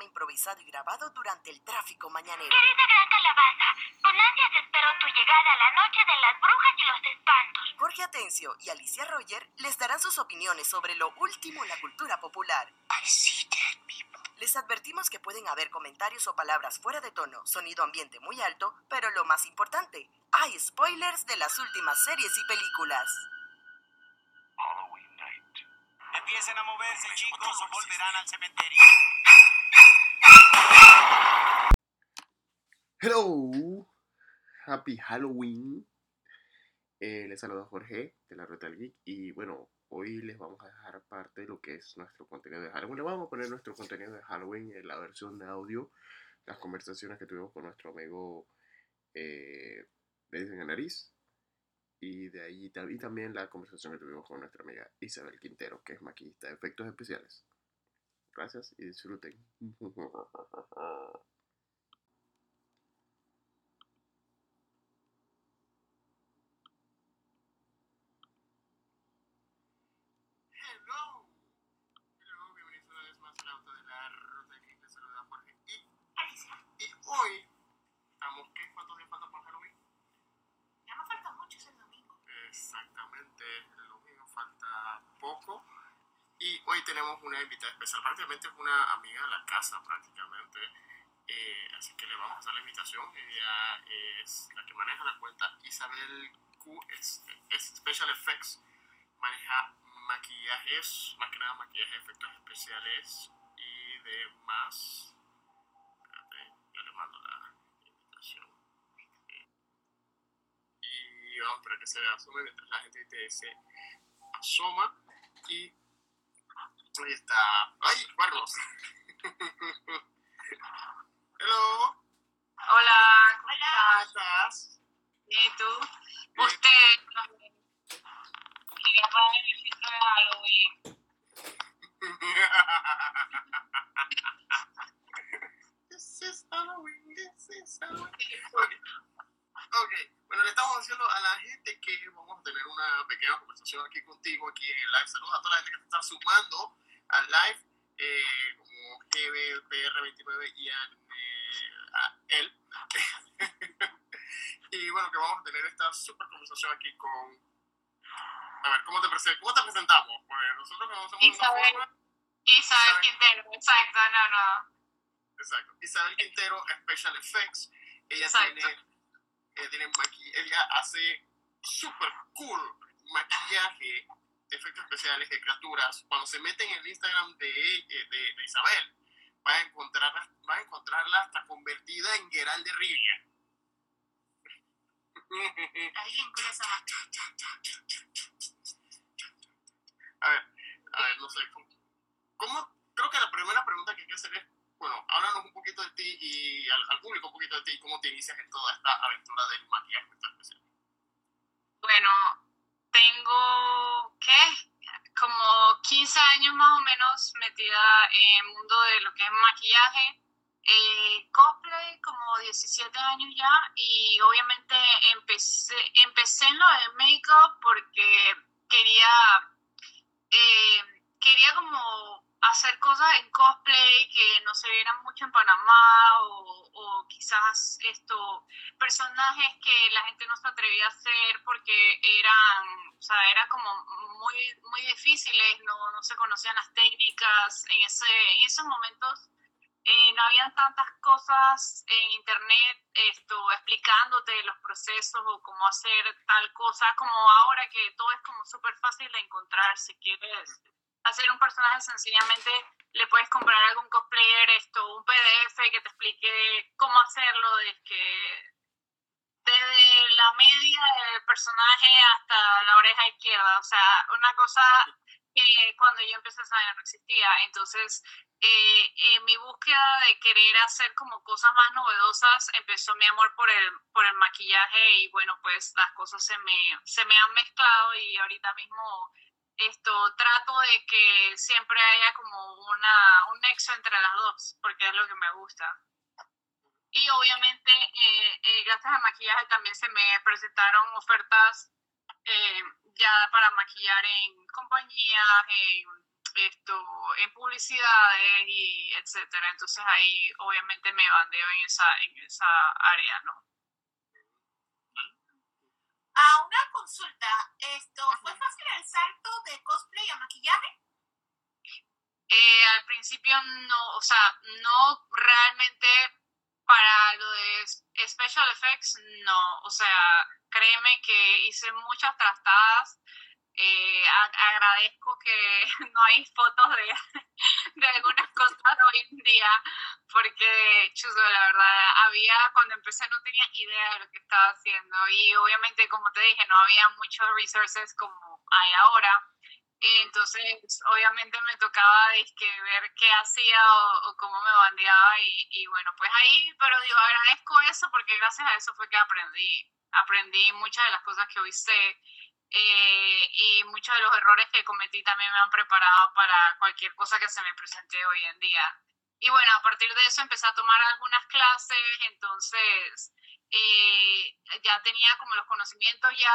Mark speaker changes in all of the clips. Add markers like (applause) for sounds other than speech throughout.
Speaker 1: programa improvisado y grabado durante el tráfico mañanero.
Speaker 2: Querida gran calabaza, con ansias espero tu llegada a la noche de las brujas y los espantos.
Speaker 1: Jorge Atencio y Alicia Roger les darán sus opiniones sobre lo último en la cultura popular. Les advertimos que pueden haber comentarios o palabras fuera de tono, sonido ambiente muy alto, pero lo más importante, hay spoilers de las últimas series y películas.
Speaker 3: Halloween night.
Speaker 4: Empiecen a moverse, chicos, o volverán al cementerio.
Speaker 5: Hello, Happy Halloween. Eh, les saluda Jorge de la Ruta del Geek y bueno, hoy les vamos a dejar parte de lo que es nuestro contenido de Halloween. Les vamos a poner nuestro contenido de Halloween en la versión de audio, las conversaciones que tuvimos con nuestro amigo eh, la nariz y de ahí y también la conversación que tuvimos con nuestra amiga Isabel Quintero, que es maquillista de efectos especiales. Gracias y disfruten. (laughs)
Speaker 6: Hello. Hello, bienvenidos una vez más al auto de la ruta de Geek. Les saluda Jorge y Alicia. Y hoy estamos, ¿qué? ¿Cuántos días faltan para Halloween?
Speaker 2: Ya no falta mucho, es el domingo.
Speaker 6: Exactamente, el domingo falta poco. Y hoy tenemos una invitada especial, prácticamente es una amiga de la casa, prácticamente. Eh, así que le vamos a hacer la invitación. Ella es la que maneja la cuenta Isabel Q, es, es Special Effects. Maneja maquillajes, más que nada maquillaje, efectos especiales y demás. Espérate, ya le mando la invitación. Y vamos a esperar que se asome mientras la gente se asoma. Y ahí está. ¡Ay, cuernos! (laughs) Hello,
Speaker 7: Hola, ¿cómo
Speaker 2: Hola.
Speaker 6: ¿cómo
Speaker 7: estás? ¿Y tú?
Speaker 6: Bien.
Speaker 7: Usted quería poner el filtro de Halloween.
Speaker 6: This is Halloween, this is Halloween. Ok. Ok, bueno, le estamos diciendo a la gente que vamos a tener una pequeña conversación aquí contigo, aquí en el live. Saludos a toda la gente que se está sumando al live, eh, como GBPR29 y a, eh, a él. (laughs) y bueno, que vamos a tener esta super conversación aquí con. A ver, ¿cómo te, cómo te presentamos? Pues nosotros conocemos de una
Speaker 7: Isabel. Isabel
Speaker 6: Isabel.
Speaker 7: Quintero, exacto, no, no.
Speaker 6: Exacto. Isabel Quintero, Special Effects. Ella
Speaker 7: Exacto.
Speaker 6: tiene, ella tiene maqui- ella hace super cool maquillaje efectos especiales de criaturas. Cuando se meten en el Instagram de, ella- de, de Isabel, van a, encontrarla, van a encontrarla hasta convertida en Geralt de Rivia. (laughs)
Speaker 2: Alguien con esa
Speaker 6: a ver, a ver, no sé. ¿cómo, cómo- Creo que la primera pregunta que hay que hacer es, bueno, háblanos un poquito de ti y al, público un poquito de ti cómo te inicias en toda esta aventura del maquillaje especiales.
Speaker 7: Bueno, tengo, ¿qué? Como 15 años más o menos metida en el mundo de lo que es maquillaje. Eh, cosplay como 17 años ya y obviamente empecé, empecé en lo de make-up porque quería, eh, quería como hacer cosas en cosplay que no se vieran mucho en Panamá o, o quizás esto personajes que la gente no se atrevía a hacer porque eran, o sea, era como muy, muy difíciles, no, no se conocían las técnicas, en, ese, en esos momentos eh, no habían tantas cosas en internet esto explicándote los procesos o cómo hacer tal cosa como ahora que todo es como súper fácil de encontrar si quieres hacer un personaje sencillamente le puedes comprar a algún cosplayer esto un PDF que te explique cómo hacerlo desde la media del personaje hasta la oreja izquierda o sea una cosa que cuando yo empecé a saber no existía. Entonces eh, en mi búsqueda de querer hacer como cosas más novedosas, empezó mi amor por el, por el maquillaje y bueno, pues las cosas se me, se me han mezclado y ahorita mismo esto trato de que siempre haya como una, un nexo entre las dos, porque es lo que me gusta. Y obviamente, eh, eh, gracias al maquillaje también se me presentaron ofertas eh, ya para maquillar en compañías, en esto en publicidades y etcétera. Entonces ahí obviamente me bandeo en esa, en esa área, ¿no?
Speaker 3: A una consulta, esto, ¿fue fácil el salto de cosplay a maquillaje?
Speaker 7: Eh, al principio no, o sea, no realmente para lo de special effects, no, o sea, créeme que hice muchas trastadas. Eh, agradezco que (laughs) no hay fotos de, (laughs) de, algunas cosas hoy en día, porque, chuzo, la verdad, había, cuando empecé no tenía idea de lo que estaba haciendo y obviamente, como te dije, no había muchos resources como hay ahora. Entonces, obviamente me tocaba ver qué hacía o, cómo me bandeaba y, y, bueno, pues ahí, pero digo, agradezco eso porque gracias a eso fue que aprendí. Aprendí muchas de las cosas que hoy sé eh, y muchos de los errores que cometí también me han preparado para cualquier cosa que se me presente hoy en día. Y bueno, a partir de eso empecé a tomar algunas clases, entonces eh, ya tenía como los conocimientos ya,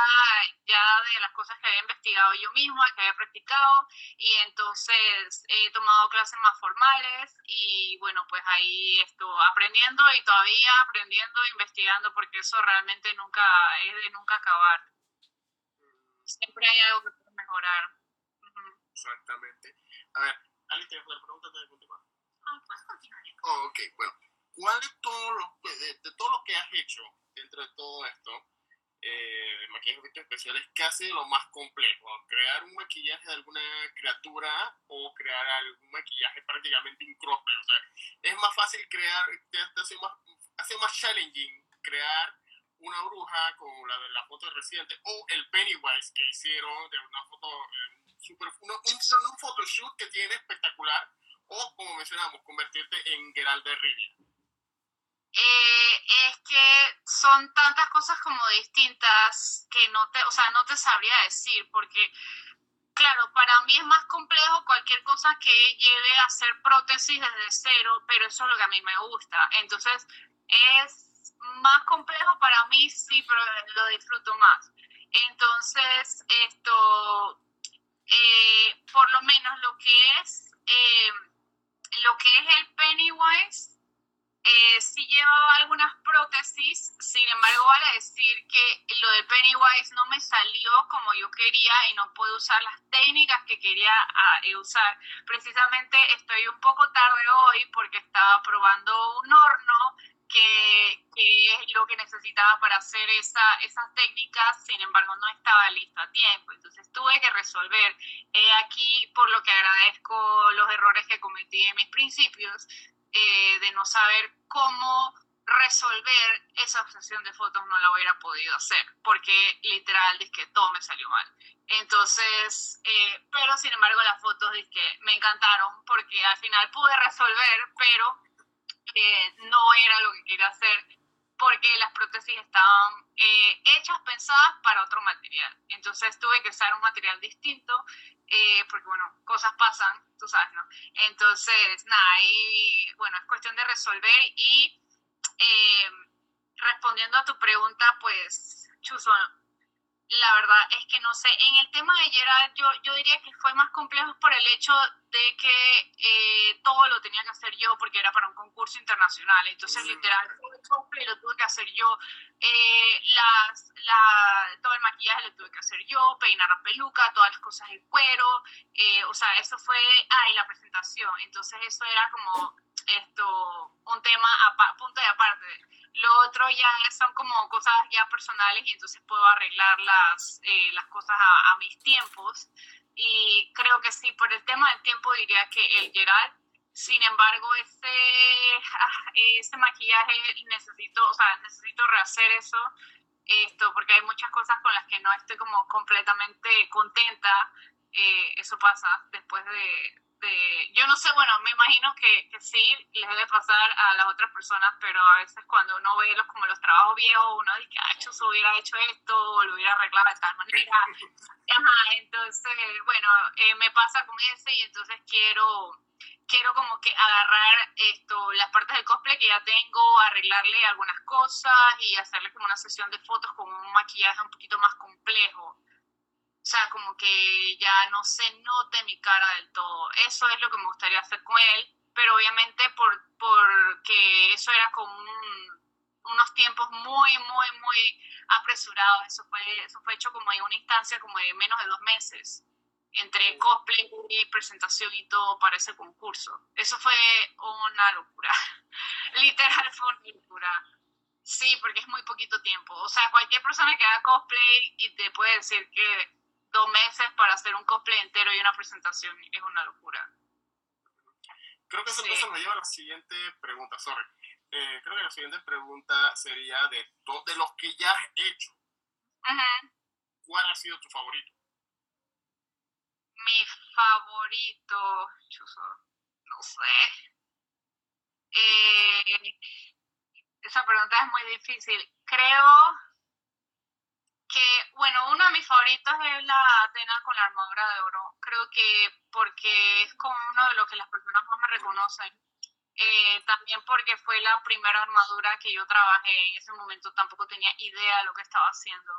Speaker 7: ya de las cosas que había investigado yo misma, que había practicado, y entonces he tomado clases más formales y bueno, pues ahí estoy aprendiendo y todavía aprendiendo, investigando, porque eso realmente nunca es de nunca acabar. Siempre hay algo que mejorar.
Speaker 6: Exactamente. A ver, Ali, ¿tienes alguna pregunta de continuar?
Speaker 3: Ah, puedes continuar.
Speaker 6: Oh, ok, bueno. ¿cuál de todo lo, de, todo lo que has hecho dentro de todo esto, eh, de maquillaje efectos especiales, qué hace lo más complejo? ¿Crear un maquillaje de alguna criatura o crear algún maquillaje prácticamente incróspero? O sea, es más fácil crear, te, hace, más, hace más challenging crear una bruja como la de la foto reciente o el Pennywise que hicieron de una foto eh, super, un, un, photoshoot que tiene espectacular o como mencionamos convertirte en Geralt de Rivia
Speaker 7: eh, es que son tantas cosas como distintas que no te, o sea, no te sabría decir, porque, claro, para mí es más complejo cualquier cosa que lleve a hacer prótesis desde cero, pero eso es lo que a mí me gusta. Entonces, es más complejo para mí, sí, pero lo disfruto más. Entonces, esto, eh, por lo menos lo que es, eh, lo que es el Pennywise, eh, sí llevaba algunas prótesis, sin embargo, vale decir que lo de Pennywise no me salió como yo quería y no puedo usar las técnicas que quería ah, eh, usar. Precisamente estoy un poco tarde hoy porque estaba probando un horno que, es lo que necesitaba para hacer esa, esas técnicas, sin embargo no estaba listo a tiempo, entonces tuve que resolver. He aquí por lo que agradezco los errores que cometí en mis principios, eh, de no saber cómo resolver esa obsesión de fotos no lo hubiera podido hacer, porque literal que todo me salió mal. Entonces, eh, pero sin embargo las fotos que me encantaron porque al final pude resolver, pero eh, no era lo que quería hacer porque las prótesis estaban hechas, pensadas para otro material. Entonces tuve que usar un material distinto eh, porque bueno, cosas pasan, tú sabes, ¿no? Entonces, nada, ahí, bueno, es cuestión de resolver y eh, respondiendo a tu pregunta, pues, Chuzo, la verdad es que no sé, en el tema de Gerard yo, yo diría que fue más complejo por el hecho de que eh, todo lo tenía que hacer yo porque era para un concurso internacional, entonces literal lo tuve que hacer yo, eh, las, la, todo el maquillaje lo tuve que hacer yo, peinar la peluca, todas las cosas de cuero, eh, o sea, eso fue, ah, y la presentación, entonces eso era como esto, un tema a punto de aparte. Lo otro ya son como cosas ya personales y entonces puedo arreglar las, eh, las cosas a, mis tiempos. Y creo que sí, por el tema del tiempo diría que el Gerald, sin embargo, ese, ah, ese maquillaje necesito, o sea, necesito rehacer eso, esto, porque hay muchas cosas con las que no estoy como completamente contenta. Eh, eso pasa después de, yo no sé, bueno, me imagino que, que, sí les debe pasar a las otras personas, pero a veces cuando uno ve los, como los trabajos viejos, uno dice, ah, yo hubiera hecho esto o lo hubiera arreglado de tal manera. Ajá, entonces, bueno, eh, me pasa con ese y entonces quiero quiero como que agarrar esto, las partes del cosplay que ya tengo, arreglarle algunas cosas y hacerle como una sesión de fotos con un maquillaje un poquito más complejo O sea, como que ya no se note mi cara del todo. Eso es lo que me gustaría hacer con él, pero obviamente por, porque eso era como unos tiempos muy, muy, muy apresurados. Eso fue, eso fue hecho como en una instancia como de menos de dos meses entre cosplay y presentación y todo para ese concurso. Eso fue una locura. (laughs) Literal fue una locura. Sí, porque es muy poquito tiempo. O sea, cualquier persona que haga cosplay y te puede decir que dos meses para hacer un cosplay entero y una presentación es una locura.
Speaker 6: Creo que eso sí. me lleva a la siguiente pregunta, sorry. Eh, creo que la siguiente pregunta sería de, de los que ya has hecho. ¿Cuál ha sido tu favorito?
Speaker 7: Mi favorito, no sé. Eh, esa pregunta es muy difícil. Creo que, bueno, uno de mis favoritos es la Atena con la armadura de oro. Creo que porque es como uno de los que las personas más me reconocen. Eh, también porque fue la primera armadura que yo trabajé. En ese momento tampoco tenía idea de lo que estaba haciendo.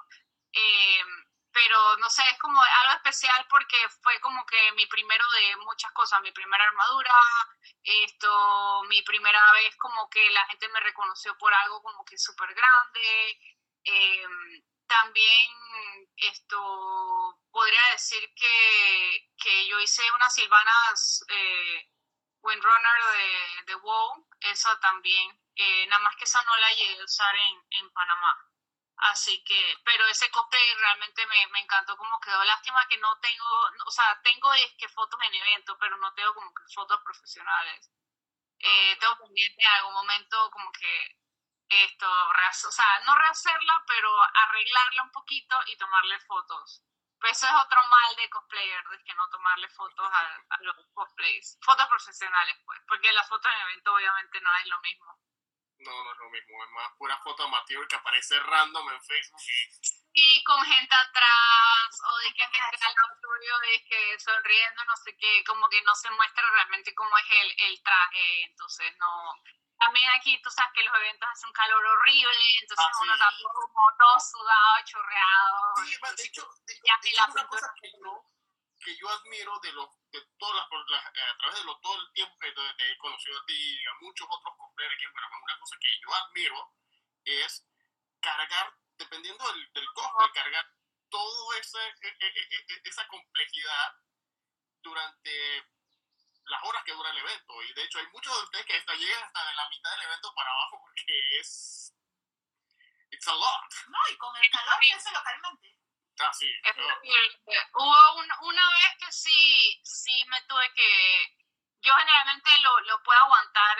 Speaker 7: Eh, pero no sé, es como algo especial porque fue como que mi primero de muchas cosas, mi primera armadura, esto, mi primera vez como que la gente me reconoció por algo como que súper grande. Em, también esto, podría decir que, que yo hice unas silvanas eh, Windrunner de, de WoW, eso también, eh, nada más que esa no la llegué a usar en, en Panamá. Así que, pero ese cosplay realmente me, me, encantó como quedó. Lástima que no tengo, o sea, tengo es que fotos en evento, pero no tengo como que fotos profesionales. Eh, tengo pendiente en algún momento como que esto, o sea, no rehacerla, pero arreglarla un poquito y tomarle fotos. Pues eso es otro mal de cosplayer, de que no tomarle fotos a, a los cosplays. Fotos profesionales, pues, porque las fotos en evento obviamente no es lo mismo.
Speaker 6: No, no es lo mismo, es más pura foto amateur que aparece random en Facebook y...
Speaker 7: Sí, con gente atrás, o de que gente al tuyo de que sonriendo, no sé qué, como que no se muestra realmente cómo es el, el traje, entonces no... También aquí tú sabes que los eventos hacen un calor horrible, entonces
Speaker 6: Ah,
Speaker 7: uno
Speaker 6: sí.
Speaker 7: está como todo sudado, chorreado.
Speaker 6: Sí, de hecho, de, de
Speaker 7: y
Speaker 6: hecho,
Speaker 7: la
Speaker 6: una cosa que yo, que yo admiro de los de todas las, a través de lo, todo el tiempo que te, he conocido a ti y a muchos otros cosplayers aquí en Panamá, una cosa que yo admiro es cargar, dependiendo del, del cosplay, cargar e- e- e- e- esa complejidad durante las horas que dura el evento. Y de hecho hay muchos de ustedes que hasta llegan hasta de la mitad del evento para abajo porque es... It's a lot.
Speaker 3: No, y con el calor que hace localmente.
Speaker 6: Ah, sí.
Speaker 7: Hubo un- una vez que sí, sí me tuve que... Yo generalmente lo, lo puedo aguantar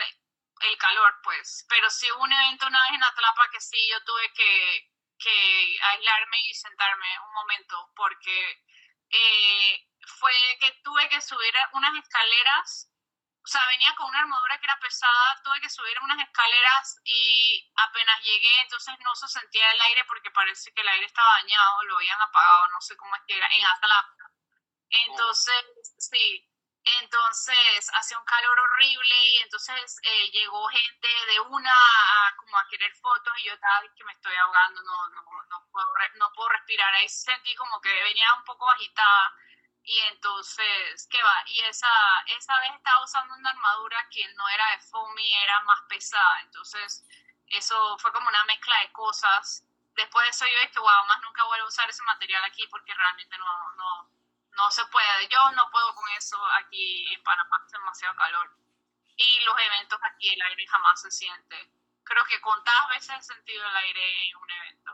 Speaker 7: el calor, pues, pero sí hubo un evento una vez en Atlapa que sí yo tuve que, que aislarme y sentarme un momento porque eh, fue que tuve que subir unas escaleras, o sea, venía con una armadura que era pesada, tuve que subir unas escaleras y apenas llegué, entonces no se sentía el aire porque parece que el aire estaba dañado, lo habían apagado, no sé cómo es que era, en Atlanta. Entonces, sí, entonces hacía un calor horrible y entonces eh, llegó gente de una a, como a querer fotos y yo estaba "Ay, que me estoy ahogando, no, no, no, puedo, no puedo respirar. Ahí sentí como que venía un poco agitada y entonces, ¿qué va? Y esa, esa vez estaba usando una armadura que no era de foamy, era más pesada. Entonces, eso fue como una mezcla de cosas. Después de eso yo dije, wow, más nunca vuelvo a usar ese material aquí porque realmente no, no, no se puede. Yo no puedo con eso aquí en Panamá, hace demasiado calor. Y los eventos aquí, el aire jamás se siente. Creo que contadas veces he sentido el aire en un evento.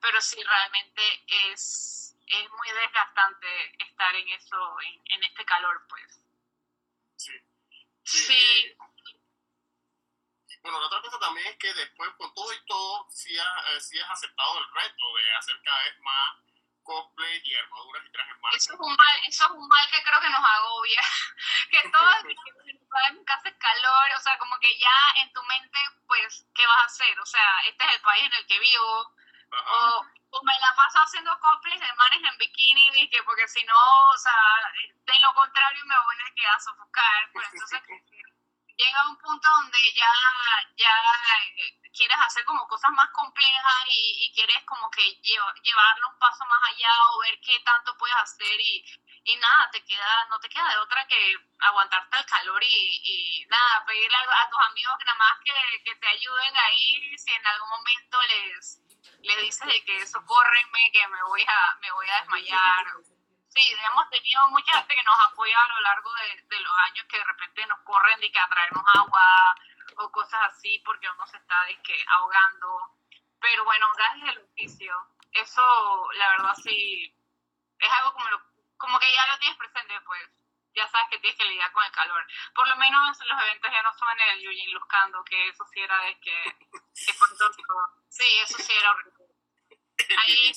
Speaker 7: Pero sí, realmente es, es muy desgastante estar en eso, en, en este calor, pues.
Speaker 6: Sí.
Speaker 7: Sí,
Speaker 6: Bueno, la otra cosa también es que después, con todo y todo, sí has, eh, sí has aceptado el reto de hacer cada vez más cosplay y armaduras y trajes más.
Speaker 7: eso es un mal, eso es un mal que creo que nos agobia. (laughs) que todos en hace calor, o sea, como que ya en tu mente, pues, ¿qué vas a hacer? O sea, este es el país en el que vivo,
Speaker 6: Ajá.
Speaker 7: o, o me la paso haciendo cosplays de manes en bikini, dije, porque si no, o sea, de lo contrario me voy a quedar a sofocar. Pues entonces, llega un punto donde ya, ya eh, quieres hacer como cosas más complejas y, quieres como que llevarlo un paso más allá o ver qué tanto puedes hacer y, y nada, te queda, no te queda de otra que aguantarte el calor y, y nada, pedirle a, tus amigos nada más que, que, te ayuden ahí si en algún momento les, les dices de que socórrenme, que me voy a, me voy a desmayar sí, hemos tenido mucha gente que nos apoya a lo largo de, los años que de repente nos corren de que a traernos agua o cosas así porque uno se está de que, ahogando. Pero bueno, gracias al oficio. Eso, la verdad, sí, es algo como, como que ya lo tienes presente, pues ya sabes que tienes que lidiar con el calor. Por lo menos los eventos ya no son el Yujin Luscando, que eso sí era de que, Sí, eso sí era horrible. Ahí,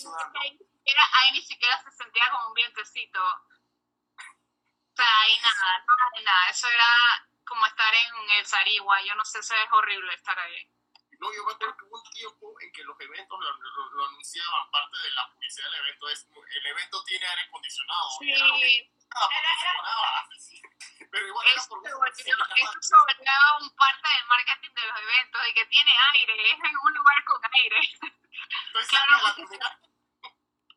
Speaker 7: ahí ni siquiera se sentía como un vientecito. O sea, ahí nada, nada nada. Eso era como estar en el Sarigua. Yo no sé, eso es horrible estar ahí.
Speaker 6: No, yo me acuerdo que hubo un tiempo en que los eventos lo, anunciaban, parte de la publicidad del evento es, el evento tiene aire acondicionado.
Speaker 7: Sí.
Speaker 6: Pero igual era por
Speaker 7: Eso un parte del marketing de los eventos y que tiene aire, es en un lugar con aire.
Speaker 6: Entonces, claro,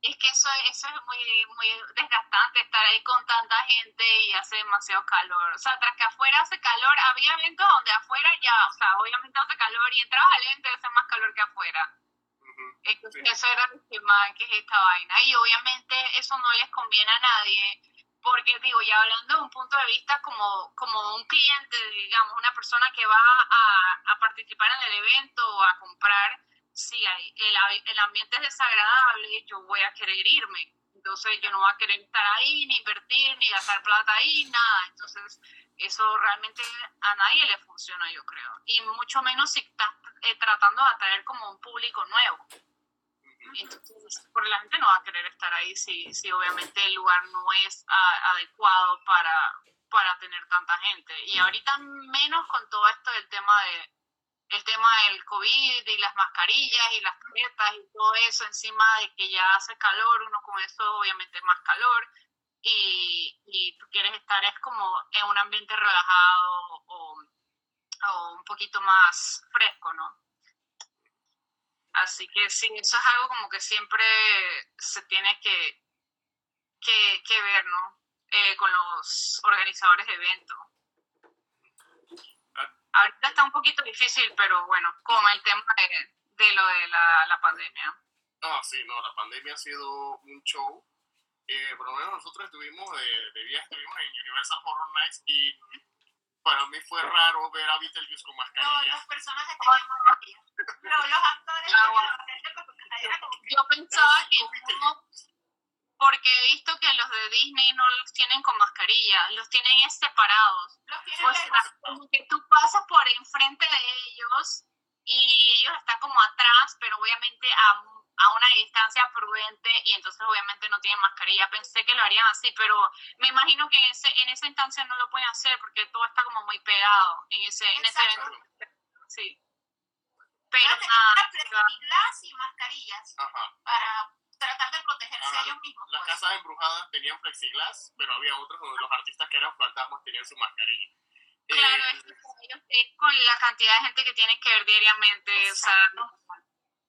Speaker 7: es que eso, eso es muy, muy desgastante estar ahí con tanta gente y hace demasiado calor. O sea, tras que afuera hace calor, había eventos donde afuera ya, o sea, obviamente hace calor y entrabas al evento y hace más calor que afuera. Entonces, eso era el tema que es esta vaina. Y obviamente eso no les conviene a nadie, porque digo, ya hablando de un punto de vista como, como un cliente, digamos, una persona que va a, participar en el evento o a comprar, si el, el ambiente es desagradable, yo voy a querer irme. Entonces yo no voy a querer estar ahí, ni invertir, ni gastar plata ahí, nada. Entonces eso realmente a nadie le funciona, yo creo. Y mucho menos si estás eh, tratando de atraer como un público nuevo. Entonces, por la gente no va a querer estar ahí si, si obviamente el lugar no es adecuado para, para tener tanta gente. Y ahorita menos con todo esto del tema de, el tema del COVID y las mascarillas y las caretas y todo eso, encima de que ya hace calor, uno con eso obviamente más calor y, y tú quieres estar es como en un ambiente relajado o, o un poquito más fresco, ¿no? Así que sí, eso es algo como que siempre se tiene que, que, que ver, ¿no? Eh, con los organizadores de eventos ahorita está un poquito difícil, pero bueno, con el tema de, lo de la, la, pandemia.
Speaker 6: Ah, sí, no, la pandemia ha sido un show. Eh, por lo menos nosotros estuvimos de, de viaje, estuvimos en Universal Horror Nights y para mí fue raro ver a Beetlejuice con mascarilla.
Speaker 3: No, los personajes tenían mascarilla. No, los actores ah, bueno.
Speaker 7: Yo pensaba que porque he visto que los de Disney no los tienen con mascarilla, los tienen separados. o sea, como que tú pasas por enfrente de ellos y ellos están como atrás, pero obviamente a, a una distancia prudente y entonces obviamente no tienen mascarilla. Pensé que lo harían así, pero me imagino que en, ese, en esa instancia no lo pueden hacer porque todo está como muy pegado en ese, en ese evento. Sí.
Speaker 3: Pero nada. y mascarillas para tratar de protegerse ellos mismos.
Speaker 6: Las
Speaker 3: pues.
Speaker 6: casas embrujadas tenían plexiglas, pero había otros donde los artistas que eran fantasmas tenían su mascarilla.
Speaker 7: Claro, eh, es, con la cantidad de gente que tienen que ver diariamente, o sea,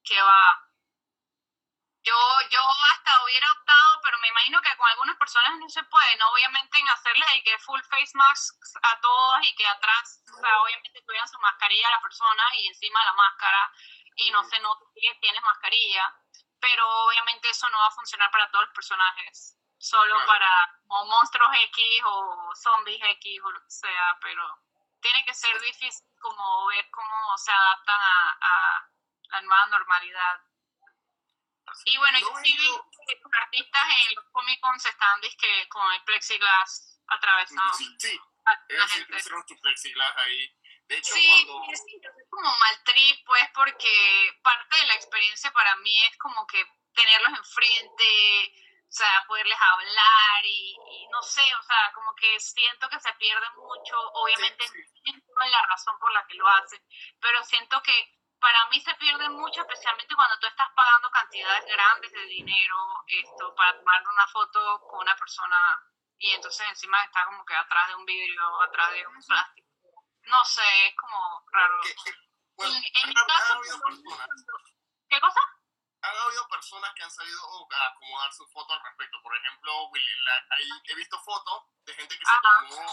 Speaker 7: que va. Yo, yo hasta hubiera optado, pero me imagino que con algunas personas no se puede, ¿no? Obviamente en hacerle y que full face masks a todos y que atrás, o sea, obviamente tuvieran su mascarilla a la persona y encima la máscara y no se note que tienes mascarilla pero obviamente eso no va a funcionar para todos los personajes, solo para monstruos X o zombies X o lo que sea, pero tiene que ser difícil como ver cómo se adaptan a, la nueva normalidad. Y bueno, yo sí vi que los artistas en los Comic Con están con el plexiglas atravesado.
Speaker 6: Sí, sí. Gente. tu plexiglas ahí de hecho,
Speaker 7: sí, cuando... es como mal trip, pues, porque parte de la experiencia para mí es como que tenerlos enfrente, o sea, poderles hablar y, no sé, o sea, como que siento que se pierde mucho, obviamente sí, la razón por la que lo hacen, pero siento que para mí se pierde mucho, especialmente cuando tú estás pagando cantidades grandes de dinero esto para tomar una foto con una persona y entonces encima está como que atrás de un vidrio, atrás de un plástico no sé, es como raro.
Speaker 6: bueno,
Speaker 7: ¿Qué cosa?
Speaker 6: Han habido personas que han sabido acomodar su foto al respecto. Por ejemplo, ahí he visto fotos de gente que se tomó,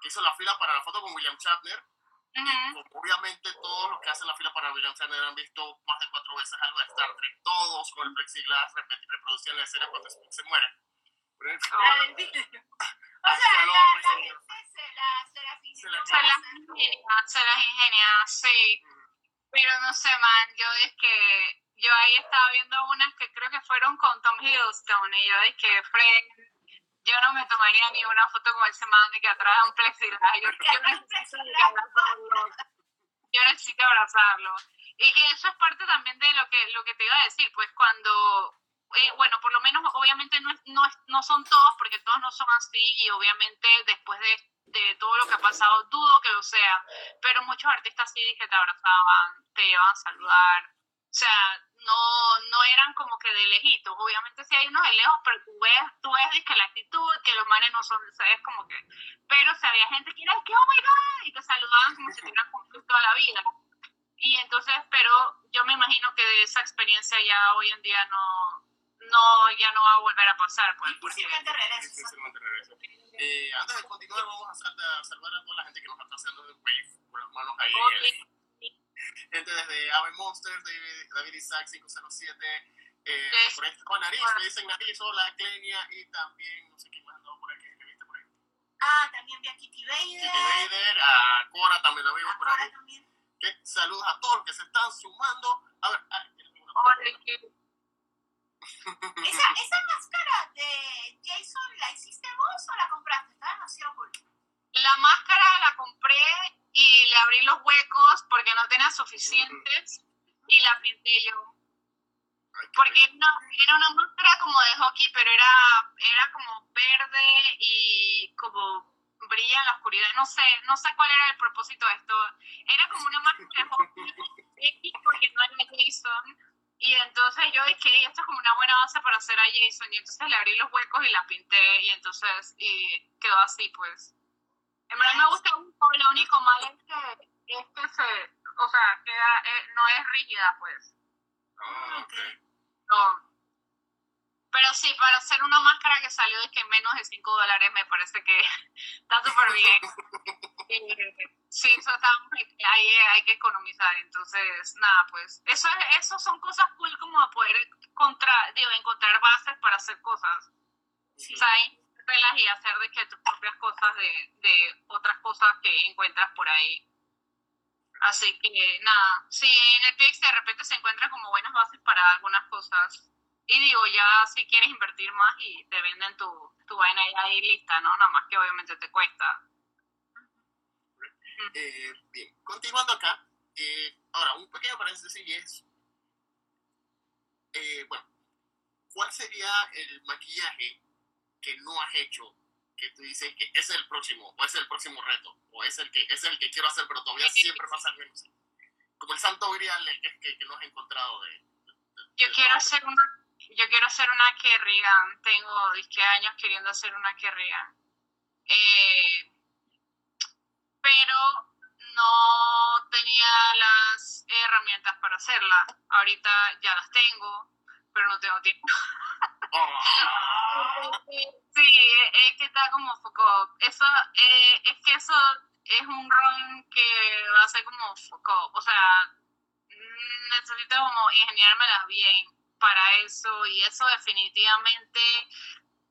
Speaker 6: que hizo la fila para la foto con William Shatner Obviamente todos los que hacen la fila para William Shatner han visto más de cuatro veces algo de Star Trek. Todos con el plexiglas reproducían la escena cuando se muere. (laughs) o sea, la,
Speaker 7: se las ingenia, se las ingenia, sí. Pero no sé, man, yo es que yo ahí estaba viendo unas que creo que fueron con Tom Hiddleston y yo es que Fred yo no me tomaría ni una foto con ese man de que atrás un plexiglas. (laughs) Yo, yo necesito abrazarlo. Yo necesito abrazarlo. Y que eso es parte también de lo que, lo que te iba a decir, pues cuando, eh, bueno, por lo menos obviamente no, no, no son todos, porque todos no son así, y obviamente después de, de todo lo que ha pasado, dudo que lo sea, pero muchos artistas sí que te abrazaban, te iban a saludar, o sea, no, no eran como que de lejitos. Obviamente sí hay unos de lejos, pero tú ves, tú ves que la actitud, que los manes no son, ¿sabes? Como que, pero o sea, había gente que era, que oh my god, y te saludaban como si tuvieran juntos toda la vida. Y entonces, pero yo me imagino que de esa experiencia ya hoy en día no, no ya no va a volver a pasar. Pues,
Speaker 3: difícilmente regresa.
Speaker 6: Difícilmente regresa. Eh, antes de continuar, vamos a saludar a toda la gente que nos está haciendo de Wave, con las manos ahí. Okay gente desde Ave Monsters, David, David Isaac 507, eh, por ahí con Nariz, me dicen Nariz, hola, Clenia, y también, no sé quién más andaba por aquí, ¿me viste por ahí?
Speaker 3: Ah, también vi a Kitty Vader.
Speaker 6: Kitty Vader, a Cora también la vimos por ahí. También. saludos a todos los que se están sumando. A ver, a
Speaker 3: esa, esa máscara de Jason, ¿la hiciste vos o la compraste? Está demasiado cool.
Speaker 7: La máscara la compré y le abrí los huecos porque no tenía suficientes y la pinté yo. Porque no, era una máscara como de hockey, pero era, era como verde y como brilla en la oscuridad. No sé, no sé cuál era el propósito de esto. Era como una máscara de hockey porque no era Jason. Y entonces yo dije, esto es como una buena base para hacer a Jason. Y entonces le abrí los huecos y la pinté y entonces y quedó así pues. En verdad me gusta un poco, lo único malo es que, es que se, o sea, queda, eh, no es rígida, pues.
Speaker 6: Ah,
Speaker 7: no. Pero sí, para hacer una máscara que salió de que menos de 5 dólares me parece que (laughs) está súper bien. (laughs) sí, eso está, hay, hay que economizar. Entonces, nada, pues, eso, eso son cosas cool como poder contra, digo, encontrar bases para hacer cosas. Sí. O sea, y hacer de que tus propias cosas de, de otras cosas que encuentras por ahí. Así que nada, sí, en Netflix de repente se encuentran como buenas bases para algunas cosas. Y digo, ya si quieres invertir más y te venden tu, tu vaina ya ahí lista, ¿no? Nada más que obviamente te cuesta.
Speaker 6: Eh, bien, continuando acá, eh, ahora un pequeño paréntesis es, eh, bueno, ¿cuál sería el maquillaje que no has hecho, que tú dices que es el próximo, o es el próximo reto, o es el que, es el que quiero hacer, pero todavía siempre pasa menos. Como el santo grial que, que, que no has encontrado de...
Speaker 7: yo quiero hacer una... Yo quiero hacer una Kerrigan, tengo 10 años queriendo hacer una Kerrigan. Eh, pero no tenía las herramientas para hacerla. Ahorita ya las tengo, pero no tengo tiempo. (laughs) Sí, es que está como foco. Eso, eh, es que eso es un rol que va a ser como foco. O sea, necesito como ingeniármelas bien para eso y eso definitivamente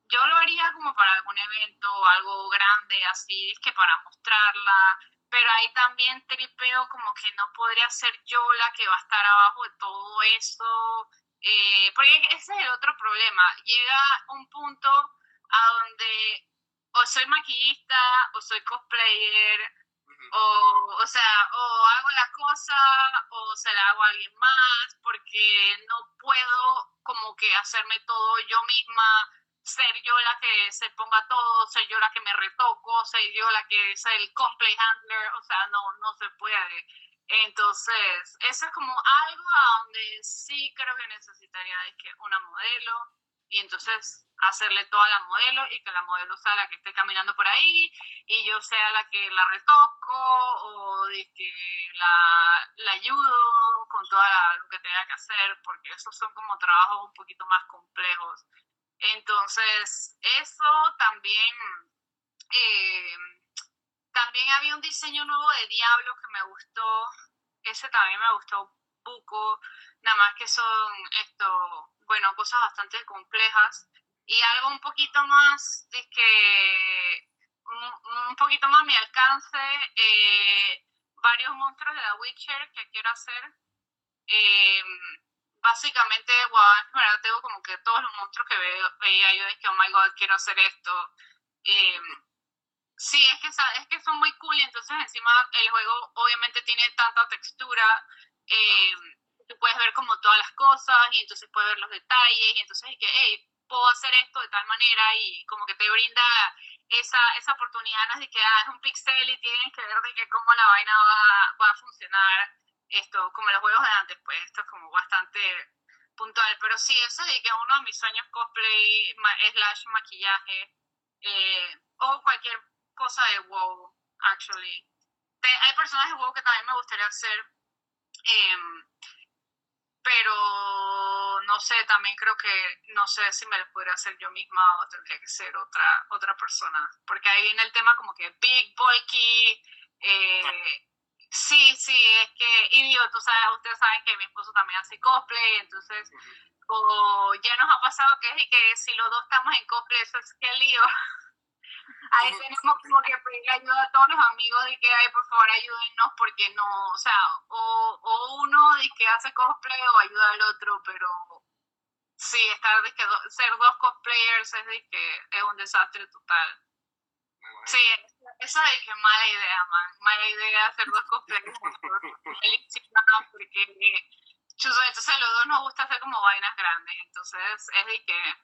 Speaker 7: yo lo haría como para algún evento o algo grande así, es que para mostrarla, pero ahí también tripeo como que no podría ser yo la que va a estar abajo de todo eso eh, porque ese es el otro problema. Llega un punto a donde o soy maquillista o soy cosplayer o, o sea, o hago la cosa o se la hago a alguien más porque no puedo como que hacerme todo yo misma, ser yo la que se ponga todo, ser yo la que me retoco, ser yo la que es el cosplay handler, o sea, no, no se puede. Entonces, eso es como algo a donde sí creo que necesitaría de que una modelo y entonces hacerle toda la modelo y que la modelo sea la que esté caminando por ahí y yo sea la que la retoco o de que la, la ayudo con toda lo que tenga que hacer, porque esos son como trabajos un poquito más complejos. Entonces, eso también, eh, también había un diseño nuevo de Diablo que me gustó, ese también me gustó poco, nada más que son esto, bueno, cosas bastante complejas y algo un poquito más, que un, poquito más mi alcance, eh, varios monstruos de la Witcher que quiero hacer. Eh, básicamente, bueno, tengo como que todos los monstruos que veo, veía yo de que, oh my god, quiero hacer esto. Eh, sí, es que, es que son muy cool y entonces encima el juego obviamente tiene tanta textura. Eh, tú puedes ver como todas las cosas y entonces puedes ver los detalles y entonces es que, hey, puedo hacer esto de tal manera y como que te brinda esa, esa oportunidad, no de que ah, es un pixel y tienes que ver de que cómo la vaina va, va a funcionar, esto, como los juegos de antes, pues esto es como bastante puntual, pero sí, eso de que uno de mis sueños cosplay, slash maquillaje, eh, o cualquier cosa de WoW, actually. hay personajes de WoW que también me gustaría hacer, eh, pero no sé, también creo que no sé si me lo podría hacer yo misma o tendría que ser otra, otra persona, porque ahí viene el tema como que big, bulky, eh, sí, sí, es que, y digo, tú sabes, ustedes saben que mi esposo también hace cosplay, entonces, o ya nos ha pasado que es que si los dos estamos en cosplay, eso es que lío. Ahí tenemos como que pedir ayuda a todos los amigos de que, ay, por favor, ayúdennos, porque no, o sea, o, o uno de que hace cosplay o ayuda al otro, pero sí, estar de que ser dos cosplayers es de que es un desastre total. Sí, esa es que mala idea, man. Mala idea hacer dos cosplayers porque entonces a los dos nos gusta hacer como vainas grandes, entonces es de que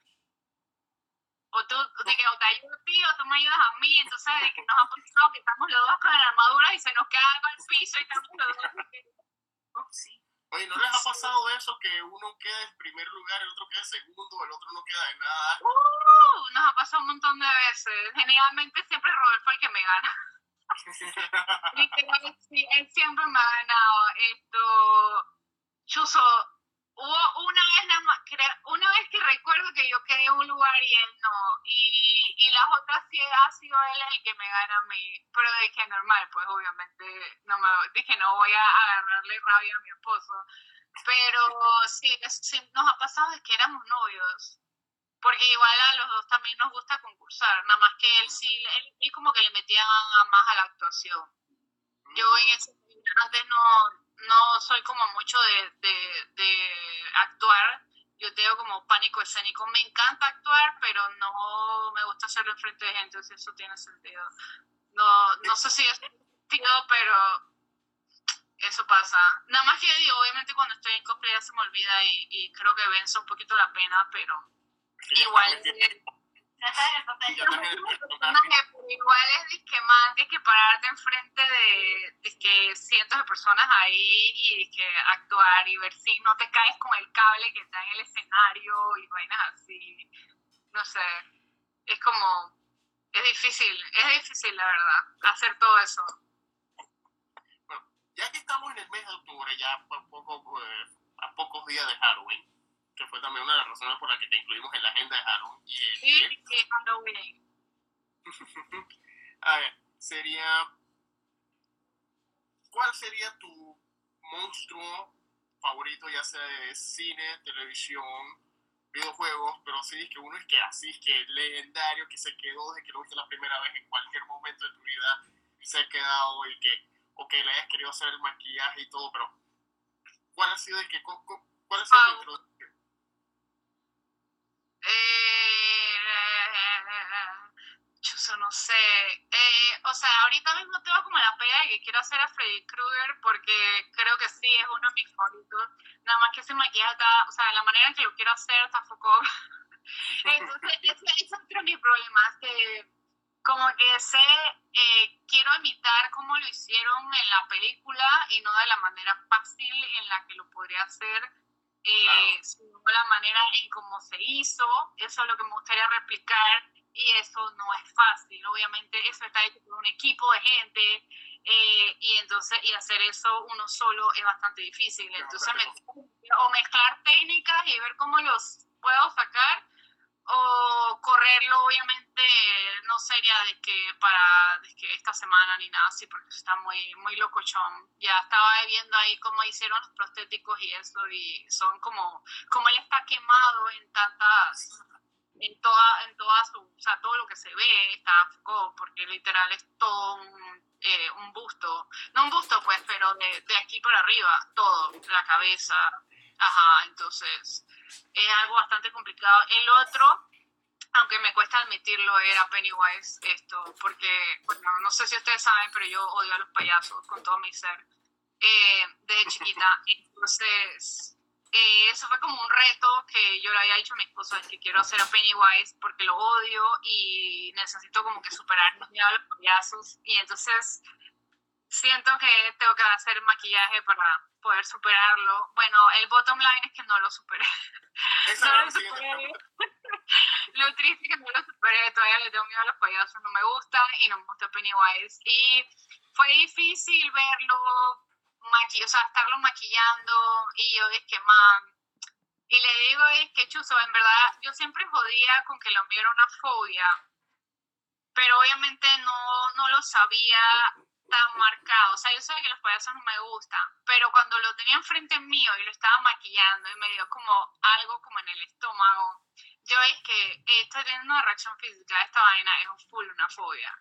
Speaker 7: o tú, de que o te ayudo a ti o tú me ayudas a mí, entonces de que nos ha pasado que estamos los dos con la armadura y se nos cae al piso y estamos los dos.
Speaker 6: sí. Oye, ¿no les ha pasado eso que uno queda en primer lugar, el otro queda en segundo, el otro no queda en nada?
Speaker 7: Uh, nos ha pasado un montón de veces. Generalmente siempre Rodolfo el que me gana. (laughs) y él siempre me ha ganado. Esto, Chuso, Hubo una vez, nada más, una vez que recuerdo que yo quedé en un lugar y él no, y, y las otras sí ha sido él el que me gana a mí, pero dije normal, pues obviamente no me, dije no voy a agarrarle rabia a mi esposo, pero sí, sí nos ha pasado de que éramos novios, porque igual a los dos también nos gusta concursar, nada más que él sí, él, como que le metía más a la actuación. Yo en ese antes no no soy como mucho de, de, actuar. Yo tengo como pánico escénico. Me encanta actuar, pero no me gusta hacerlo enfrente de gente, si eso tiene sentido. No, no sé si es sentido, pero eso pasa. Nada más que digo, obviamente cuando estoy en cosplay ya se me olvida y, y creo que vence un poquito la pena, pero igual igual es que más que pararte enfrente de, de que cientos de personas ahí y que actuar y ver si no te caes con el cable que está en el escenario y vainas así. No sé, es como, es difícil, es difícil la verdad, hacer todo eso.
Speaker 6: Bueno, ya que estamos en el mes de octubre, ya a, poco, eh, a pocos días de Halloween, que fue también una de las razones por las que te incluimos en la agenda de Halloween. Y,
Speaker 7: sí, sí, Halloween. (laughs)
Speaker 6: a ver, sería... ¿Cuál sería tu monstruo favorito, ya sea de cine, televisión, videojuegos, pero sí que uno es que así, es que legendario, que se quedó desde que lo viste la primera vez en cualquier momento de tu vida, se ha quedado y que, o que le hayas querido hacer el maquillaje y todo, pero ¿cuál ha sido el que, cuál ha sido tu
Speaker 7: eh, chuso, no sé. Eh, o sea, ahorita mismo tengo como la pega de que quiero hacer a Freddy Krueger porque creo que sí, es uno de mis favoritos. Nada más que ese maquillaje está, o sea, la manera en que lo quiero hacer está foco. (laughs) Entonces, (laughs) ese, es otro de mis problemas, que como que sé, eh, quiero imitar cómo lo hicieron en la película y no de la manera fácil en la que lo podría hacer eh, sino la manera en cómo se hizo. Eso es lo que me gustaría replicar y eso no es fácil. Obviamente eso está hecho por un equipo de gente eh, y entonces y hacer eso uno solo es bastante difícil. Entonces o mezclar técnicas y ver cómo los puedo sacar o correrlo obviamente no sería de que para de que esta semana ni nada así porque está muy muy locochón. Ya estaba viendo ahí cómo hicieron los prostéticos y eso y son como como él está quemado en tantas en toda en su o sea todo lo que se ve está porque literal es todo un, eh, un busto. No un busto pues pero de, de aquí para arriba todo la cabeza ajá entonces es algo bastante complicado. El otro, aunque me cuesta admitirlo, era Pennywise esto, porque, bueno, no sé si ustedes saben, pero yo odio a los payasos con todo mi ser eh, desde chiquita. (laughs) Entonces, eh, eso fue como un reto que yo le había dicho a mi esposo, es que quiero hacer a Pennywise porque lo odio y necesito como que superar miedo a los payasos. Y entonces siento que tengo que hacer maquillaje para poder superarlo. Bueno, el bottom line es que no lo superé. (laughs) no lo, superé. (laughs) lo triste es que no lo superé, todavía le tengo miedo a los payasos, no me gusta y no me gusta Pennywise. Y fue difícil verlo, maqui o sea, estarlo maquillando y yo dije, man, y le digo, es que Chuzo, en verdad, yo siempre jodía con que lo mío era una fobia, pero obviamente no, no lo sabía tan marcado. O sea, yo sabía que los payasos no me gustan, pero cuando lo tenía enfrente mío y lo estaba maquillando y me dio como algo como en el estómago, yo es que eh, estoy teniendo una reacción física, esta vaina es un full una fobia.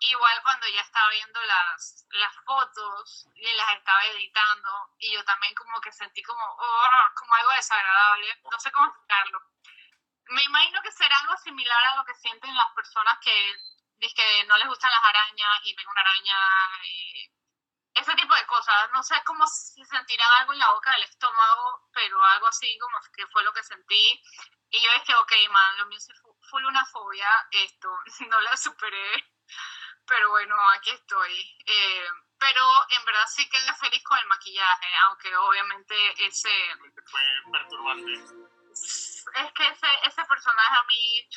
Speaker 7: Igual cuando ya estaba viendo las, las fotos y las estaba editando y yo también como que sentí como, oh, como algo desagradable, no sé cómo explicarlo. Me imagino que será algo similar a lo que sienten las personas que que no les gustan las arañas y ven una araña, eh, ese tipo de cosas. No sé cómo si sentirán algo en la boca del estómago, pero algo así como que fue lo que sentí. Y yo dije, ok, man, lo mío fue una fobia, esto, (laughs) no la superé, pero bueno, aquí estoy. Eh, pero en verdad sí quedé feliz con el maquillaje, aunque obviamente ese...
Speaker 6: Fue perturbante
Speaker 7: es que ese, ese personaje a mí,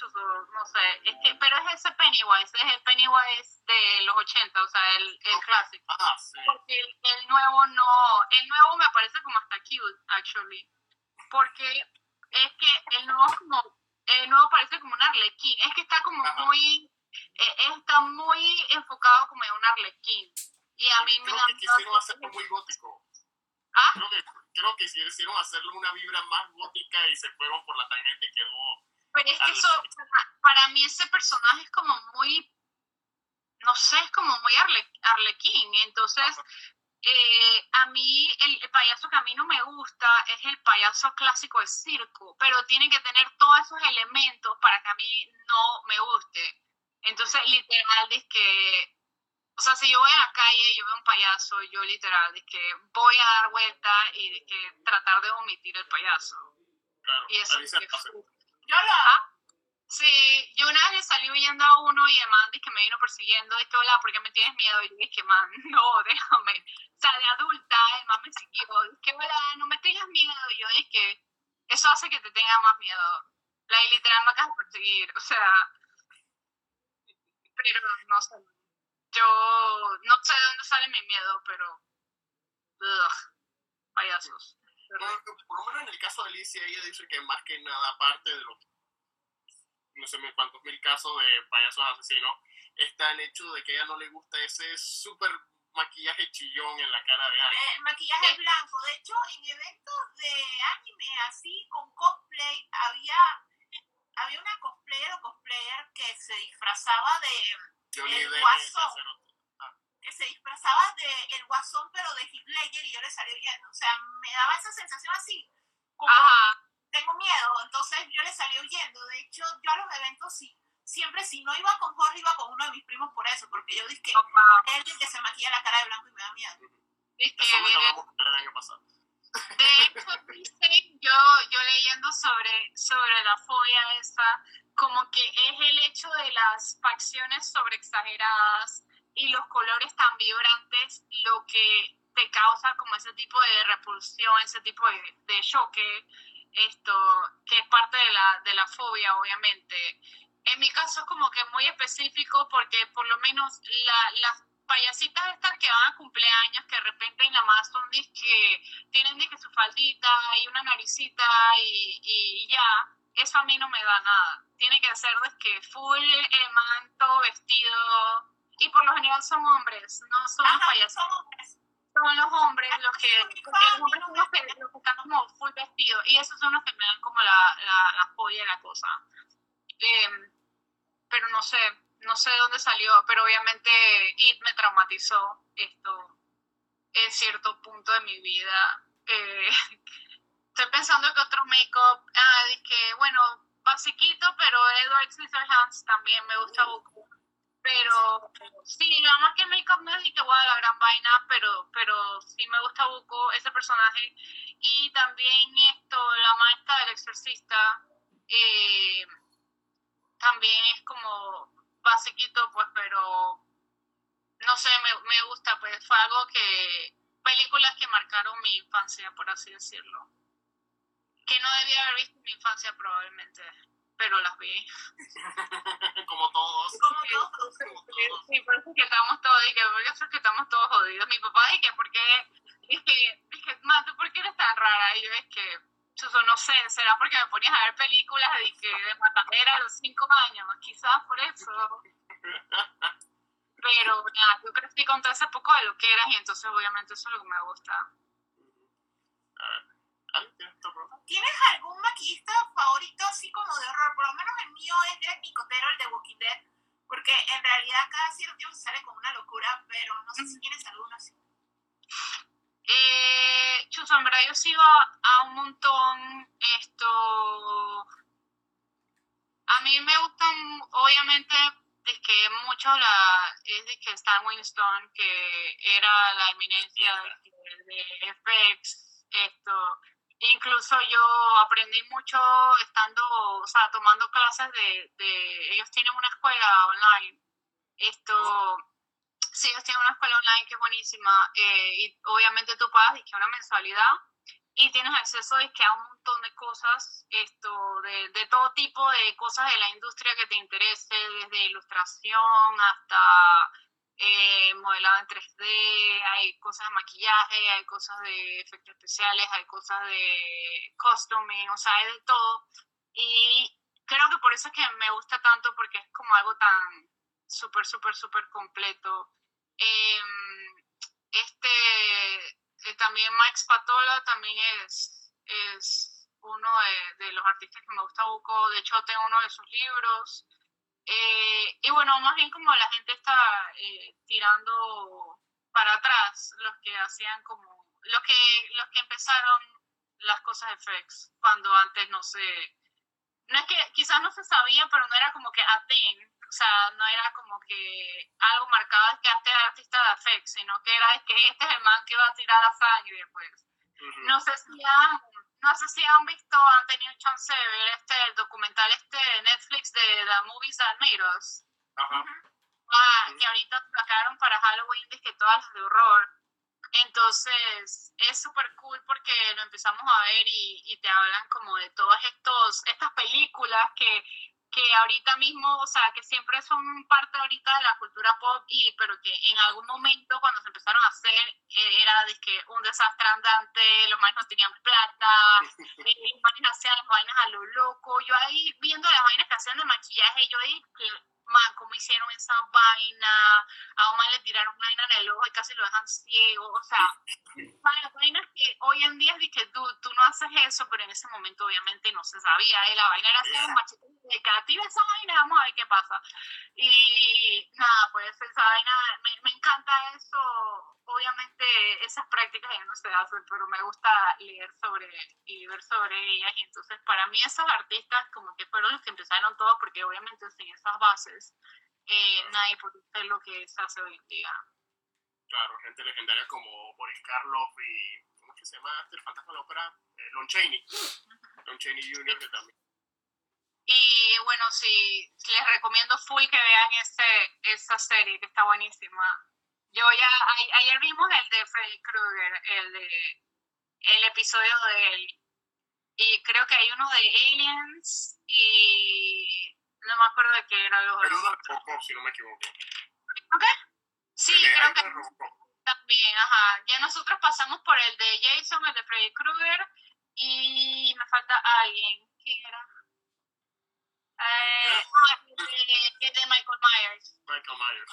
Speaker 7: no sé, es que, pero es ese Pennywise, es el Pennywise de los 80, o sea, el, el clásico.
Speaker 6: Ah, sí.
Speaker 7: Porque el, nuevo no, el nuevo me parece como hasta cute, actually. Porque es que el nuevo como, el nuevo parece como un arlequín, es que está como muy, eh, está muy enfocado como en un arlequín. Y a mí me
Speaker 6: da... que quisieron hacerlo muy gótico.
Speaker 7: ¿Ah?
Speaker 6: Creo que, creo que hicieron hacerlo una vibra más gótica y se fueron por la tangente y quedó.
Speaker 7: Pero es que eso, para mí ese personaje es como muy, no sé, es como muy arle, arlequín. Entonces, eh, a mí, el, payaso que a mí no me gusta es el payaso clásico de circo, pero tiene que tener todos esos elementos para que a mí no me guste. Entonces, literal, es que o sea, si yo voy a la calle y yo veo un payaso, yo literal, de que voy a dar vuelta y de que tratar de omitir el payaso.
Speaker 6: Claro,
Speaker 7: y eso
Speaker 6: se
Speaker 7: Yo lo hago. Sí, yo una vez le salí huyendo a uno y además que me vino persiguiendo, que hola, ¿por qué me tienes miedo? Y yo dije, man, (laughs) no, déjame. O sea, de adulta, el man me siguió, que hola, no me tengas miedo. Y yo dije, eso hace que te tenga más miedo. La literal me acaba de perseguir, o sea, pero no sé, yo no sé de dónde sale mi miedo, pero. payasos.
Speaker 6: por lo menos en el caso de Alicia, ella dice que más que nada, aparte de los no sé cuántos mil casos de payasos asesinos, está el hecho de que a ella no le gusta ese súper maquillaje chillón en la cara de alguien.
Speaker 3: El maquillaje blanco. De hecho, en eventos de anime así, con cosplay, había, había una cosplayer o cosplayer que se disfrazaba de el guasón, que se disfrazaba de el guasón pero de Hitler y yo le salí huyendo. O sea, me daba esa sensación así, como tengo miedo, entonces yo le salí huyendo. De hecho, yo a los eventos sí, siempre si no iba con Jorge, iba con uno de mis primos por eso, porque yo dije que él es el que se maquilla la cara de blanco y me da miedo.
Speaker 7: Es que
Speaker 6: el año pasado.
Speaker 7: De hecho, yo, yo leyendo sobre, sobre la fobia esa, como que es el hecho de las facciones sobre exageradas y los colores tan vibrantes lo que te causa como ese tipo de repulsión, ese tipo de, choque, esto, que es parte de la, de la fobia, obviamente. En mi caso es como que muy específico porque por lo menos la, las payasitas estas que van a cumpleaños, que de repente en la más son que tienen que su faldita y una naricita y, y, ya, eso a mí no me da nada. Tiene que ser de que full el manto, vestido, y por lo general son hombres, no son los payasitos. Son los hombres los que, los hombres son los que, están como full vestidos, y esos son los que me dan como la, la, la joya y la cosa. Eh, pero no sé, no sé de dónde salió, pero obviamente It me traumatizó esto en cierto punto de mi vida. Eh, (laughs) estoy pensando que otro make-up, ah, que bueno, basiquito, pero Edward Scissorhands también me gusta mucho. Pero sí, nada más que make-up no es que a la gran vaina, pero, pero sí me gusta Buco, ese personaje. Y también esto, la maestra del exorcista, eh, también es como basiquito, pues, pero no sé, me, me gusta, pues fue algo que, películas que marcaron mi infancia, por así decirlo. Que no debía haber visto en mi infancia probablemente, pero las vi. (laughs)
Speaker 6: como todos.
Speaker 3: Como todos.
Speaker 7: Sí, por eso que estamos todos, dije, por eso es que estamos todos jodidos. Mi papá dije, ¿por qué? Dije, dije, ¿tú por qué eres tan rara? Y yo es que yo no sé, será porque me ponías a ver películas de, que, de matadera a los cinco años, quizás por eso. (laughs) Pero nada, yo crecí con todo ese poco de lo que eras y entonces obviamente eso es lo que me gusta.
Speaker 3: ¿Tienes algún maquillista favorito así como de horror? Por lo menos el mío es Greg Nicotero, el de Walking Dead, porque en realidad cada cierto tiempo se sale con una locura, pero no sé si tienes alguno así.
Speaker 7: Eh, verdad yo sigo a, un montón esto. A mí me gustan, obviamente, es que mucho la, es de que Stan Winston, que era la eminencia de, FX, esto. Incluso yo aprendí mucho estando, o sea, tomando clases de, de ellos tienen una escuela online. Esto Sí, ellos tienen una escuela online que es buenísima eh, y obviamente tú pagas que una mensualidad y tienes acceso que a un montón de cosas, esto de, de, todo tipo de cosas de la industria que te interese, desde ilustración hasta eh, modelado en 3D, hay cosas de maquillaje, hay cosas de efectos especiales, hay cosas de costuming, o sea, hay de todo. Y creo que por eso es que me gusta tanto porque es como algo tan súper, súper, súper completo Em, este, eh, también Mike Spatola también es, es uno de, los artistas que me gusta Buco, de hecho tengo uno de sus libros. Eh, y bueno, más bien como la gente está eh, tirando para atrás, los que hacían como, los que, los que empezaron las cosas de FX, cuando antes no se, no es que quizás no se sabía, pero no era como que a o sea, no era como que algo marcado que este es artista de afect, sino que era que este es el man que va a tirar la sangre, pues. No sé si han, no sé si han visto, han tenido chance de ver este, el documental este de Netflix de The Movies That Made Us. Ah, que ahorita sacaron para Halloween, que todas las de horror. Entonces es súper cool porque lo empezamos a ver y, y, te hablan como de todas estos, estas películas que que ahorita mismo, o sea, que siempre son parte ahorita de la cultura pop, y pero que en algún momento cuando se empezaron a hacer eh, era de que un desastre andante, los manes no tenían plata, (laughs) eh, los manes hacían las vainas a lo loco, yo ahí viendo las vainas que hacían de maquillaje, yo ahí man, cómo hicieron esa vaina, a Omar le tiraron vaina en el ojo y casi lo dejan ciego, o sea, las vainas que hoy en día es que tú, tú no haces eso, pero en ese momento obviamente no se sabía, ¿eh? la vaina era así, un machete de que esa vaina, vamos a ver qué pasa. Y nada, pues esa vaina, me, me encanta eso, obviamente esas prácticas ya no se hacen, pero me gusta leer sobre y ver sobre ellas. Y entonces para mí esos artistas como que fueron los que empezaron todo, porque obviamente sin esas bases eh, nadie puede hacer lo que se hace hoy en día.
Speaker 6: Claro, gente legendaria como Boris Karloff y, ¿cómo es que se llama este, el fantasma de la ópera? Eh, Lon Chaney. Lon Chaney Jr. que también.
Speaker 7: Y bueno, sí, les recomiendo full que vean ese, esa serie que está buenísima Yo ya, ayer vimos el de Freddy Krueger, el de el episodio de él. Y creo que hay uno de Aliens y no me acuerdo de qué era
Speaker 6: uno de Robocop, si no me equivoco.
Speaker 7: ¿Ok? Sí, creo que también, ajá. Ya nosotros pasamos por el de Jason, el de Freddy Krueger y me falta alguien. ¿Quién era? Eh, el de Michael Myers.
Speaker 6: Michael Myers.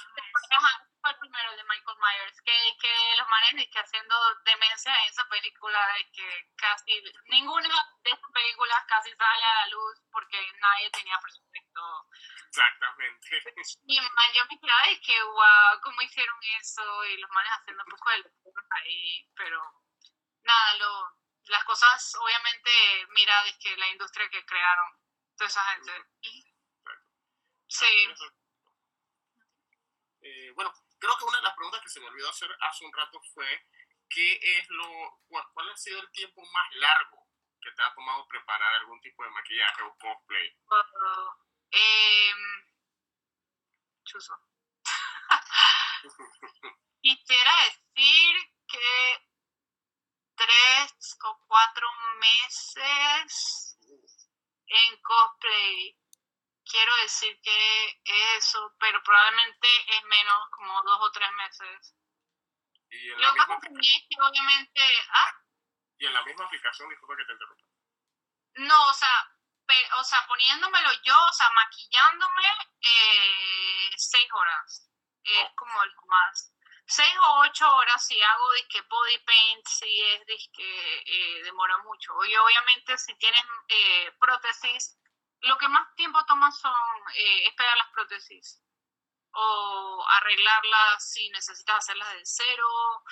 Speaker 7: Ajá, fue el primero de Michael Myers. Que, que los manes que haciendo demencia en esa película, que casi ninguna de esas películas casi sale a la luz porque nadie tenía presupuesto.
Speaker 6: Exactamente.
Speaker 7: Y man, yo me quedaba de que, wow, ¿cómo hicieron eso? Y los manes haciendo un poco de ahí, pero nada, lo, las cosas, obviamente, mira, es que la industria que crearon toda esa gente. Sí.
Speaker 6: Eh, bueno, creo que una de las preguntas que se me olvidó hacer hace un rato fue ¿qué es lo, cuál, ha sido el tiempo más largo que te ha tomado preparar algún tipo de maquillaje o cosplay?
Speaker 7: eh, chuso. (laughs) Quisiera decir que tres o cuatro meses en cosplay. Quiero decir que eso, pero probablemente es menos, como dos o tres meses.
Speaker 6: Y en la misma que
Speaker 7: obviamente... ¿ah?
Speaker 6: Y en la misma aplicación, disculpa que te interrumpa.
Speaker 7: No, o sea, o sea, poniéndomelo yo, o sea, maquillándome eh, seis horas. Es oh. como lo más seis o ocho horas si hago que body paint, si es que eh, demora mucho. Y obviamente si tienes eh, prótesis, lo que más tiempo toma son eh, las prótesis o arreglarlas si necesitas hacerlas de cero.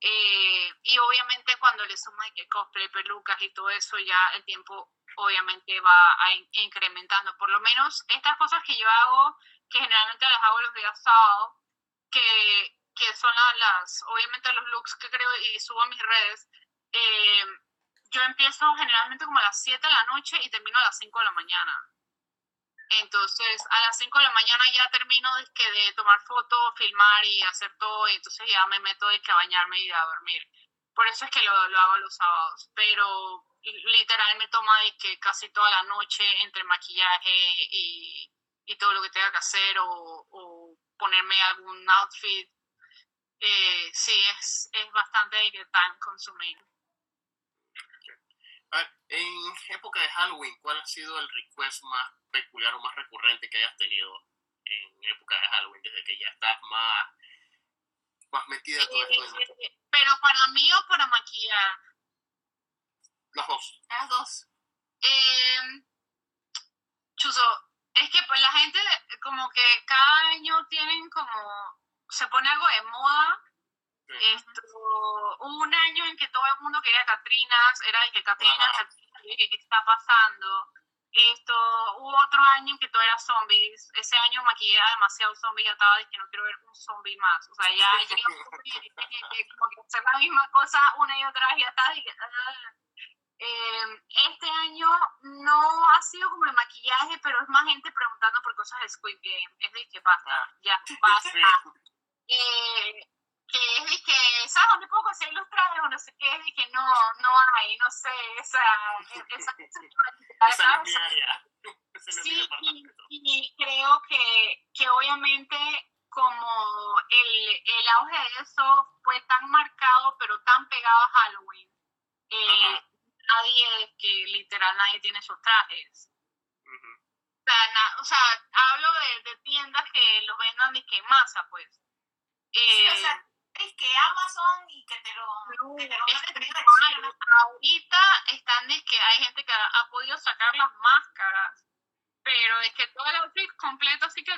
Speaker 7: Eh, y obviamente cuando le sumas que cosplay, pelucas y todo eso, ya el tiempo obviamente va incrementando. Por lo menos estas cosas que yo hago, que generalmente las hago los días sábados, que que son las, obviamente los looks que creo y subo a mis redes, eh, yo empiezo generalmente como a las 7 de la noche y termino a las 5 de la mañana. Entonces, a las 5 de la mañana ya termino de, que de tomar fotos, filmar y hacer todo, y entonces ya me meto de que a bañarme y a dormir. Por eso es que lo, lo hago los sábados, pero literal me toma de que casi toda la noche entre maquillaje y, y todo lo que tenga que hacer o, o ponerme algún outfit eh, sí, es, es bastante time consuming.
Speaker 6: en época de Halloween, ¿cuál ha sido el request más peculiar o más recurrente que hayas tenido en época de Halloween, desde que ya estás más, más metida todo esto?
Speaker 7: Eh, ¿Pero para mí o para maquillar?
Speaker 6: Las dos.
Speaker 3: Las dos.
Speaker 7: Eh, Chuso, es que pues la gente como que cada año tienen como se pone algo de moda. Esto, hubo un año en que todo el mundo quería Catrinas, era de que Catrinas, ¿qué está pasando? Esto, hubo otro año en que todo era zombies. Ese año maquillé demasiado zombies, ya estaba de que no quiero ver un zombie más. O sea, ya (laughs) como que hacer la misma cosa una y otra vez, ya estaba de que, ah". eh, este año no ha sido como el maquillaje, pero es más gente preguntando por cosas de Squid Game. Es de que basta, ah. ya (laughs) basta. Eh, que es que, ¿sabes dónde puedo conseguir los trajes o no sé qué? Es que no, no hay, no sé, esa, esa, (laughs)
Speaker 6: esa,
Speaker 7: Sí, y, creo que, que obviamente como el, el auge de eso fue tan marcado, pero tan pegado a Halloween, eh, nadie, que literal nadie tiene esos trajes. o, sea, o sea, hablo de, de, tiendas que los vendan de que masa, pues.
Speaker 3: Sí, o sea, eh, es que Amazon y que te lo, que te lo
Speaker 7: Ahorita están es que hay gente que ha, podido sacar las máscaras, pero es que todo el outfit completo, así que,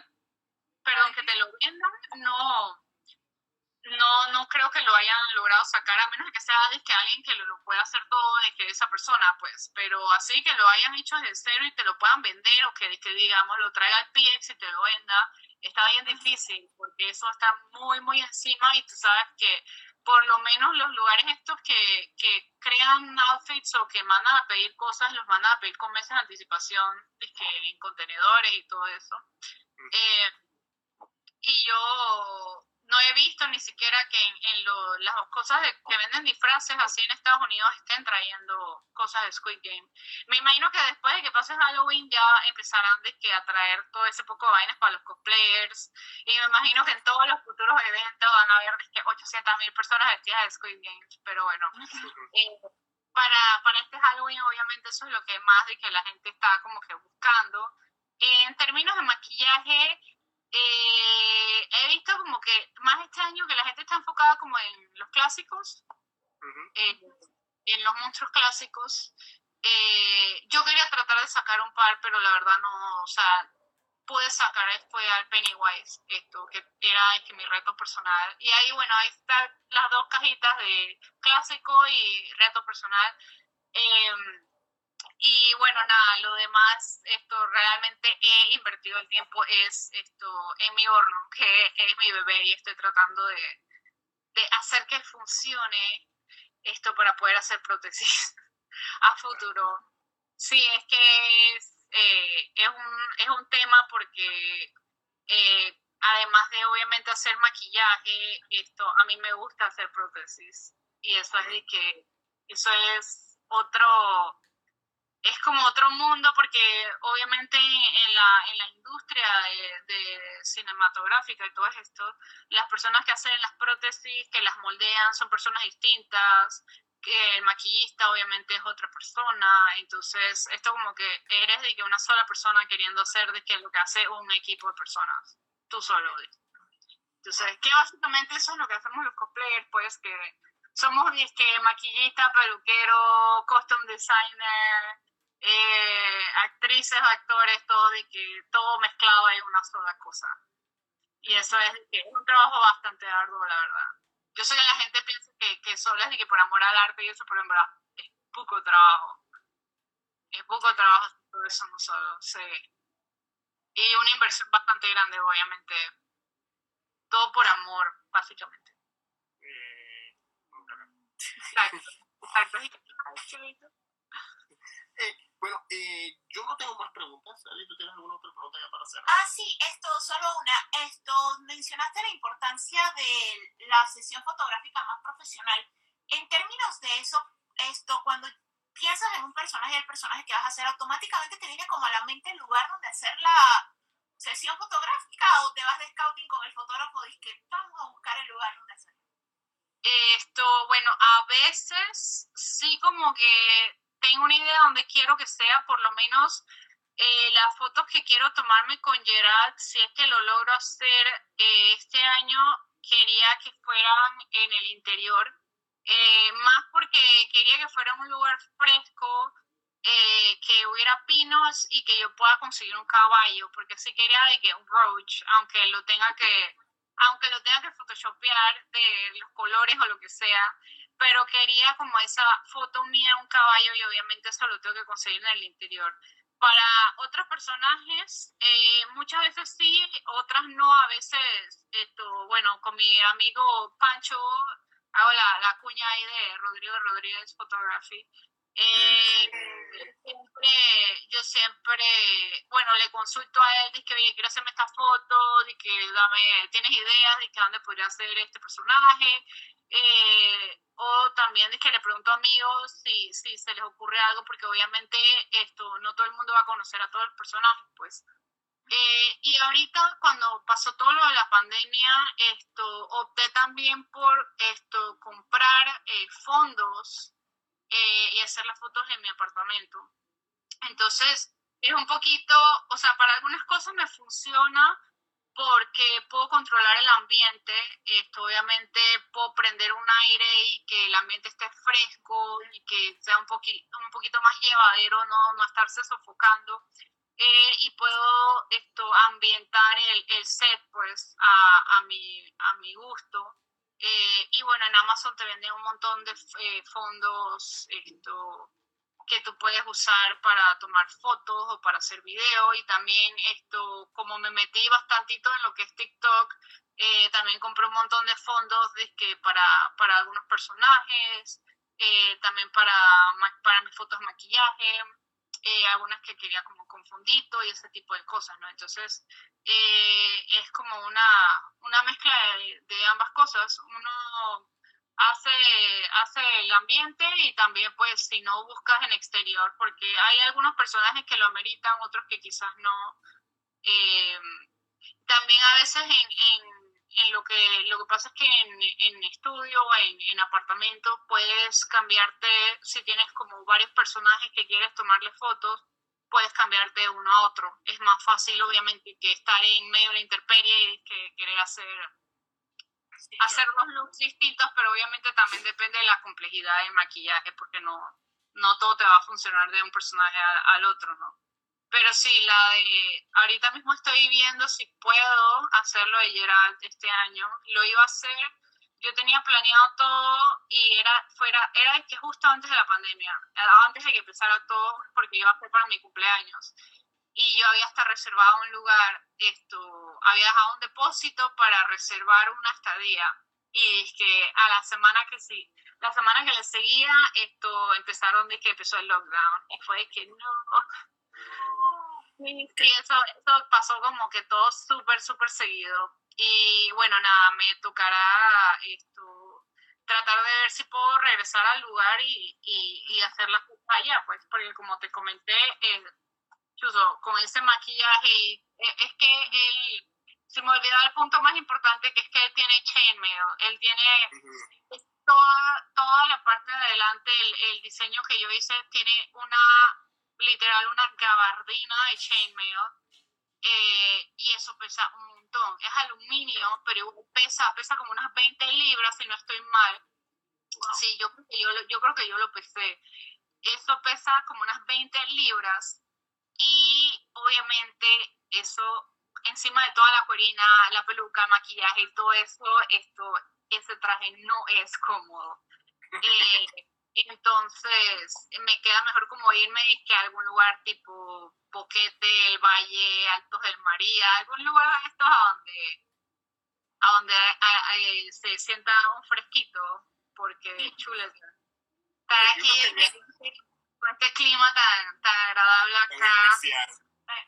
Speaker 7: perdón, que te lo vendan, no, no, no creo que lo hayan logrado sacar, a menos que sea de que alguien que lo, pueda hacer todo, de que esa persona, pues, pero así que lo hayan hecho desde cero y te lo puedan vender o que, que digamos, lo traiga al PX y te lo venda, está bien difícil porque eso está muy, muy encima y tú sabes que por lo menos los lugares estos que, que crean outfits o que mandan a pedir cosas, los mandan a pedir con meses de anticipación, que en contenedores y todo eso. Eh, y yo, no he visto ni siquiera que en, las cosas que venden disfraces así en Estados Unidos estén trayendo cosas de Squid Game. Me imagino que después de que pase Halloween ya empezarán de que a traer todo ese poco de vainas para los cosplayers y me imagino que en todos los futuros eventos van a haber que 800 mil personas vestidas de Squid Games, pero bueno. Eh, para, para este Halloween obviamente eso es lo que más de que la gente está como que buscando. en términos de maquillaje, eh, he visto como que más este año que la gente está enfocada como en los clásicos, en los monstruos clásicos. Eh, yo quería tratar de sacar un par, pero la verdad no, o sea, pude sacar fue al Pennywise, esto, que era que mi reto personal. Y ahí, bueno, ahí están las dos cajitas de clásico y reto personal. Eh, y bueno, nada, lo demás, esto realmente he invertido el tiempo es esto en mi horno, que es mi bebé y estoy tratando de, de hacer que funcione esto para poder hacer prótesis (laughs) a futuro. Sí, es que es, eh, un, es un tema porque eh, además de obviamente hacer maquillaje, esto a mí me gusta hacer prótesis y eso es de que eso es otro es como otro mundo porque obviamente en la, en la industria de, cinematográfica y todo esto, las personas que hacen las prótesis, que las moldean, son personas distintas, que el maquillista obviamente es otra persona, entonces esto como que eres de que una sola persona queriendo hacer de que lo que hace un equipo de personas, tú solo. Entonces, que básicamente eso es lo que hacemos los cosplayers, pues que somos que maquillista, peluquero, costume designer, eh, actrices, actores, todo, de que todo mezclado en una sola cosa. Y eso es, es un trabajo bastante arduo, la verdad. Yo sé que la gente piensa que, que solo es de que por amor al arte y eso, pero en verdad es poco trabajo. Es poco trabajo todo eso no solo, sí. Y una inversión bastante grande, obviamente. Todo por amor, básicamente. Eh, exacto, exacto. (laughs) (laughs)
Speaker 6: Eh, bueno, eh, yo no tengo más preguntas. Ali, ¿tú tienes alguna otra pregunta ya para hacer?
Speaker 3: Ah, sí, esto, solo una. Esto, mencionaste la importancia de la sesión fotográfica más profesional. En términos de eso, esto, cuando piensas en un personaje y el personaje que vas a hacer, automáticamente te viene como a la mente el lugar donde hacer la sesión fotográfica o te vas de scouting con el fotógrafo y que vamos a buscar el lugar donde hacerlo.
Speaker 7: Esto, bueno, a veces sí como que tengo una idea donde quiero que sea, por lo menos eh, las fotos que quiero tomarme con Gerard, si es que lo logro hacer eh, este año, quería que fueran en el interior, eh, más porque quería que fuera un lugar fresco, que hubiera pinos y que yo pueda conseguir un caballo, porque sí quería de que un roach, aunque lo tenga que aunque lo tenga que photoshopear de los colores o lo que sea, pero quería como esa foto mía, un caballo, y obviamente eso lo tengo que conseguir en el interior. Para otros personajes, eh, muchas veces sí, otras no, a veces, esto, bueno, con mi amigo Pancho, hago la, la cuña ahí de Rodrigo Rodríguez Photography, eh, siempre, yo siempre, bueno, le consulto a él, de que, oye, quiero hacerme esta foto, de que dame, tienes ideas de que dónde podría ser este personaje, eh, o también de que le pregunto a amigos si, si se les ocurre algo, porque obviamente esto, no todo el mundo va a conocer a todos los personajes, pues. Eh, y ahorita cuando pasó todo lo de la pandemia, esto, opté también por esto, comprar fondos eh, y hacer las fotos en mi apartamento. Entonces, es un poquito, o sea, para algunas cosas me funciona porque puedo controlar el ambiente, esto obviamente puedo prender un aire y que el ambiente esté fresco y que sea un, poquito un poquito más llevadero, no, no estarse sofocando. Eh, y puedo esto ambientar el, el set pues a, a, mi, a mi gusto eh, y bueno, en Amazon te venden un montón de eh, fondos esto, que tú puedes usar para tomar fotos o para hacer video. Y también esto, como me metí bastantito en lo que es TikTok, eh, también compré un montón de fondos de que para, para algunos personajes, también para, para mis fotos de maquillaje. eh, algunas que quería como confundito y ese tipo de cosas, ¿no? Entonces, eh, es como una, una mezcla de, de, ambas cosas. Uno hace, hace el ambiente y también, pues, si no buscas en exterior, porque hay algunos personajes que lo ameritan, otros que quizás no. Eh, también a veces en, en en lo que lo que pasa es que en, en estudio o en, en, apartamento puedes cambiarte, si tienes como varios personajes que quieres tomarle fotos, puedes cambiarte de uno a otro. Es más fácil, obviamente, que estar en medio de la intemperie y que querer hacer, hacer los looks distintos, pero obviamente también depende de la complejidad del maquillaje, porque no, no todo te va a funcionar de un personaje al, otro, ¿no? Pero sí, la de ahorita mismo estoy viendo si puedo hacerlo de Geralt este año. Lo iba a hacer, yo tenía planeado todo y era fuera era que justo antes de la pandemia, antes de que empezara todo, porque iba a ser para mi cumpleaños. Y yo había hasta reservado un lugar, esto, había dejado un depósito para reservar una estadía. Y es que a la semana que sí, la semana que le seguía, esto empezaron de que empezó el lockdown. Y fue que no, Sí, sí, eso, eso pasó como que todo súper, súper seguido. Y bueno, nada, me tocará esto, tratar de ver si puedo regresar al lugar y, y, y hacer la allá, pues, porque como te comenté, eh, con ese maquillaje, eh, es que él, se me olvidó el punto más importante, que es que él tiene chainmail, él tiene toda, toda la parte de adelante, el, el diseño que yo hice tiene una literal una gabardina de chainmail eh, y eso pesa un montón. Es aluminio, pero pesa, pesa como unas 20 libras si no estoy mal. Sí, yo, yo, yo creo que yo lo pesé. Eso pesa como unas 20 libras y obviamente eso encima de toda la cuerina, la peluca, el maquillaje y todo eso, esto, ese traje no es cómodo. Eh, (laughs) entonces, me queda mejor como irme que a algún lugar tipo Boquete, el Valle, Altos del María, algún lugar de estos a donde, a donde se sienta un fresquito, porque chules. Estar aquí con este clima tan, tan agradable acá.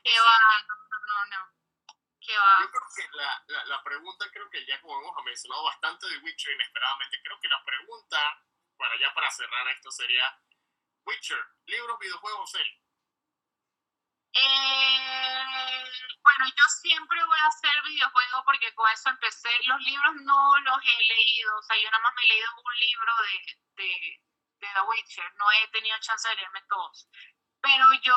Speaker 7: Que va, no, no, no. ¿Qué va?
Speaker 6: Yo creo que la, la, la pregunta, creo que ya como hemos mencionado bastante de Witcher inesperadamente, creo que la pregunta para ya para cerrar esto sería Witcher, libros, videojuegos, serie.
Speaker 7: Eh, bueno, yo siempre voy a hacer videojuegos porque con eso empecé. Los libros no los he leído, o sea, yo nada más me he leído un libro de, de, de The Witcher, no he tenido chance de leerme todos. Pero yo,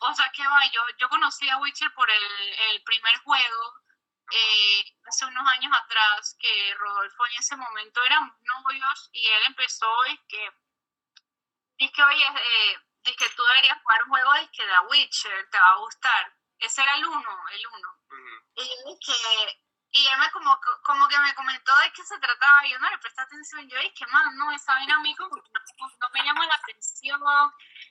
Speaker 7: o sea, ¿qué va? Yo, yo conocí a Witcher por el, el primer juego eh, hace unos años atrás que Rodolfo en ese momento eran novios y él empezó y que dice oye eh, que tú deberías jugar un juego de que The Witcher te va a gustar ese era el uno el uno y que y él me como, como que me comentó de qué se trataba, y yo no le presté atención, yo dije, man, no, esa vaina a mí como no, no, me llama la atención,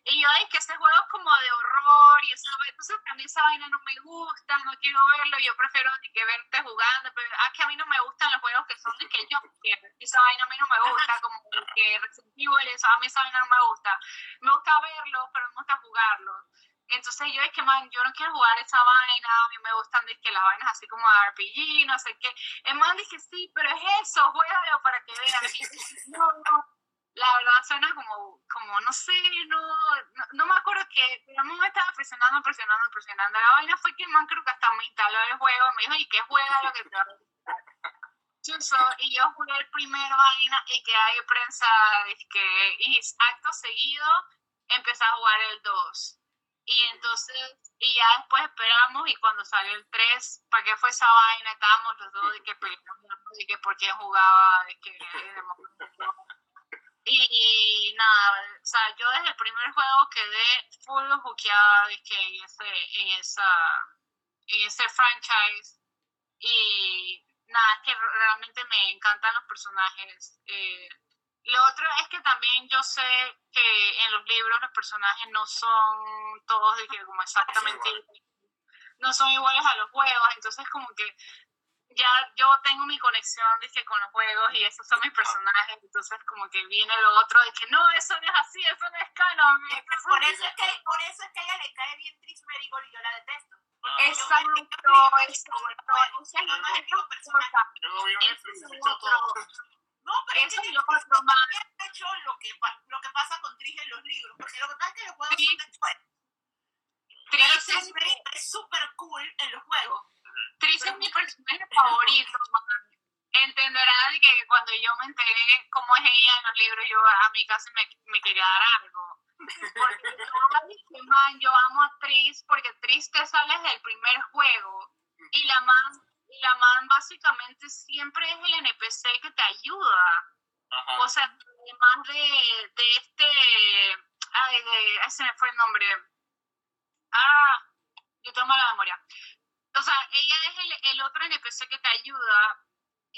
Speaker 7: y yo dije que ese juego es como de horror, y eso, entonces a mí esa vaina no me gusta, no quiero verlo, yo prefiero que verte jugando, pero ah, que a mí no me gustan los juegos que son de que yo quiero, esa vaina a mí no me gusta, como que resentivo eso, a mí esa vaina no me gusta, me gusta verlo, pero no me gusta jugarlo. Entonces yo es que, man, yo no quiero jugar esa vaina, a mí me gustan que las vainas así como RPG, no sé qué. El man dije, sí, pero es eso, (laughs) juégalo para que veas. no, no, la verdad suena como, como no sé, no, no, me acuerdo que, pero me estaba presionando, presionando, presionando. La vaina fue que el man creo que hasta me instaló el juego, me dijo, ¿y qué juega lo que te va a y yo jugué el primer vaina y que hay prensa, que, y acto seguido empecé a jugar el 2 y entonces, y ya después esperamos y cuando salió el 3, ¿para qué fue esa vaina? Estábamos los dos de que peleamos, de que por qué jugaba, de que... y, nada, o sea, yo desde el primer juego quedé full hookeada de que en ese, en esa, en ese franchise y nada, es que realmente me encantan los personajes. Eh, lo otro es que también yo sé que en los libros los personajes no son todos de que como exactamente no son iguales a los juegos, entonces como que ya yo tengo mi conexión con los juegos y esos son mis personajes, entonces como que viene lo otro de que no, eso no es así, eso no es canon.
Speaker 3: Por eso es que, por eso es que a ella le cae bien Tris Merigold y yo la detesto.
Speaker 7: Exacto,
Speaker 3: eso, no, pero eso es lo más. hecho lo que, lo que pasa con Tris en los libros, porque lo que pasa es que los juegos son después. Tris es súper cool en los juegos.
Speaker 7: Tris es mi personaje favorito. Entenderán que cuando yo me enteré cómo es ella en los libros, yo a mi casa me, me quería dar algo. Porque yo, man, yo amo a Tris porque Tris te sales del primer juego y la man, la man básicamente siempre es el NPC que te ayuda. O sea, además de, de este, ay, de, ese me fue el nombre. Ah, yo tengo mala memoria. O sea, ella es el, el otro NPC que te ayuda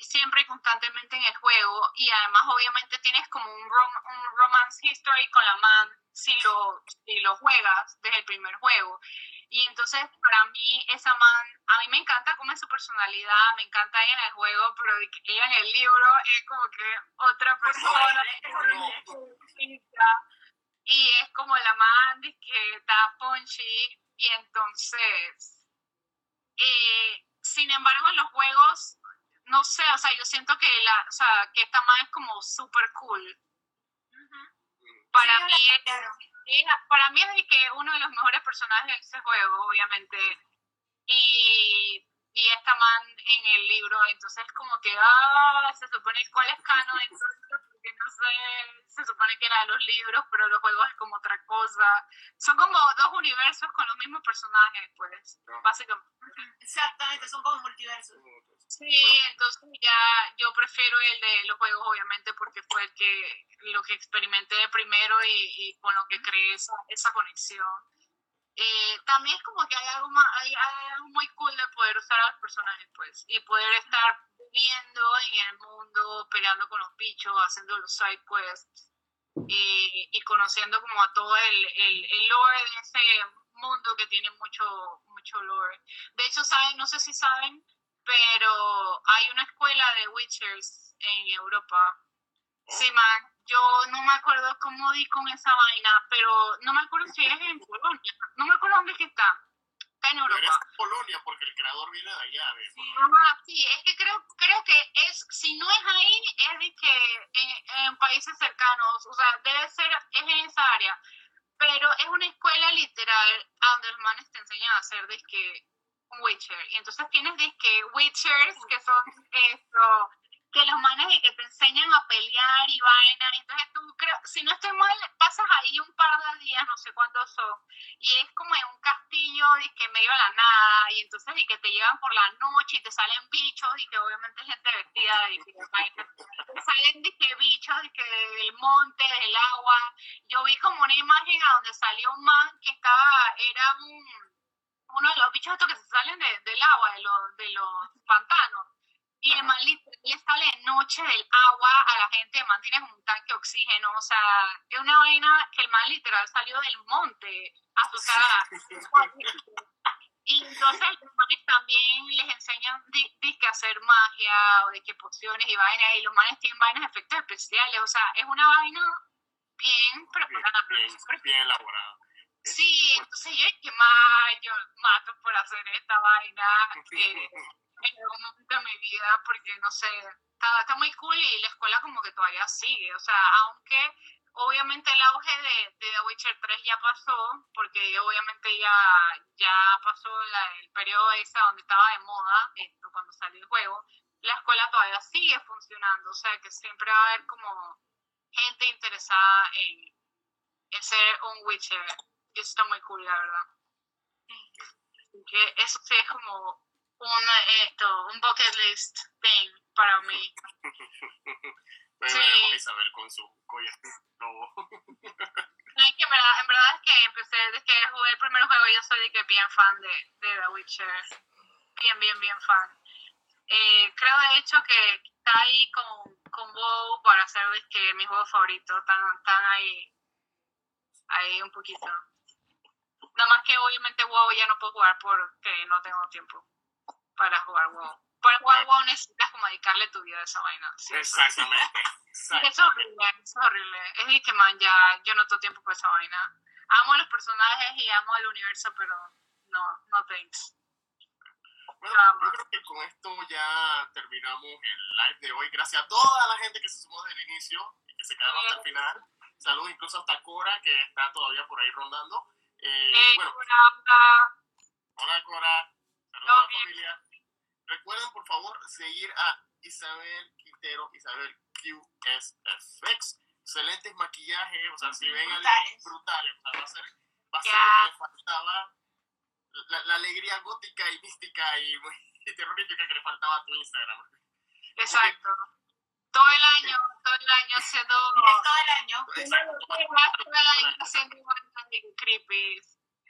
Speaker 7: siempre y constantemente en el juego y además obviamente tienes como un, un romance history con la man si lo, si lo juegas desde el primer juego. Y entonces para mí esa man, a mí me encanta cómo es su personalidad, me encanta ella en el juego, pero ella en el libro es como que otra persona. y es como la man que está punchy. Y entonces... Eh, sin embargo, en los juegos no sé, o sea, yo siento que la, o sea, que esta man es como súper cool. Para mí es, para mí es que uno de los mejores personajes de ese juego, obviamente. Y, y esta man en el libro, entonces como que, ah, se supone cuál es canon, entonces sé, se supone que era de los libros, pero los juegos es como otra cosa. Son como dos universos con los mismos personajes, pues, básicamente.
Speaker 3: Exactamente, son como multiversos.
Speaker 7: Sí, entonces ya yo prefiero el de los juegos, obviamente, porque fue el que lo que experimenté de primero y, y con lo que creé esa, esa conexión. Eh, también es como que hay algo, más, hay, algo muy cool de poder usar a los personajes, pues, y poder estar viviendo en el mundo, peleando con los bichos, haciendo los side quests, y, y conociendo como a todo el, el, el lore de ese mundo que tiene mucho, mucho lore. De hecho, saben, no sé si saben, pero hay una escuela de Witchers en Europa. Sí, man, yo no me acuerdo cómo di con esa vaina, pero no me acuerdo si es en Polonia, no me acuerdo dónde es que está. Está en Europa.
Speaker 6: Pero es Polonia porque el creador viene de allá, de
Speaker 7: sí, es que creo, creo que es, si no es ahí, es de que en, países cercanos, o sea, debe ser, es en esa área. Pero es una escuela literal donde los manes te enseñan a hacer de que Witcher. Y entonces tienes que Witchers, que son esto, que los manes y que te enseñan a pelear y vaina. Entonces tú, creo, si no estoy mal, pasas ahí un par de días, no sé cuántos son, y es como en un castillo y que medio a la nada, y entonces y que te llevan por la noche y te salen bichos y que obviamente gente vestida y que te salen bichos y que del monte, del agua. Yo vi como una imagen a donde salió un man que estaba, era un uno de los bichos estos que se salen de, del agua, de los, de los pantanos. Y el man le sale de noche del agua a la gente, el man tiene como un tanque de oxígeno, o sea, es una vaina que el man literal salió del monte a su Y entonces los manes también les enseñan de, que hacer magia o de que pociones y vainas, y los manes tienen vainas de efectos especiales, o sea, es una vaina bien preparada.
Speaker 6: Bien, bien elaborada.
Speaker 7: Sí, entonces yo es que más yo mato por hacer esta vaina eh, (laughs) en algún momento de mi vida porque no sé, está, está muy cool y la escuela como que todavía sigue, o sea, aunque obviamente el auge de, de The Witcher 3 ya pasó, porque obviamente ya, ya pasó el periodo ese donde estaba de moda, esto, cuando salió el juego, la escuela todavía sigue funcionando, o sea que siempre va a haber como gente interesada en, en ser un Witcher y eso está muy cool, la verdad. Que eso sí es como un, esto, un bucket list thing para mí. (laughs)
Speaker 6: sí. Isabel con su collar lobo.
Speaker 7: que en verdad, en verdad es que empecé desde que jugué el primer juego, yo soy que bien fan de, de The Witcher. Bien, bien, bien fan. Eh, creo de hecho que está ahí con, con WoW para ser que mi juego favorito. Están, están ahí, ahí un poquito. Nada más que obviamente WoW ya no puedo jugar porque no tengo tiempo para jugar WoW. para jugar WoW necesitas como dedicarle tu vida a esa vaina. Sí,
Speaker 6: Exactamente. (laughs)
Speaker 7: Es horrible, es horrible. Es de que, man, ya yo no tengo tiempo para esa vaina. Amo a los personajes y amo al universo, pero no, no thanks.
Speaker 6: Bueno, yo creo que con esto ya terminamos el live de hoy. Gracias a toda la gente que se sumó desde el inicio y que se quedaron hasta el final. Saludos incluso hasta Cora, que está todavía por ahí rondando. Eh,
Speaker 7: Eh,
Speaker 6: bueno,
Speaker 7: Cora, hola.
Speaker 6: hola Cora. Saludos a la familia. Recuerden, por favor, seguir a Isabel Quintero, Isabel QSFX. Excelentes maquillajes, o sea, si ven al
Speaker 3: Brutales.
Speaker 6: brutales, o sea, va a ser, va a ser
Speaker 7: Ya.
Speaker 6: lo que le faltaba, la, la alegría gótica y mística y, muy- y (laughs) terrorífica que le faltaba a tu Instagram.
Speaker 7: Exacto. Todo el año, todo el año haciendo...
Speaker 3: Todo el año.
Speaker 7: Todo el año haciendo creepy.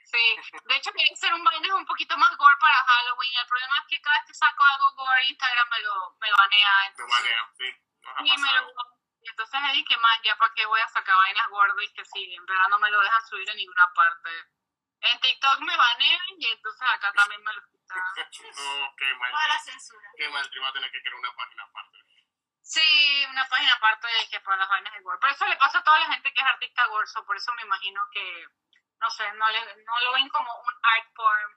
Speaker 7: Sí, de hecho quería hacer un vainas un poquito más gore para Halloween. El problema es que cada vez que saco algo gore, Instagram me lo, me banea. Entonces,
Speaker 6: sí, nos ha
Speaker 7: Sí, me
Speaker 6: pasado.
Speaker 7: lo y entonces le dije, man, ya para qué voy a sacar vainas gordas y que sí, en verdad no me lo dejan subir en ninguna parte. En TikTok me banean y entonces acá también me lo quitan. (laughs)
Speaker 6: Oh, qué mal,
Speaker 3: Toda la censura.
Speaker 6: qué mal, te va a tener que crear una página aparte.
Speaker 7: Sí, una página aparte de que para las vainas de gore. Pero eso le pasa a toda la gente que es artista gorso, por eso me imagino que, no sé, no, le, no lo ven como un art form.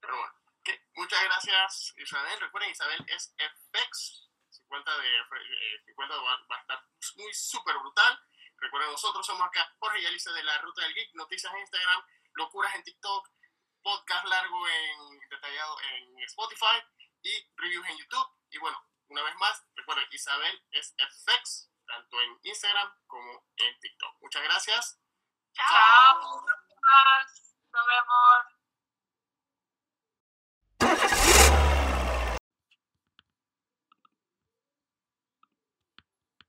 Speaker 6: Pero bueno, muchas gracias Isabel. Recuerden, Isabel es FX. Su cuenta, de, eh, su cuenta va, va a estar muy súper brutal. Recuerden, nosotros somos acá Jorge y Alicia de la Ruta del Geek. Noticias en Instagram, locuras en TikTok, podcast largo en detallado en Spotify y reviews en YouTube. Y bueno, una vez más, recuerden, Isabel es FX, tanto en Instagram como en TikTok. Muchas gracias.
Speaker 7: Chao. Nos vemos.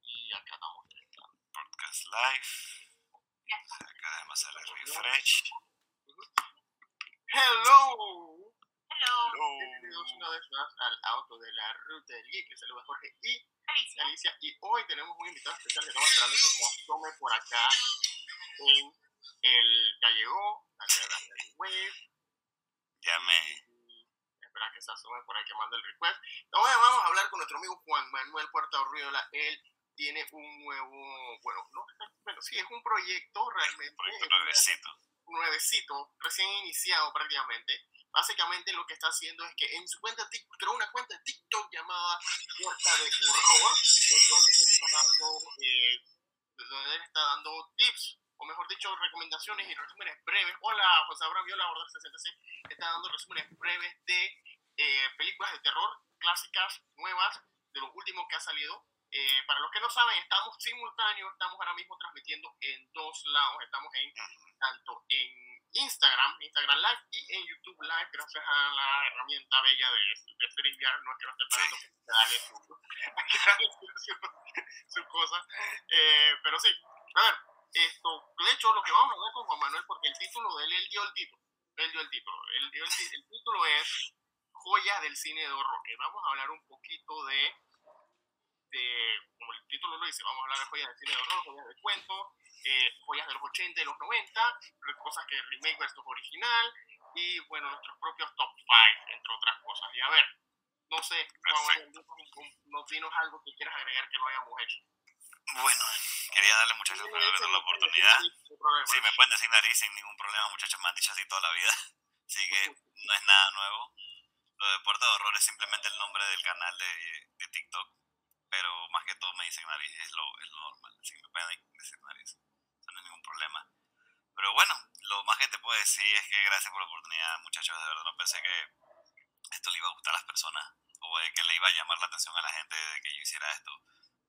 Speaker 6: Y acá estamos.
Speaker 8: Podcast Live. Acá además sale refresh.
Speaker 6: Hello.
Speaker 3: Hello.
Speaker 6: Bienvenidos una vez más al auto de la ruta del geek. Les saluda Jorge y
Speaker 3: Alicia.
Speaker 6: Alicia. Y hoy tenemos un invitado especial que estamos esperando que se asome por acá en el la web.
Speaker 8: Llame.
Speaker 6: Espera que se asome por ahí que manda el request. Hoy vamos a hablar con nuestro amigo Juan Manuel Puerta Orriola. Él tiene un nuevo, bueno, no, bueno, sí, es un proyecto realmente.
Speaker 8: Proyecto
Speaker 6: es una-
Speaker 8: nuevecito.
Speaker 6: nuevecito, recién iniciado prácticamente. Básicamente lo que está haciendo es que en su cuenta TikTok, creó una cuenta de TikTok llamada Puerta de Horror, en donde él está dando, eh, donde él está dando tips, o mejor dicho, recomendaciones y resúmenes breves. Hola, José Abraham Viola, Border 66, está dando resúmenes breves de eh, películas de terror clásicas, nuevas, de lo último que ha salido. Eh, para los que no saben, estamos simultáneos, estamos ahora mismo transmitiendo en dos lados. Estamos en tanto en Instagram, Instagram Live y en YouTube Live, gracias a la herramienta bella de, de hacer enviar, no es que no esté pagando que te dale su, (laughs) su, su cosa. Eh, pero sí, a ver, esto, de hecho, lo que vamos a hablar con Juan Manuel, porque el título de él, él dio el título, él dio el título, él dio el, título es Joyas del cine de horror. Y vamos a hablar un poquito de, de, como el título lo dice, vamos a hablar de joyas del cine de horror, joyas de cuento, eh, joyas de los 80 y los 90, cosas que remake versus original, y bueno, nuestros propios top 5, entre otras cosas. Y a ver, no sé, Juan nos dinos algo que quieras agregar que no hayamos hecho.
Speaker 8: Bueno, quería darle muchachos todo la oportunidad. Sí, me pueden decir nariz sin ningún problema, muchachos, me han dicho así toda la vida. (laughs) Así que no es nada nuevo. Lo de Puerta de Horror es simplemente el nombre del canal de, de TikTok. Pero más que todo me dicen nariz, es lo, es lo normal. Así que me pueden decir nariz. No es ningún problema. Pero bueno, lo más que te puedo decir es que gracias por la oportunidad, muchachos. De verdad no pensé que esto le iba a gustar a las personas o que le iba a llamar la atención a la gente de que yo hiciera esto.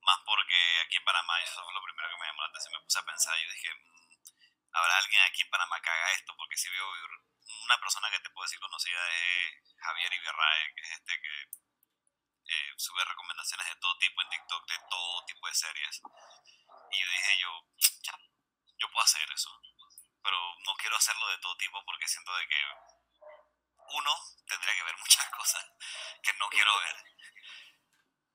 Speaker 8: Más porque aquí en Panamá, eso fue lo primero que me llamó la atención. Me puse a pensar, yo dije, "Mm, ¿habrá alguien aquí en Panamá que haga esto? Porque si veo una persona que te puedo decir conocida es Javier Iberrae, que es este que sube recomendaciones de todo tipo en TikTok, de todo tipo de series. Y yo dije, yo, (tsk) yo puedo hacer eso. Pero no quiero hacerlo de todo tipo porque siento de que, uno, tendría que ver (laughs) muchas cosas que no quiero ver.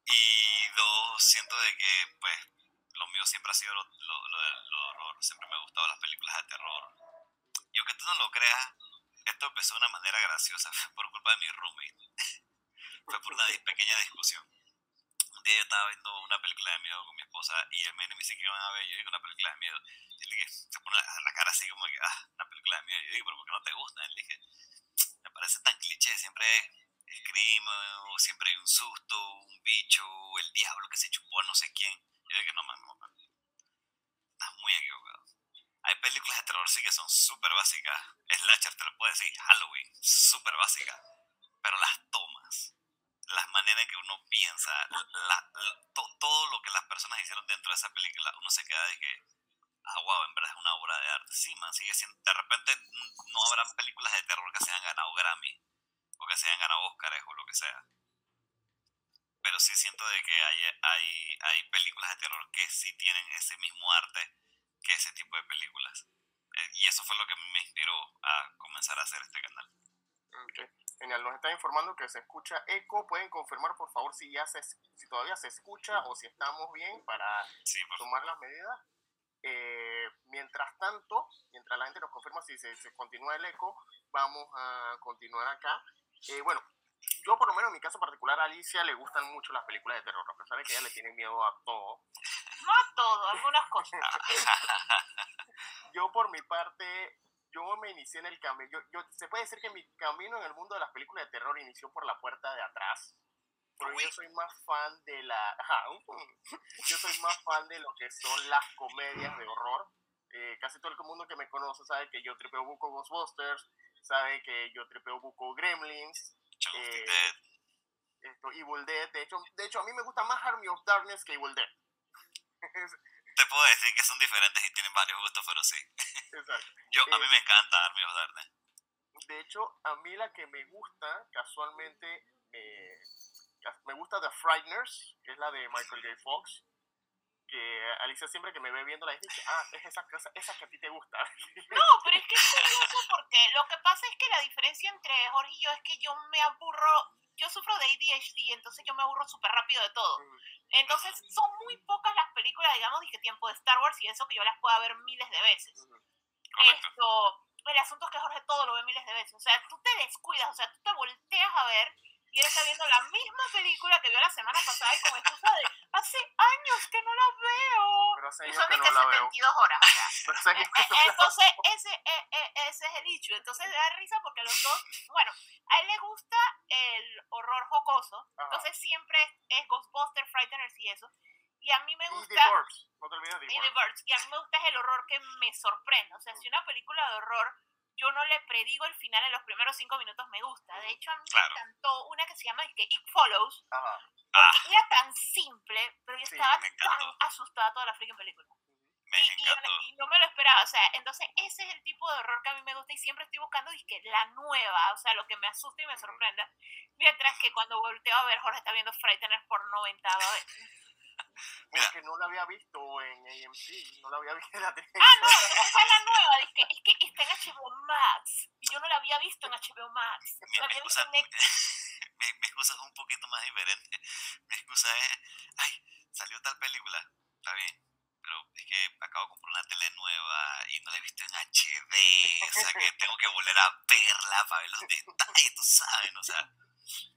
Speaker 8: Y dos, siento de que, pues, lo mío siempre ha sido lo, lo, lo lo horror. Siempre me han gustado las películas de terror. Y aunque tú no lo creas, esto empezó de una manera graciosa, (laughs) por culpa de mi roommate. (laughs) fue por una pequeña discusión. Un día yo estaba viendo una película de miedo con mi esposa y él me dice que iban a ver, yo digo una película de miedo. Y él dije, se pone la cara así como que, ah, una película de miedo. Y yo digo, pero ¿por qué no te gusta? Él dije, me parece tan cliché, siempre es crimen, siempre hay un susto, un bicho, el diablo que se chupó a no sé quién. Yo dije, no, man, no, man. Estás muy equivocado. Hay películas de terror sí que son súper básicas. Slasher, te lo puedo decir. Halloween, súper básica. Pero las las maneras en que uno piensa, todo lo que las personas hicieron dentro de esa película, uno se queda de que, ah, wow, en verdad es una obra de arte. Sí, man, sigue siendo. De repente no habrán películas de terror que se hayan ganado Grammy, o que se hayan ganado Oscars, o lo que sea. Pero sí siento de que hay, hay, hay películas de terror que sí tienen ese mismo arte que ese tipo de películas. Eh, y eso fue lo que me inspiró a comenzar a hacer este canal.
Speaker 6: Okay. Genial, nos está informando que se escucha eco. Pueden confirmar, por favor, si ya se, si todavía se escucha o si estamos bien para tomar las medidas. Eh, mientras tanto, mientras la gente nos confirma si se, se continúa el eco, vamos a continuar acá. Eh, bueno, yo por lo menos en mi caso particular a Alicia le gustan mucho las películas de terror, a pesar de que ella le tiene miedo a todo.
Speaker 3: No a todo, algunas cosas. (laughs)
Speaker 6: yo por mi parte, yo me inicié en el camino, yo, se puede decir que mi camino en el mundo de las películas de terror inició por la puerta de atrás. Pero yo soy más fan de la... (laughs) (laughs) yo soy más fan de lo que son las comedias de horror. Eh, casi todo el mundo que me conoce sabe que yo tripeo buco Ghostbusters, sabe que yo tripeo buco Gremlins, eh, esto, Evil Dead. De hecho, de hecho, a mí me gusta más Army of Darkness que Evil Dead. (laughs)
Speaker 8: Te puedo decir que son diferentes y tienen varios gustos, pero sí. Exacto. (laughs) Yo, a mí me eh, encanta Army of Darkness.
Speaker 6: De hecho, a mí la que me gusta, casualmente, me, me gusta The Frighteners, que es la de Michael J. Fox que Alicia siempre que me ve viendo la dice, ah, es esa, esa, esa que a ti te gusta. (laughs)
Speaker 3: No, pero es que es curioso porque lo que pasa es que la diferencia entre Jorge y yo es que yo me aburro, yo sufro de ADHD, entonces yo me aburro súper rápido de todo. Mm. Entonces son muy pocas las películas, digamos, que tiempo de Star Wars y eso que yo las pueda ver miles de veces. Esto, el asunto es que Jorge todo lo ve miles de veces, o sea, tú te descuidas, o sea, tú te volteas a ver y él está viendo la misma película que vio la semana pasada y con excusa de hace años que no la veo. (laughs)
Speaker 6: Pero hace años que no la 72
Speaker 3: horas. Entonces, ese, e, e, ese es el hecho. Entonces le da risa porque los dos, bueno, a él le gusta el horror jocoso. Entonces siempre es, Ghostbusters, Frighteners y eso. Y a mí me gusta.
Speaker 6: Y The Birds. No te olvides de
Speaker 3: The Birds. Y a mí me gusta el horror que me sorprende. O sea, si una película de horror yo no le predigo el final en los primeros cinco minutos me gusta. De hecho, a mí me encantó una que se llama que It Follows. Porque ah. era tan simple, pero yo estaba tan asustada toda la freaking película. y, no me lo esperaba, o sea, entonces ese es el tipo de horror que a mí me gusta y siempre estoy buscando que la nueva, o sea, lo que me asusta y me sorprenda, mientras que cuando volteo a ver Jorge está viendo Frighteners por 90 veces.
Speaker 6: Porque no la había visto en AMC, no la había (laughs) visto en la
Speaker 3: televisión. Ah, no, esa es la nueva, es que, es que está en HBO Max. Y yo no la había visto en HBO Max. Mi, la había visto en
Speaker 8: Netflix. (laughs) Mi, mi, excusa es un poquito más diferente. Mi excusa es, ay, salió tal película. Está bien. Pero es que acabo de comprar una tele nueva y no la he visto en HD. O sea que tengo que volver a verla para ver los (laughs) detalles, tú sabes, o sea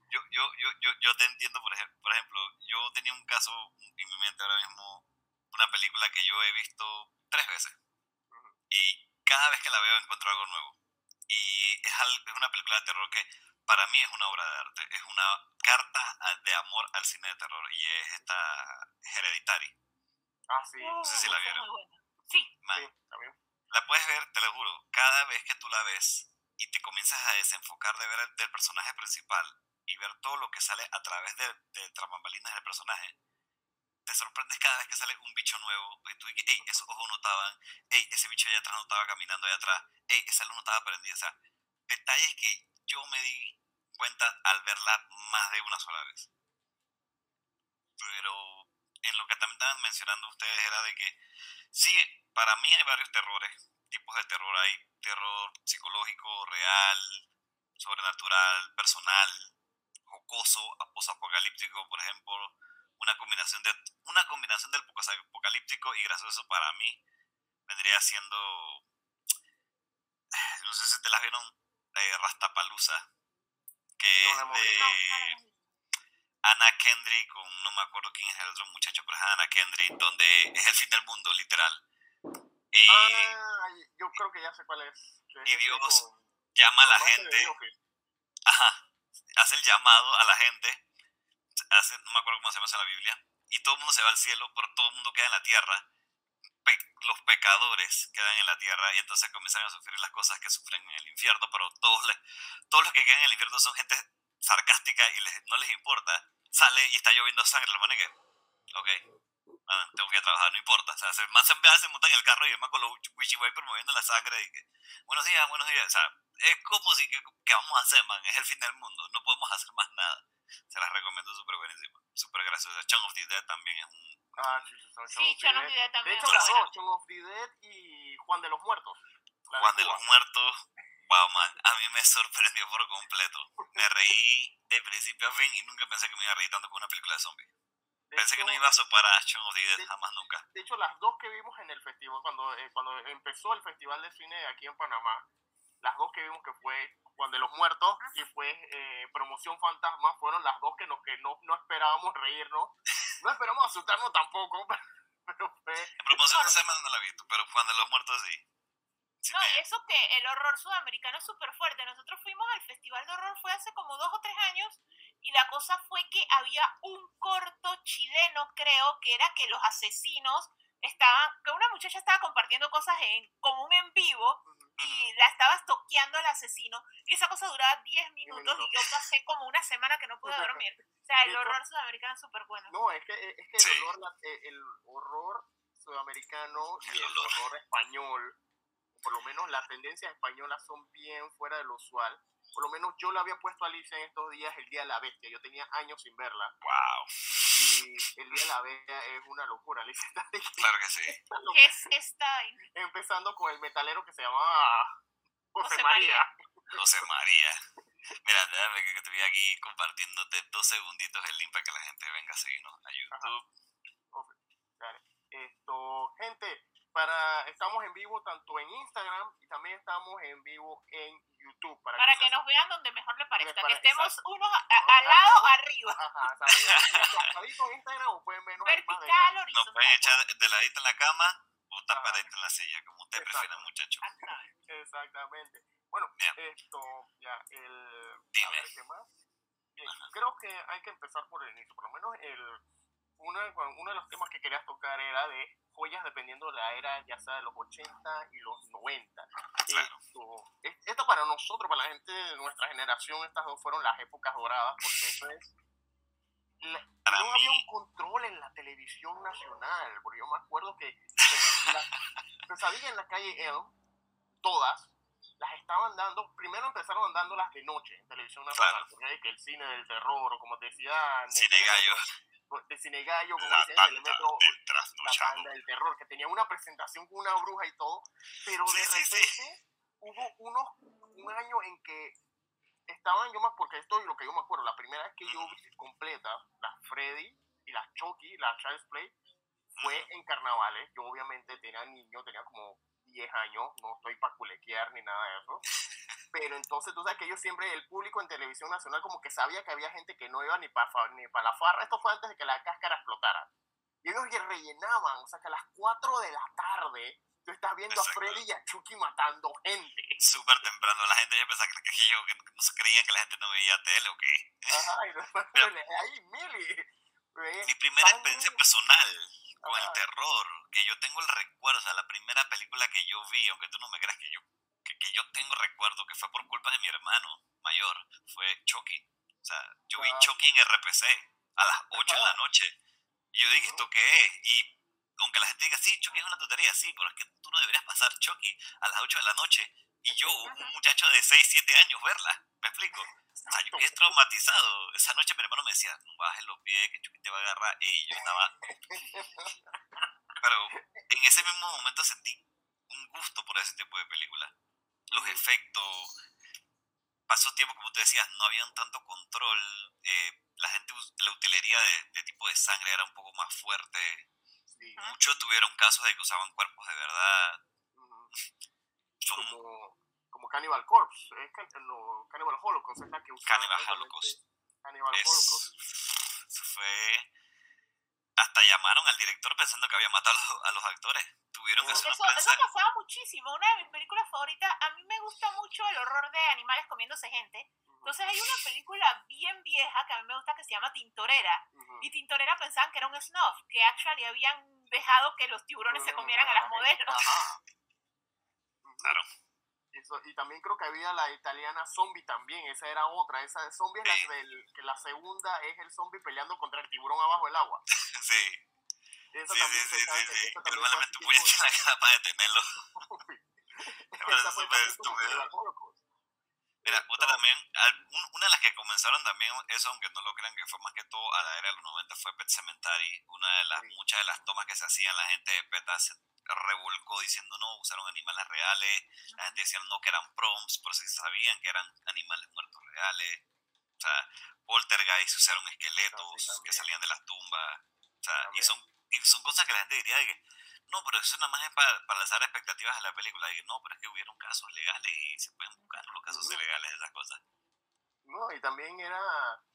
Speaker 8: yo, yo, yo, yo, yo te entiendo, por ejemplo, por ejemplo, yo tenía un caso en mi mente ahora mismo, una película que yo he visto tres veces. Y cada vez que la veo encuentro algo nuevo. Y es, es una película de terror que para mí es una obra de arte. Es una carta de amor al cine de terror. Y es esta Hereditary.
Speaker 6: Ah, sí.
Speaker 8: No sé si la vieron.
Speaker 3: Sí.
Speaker 6: sí
Speaker 8: la puedes ver, te lo juro, cada vez que tú la ves y te comienzas a desenfocar de ver el, del personaje principal y ver todo lo que sale a través de, de tramambalinas del personaje, te sorprendes cada vez que sale un bicho nuevo y tú dices, hey, esos ojos no estaban, hey, ese bicho allá atrás no estaba caminando allá atrás, hey, esa luz no estaba prendida. O sea, detalles que yo me di cuenta al verla más de una sola vez. Pero en lo que también estaban mencionando ustedes era de que, sí, para mí hay varios terrores, tipos de terror. Hay terror psicológico, real, sobrenatural, personal, jocoso, posapocalíptico, por ejemplo, una combinación de una combinación del apocalíptico y gracioso para mí vendría siendo no sé si te las vieron eh, Rastapalusa, que es de Anna Kendrick, con no me acuerdo quién es el otro muchacho, pero es Anna Kendrick, donde es el fin del mundo, literal.
Speaker 6: Y, ah, yo creo que ya sé cuál es.
Speaker 8: y Dios llama a la gente. Ajá, hace el llamado a la gente, hace, no me acuerdo cómo se llama en la Biblia, y todo el mundo se va al cielo, pero todo el mundo queda en la tierra. los pecadores quedan en la tierra y entonces comienzan a sufrir las cosas que sufren en el infierno, pero todos, todos los que quedan en el infierno son gente sarcástica y no les importa. Sale y está lloviendo sangre, y que, ok, tengo que ir a trabajar, no importa. O sea, se, más se, se monta en el carro y yo con los Wichi moviendo la sangre y que, buenos días, buenos días. O sea, es como si, que, ¿qué vamos a hacer, man? Es el fin del mundo, no podemos hacer más nada. Se las recomiendo súper buenísimo, súper graciosa. Chong of the Dead también es un...
Speaker 6: Ah, sí,
Speaker 3: sí, Chong of the Dead también.
Speaker 6: De hecho, las dos, Chong of the Dead y Juan de los Muertos.
Speaker 8: Juan de, los Muertos, wow, man, a mí me sorprendió por completo. Me reí de principio a fin y nunca pensé que me iba a reír tanto con una película de zombies. Pensé que no iba a superar a Chong of the Dead jamás nunca.
Speaker 6: De hecho, las dos que vimos en el festival, cuando, eh, cuando empezó el festival de cine aquí en Panamá, las dos que vimos que fue Juan de los Muertos y fue eh, Promoción Fantasma, fueron las dos que, nos, que no, no esperábamos reírnos. No (laughs) esperamos asustarnos tampoco, (laughs) pero fue...
Speaker 8: Promoción Fantasma no la he visto, pero Juan de los Muertos sí.
Speaker 3: No, y eso que el horror sudamericano es súper fuerte. Nosotros fuimos al Festival de Horror, fue hace como dos o tres años, y la cosa fue que había un corto chileno, creo, que era que los asesinos estaban, que una muchacha estaba compartiendo cosas en, como un en vivo, y la estaba toqueando al asesino. Y esa cosa duraba 10 minutos y yo pasé como una semana que no pude dormir. (laughs) O sea, el horror sudamericano es súper bueno.
Speaker 6: No, es que, es que el, horror, eh, el horror sudamericano y el horror español, por lo menos las tendencias españolas son bien fuera de lo usual por lo menos yo le había puesto a Alicia en estos días el Día de la Bestia. Yo tenía años sin verla.
Speaker 8: ¡Wow!
Speaker 6: Y el Día de la Bestia es una locura, Alicia. (laughs)
Speaker 8: claro que sí.
Speaker 3: ¿Qué es esta?
Speaker 6: Empezando con el metalero que se llamaba José, María.
Speaker 8: José María. Mira, déjame que te voy aquí compartiéndote dos segunditos el link para que la gente venga a seguirnos a YouTube.
Speaker 6: Esto, gente, para, estamos en vivo tanto en Instagram y también estamos en vivo en YouTube.
Speaker 3: Para, que, nos vean donde mejor le parezca, que estemos unos al lado arriba.
Speaker 6: Ajá, (laughs) en Instagram o pueden vernos
Speaker 3: Vertical, horizontal.
Speaker 8: Nos pueden echar de ladito en la cama o tapadito en la silla, como ustedes prefieran, muchachos.
Speaker 6: Exactamente. Bueno, esto, ya, el...
Speaker 8: Dime.
Speaker 6: ¿qué más? Bien, creo que hay que empezar por el inicio, por lo menos el... Uno, uno de los temas que querías tocar era de joyas dependiendo de la era, ya sea de los 80 y los 90. Esto, esto, para nosotros, para la gente de nuestra generación, estas dos fueron las épocas doradas, porque eso es... no había un control en la televisión nacional, porque yo me acuerdo que la (laughs) pesadilla en la calle El, todas, las estaban dando, primero empezaron dándolas de noche en televisión nacional, porque que el cine del terror, o como te decía...
Speaker 8: Cine gallo
Speaker 6: de Cine Gallo, como
Speaker 8: la
Speaker 6: banda, la banda del terror, que tenía una presentación con una bruja y todo, pero de repente hubo unos, un año en que estaban yo más, porque esto es lo que yo me acuerdo, la primera vez que yo vi completa, las Freddy y las Chucky, las Child's Play, fue en carnavales, yo obviamente tenía niño, tenía como 10 años, no estoy para culequear ni nada de eso. (laughs) Pero entonces tú sabes que ellos siempre, el público en televisión nacional como que sabía que había gente que no iba ni para ni para la farra, esto fue antes de que la cáscara explotara. Y ellos que rellenaban, o sea que a las 4 de la tarde tú estás viendo a Freddy y a Chucky matando gente.
Speaker 8: Súper temprano, la gente ya pensaba que, que, yo, que no se creían que la gente no veía tele o qué.
Speaker 6: Ajá, y después, (laughs) ahí, Mili.
Speaker 8: Mi primera experiencia personal con el terror, que yo tengo el recuerdo, o sea, la primera película que yo vi, aunque tú no me creas que yo, que, que yo tengo recuerdo, que fue por culpa de mi hermano mayor, fue Chucky. O sea, yo vi Chucky en RPC a las 8 de la noche. Y yo dije, ¿esto qué es? Y aunque la gente diga, sí, Chucky es una tontería, sí, pero es que tú no deberías pasar Chucky a las 8 de la noche y yo, un muchacho de 6, 7 años, verla. ¿Me explico? O sea, yo quedé traumatizado. Esa noche mi hermano me decía, no bajes los pies, que Chucky te va a agarrar. Y yo estaba... Pero en ese mismo momento sentí un gusto por ese tipo de película. Los efectos. Pasó tiempo, como tú decías, no había tanto control. Eh, la gente, la utilería de, tipo de sangre era un poco más fuerte. Muchos tuvieron casos de que usaban cuerpos de verdad.
Speaker 6: Como como Cannibal Corpse, es can, no, Cannibal Holocaust, es la que usaba.
Speaker 8: Cannibal Holocaust.
Speaker 6: Cannibal
Speaker 8: Es-
Speaker 6: Holocaust.
Speaker 8: fue. Hasta llamaron al director pensando que había matado a los, a los actores. Tuvieron que hacer
Speaker 3: Eso,
Speaker 8: una
Speaker 3: eso
Speaker 8: prensa.
Speaker 3: pasaba muchísimo. Una de mis películas favoritas, a mí me gusta mucho el horror de animales comiéndose gente. Entonces hay una película bien vieja que a mí me gusta que se llama Tintorera. Y Tintorera pensaban que era un snuff, que actually habían dejado que los tiburones se comieran a las modelos.
Speaker 6: Ujú.
Speaker 8: Claro.
Speaker 6: Y, eso- y también creo que había la italiana zombie también, esa era otra. Esa zombie es
Speaker 8: Sí.
Speaker 6: la, del- que la segunda es el zombie peleando contra el tiburón abajo del agua. (laughs)
Speaker 8: Sí,
Speaker 6: Esa
Speaker 8: sí, sí,
Speaker 6: también
Speaker 8: sí,
Speaker 6: pensaba
Speaker 8: sí.
Speaker 6: que
Speaker 8: sí. El
Speaker 6: también
Speaker 8: man le metió puñete en la cara para detenerlo. (laughs)
Speaker 6: fue (laughs)
Speaker 8: súper
Speaker 6: también
Speaker 8: estúpido. Mira, otra también, una de las que comenzaron también eso, aunque no lo crean, que fue más que todo a la era de los 90, fue Pet Cemetery. Una de las,
Speaker 6: Sí.
Speaker 8: muchas de las tomas que se hacían, la gente de PETA se revolcó diciendo no, usaron animales reales. La gente decía no, que eran prompts, pero sí sabían que eran animales muertos reales. O sea, poltergeist, usaron esqueletos que salían de las tumbas. O sea, y son, y son cosas que la gente diría de que no, pero eso nada más es para, para lanzar expectativas a la película. Y no, pero es que hubieron casos legales y se pueden buscar los casos
Speaker 6: Ujú.
Speaker 8: legales de esas cosas.
Speaker 6: No, y también era,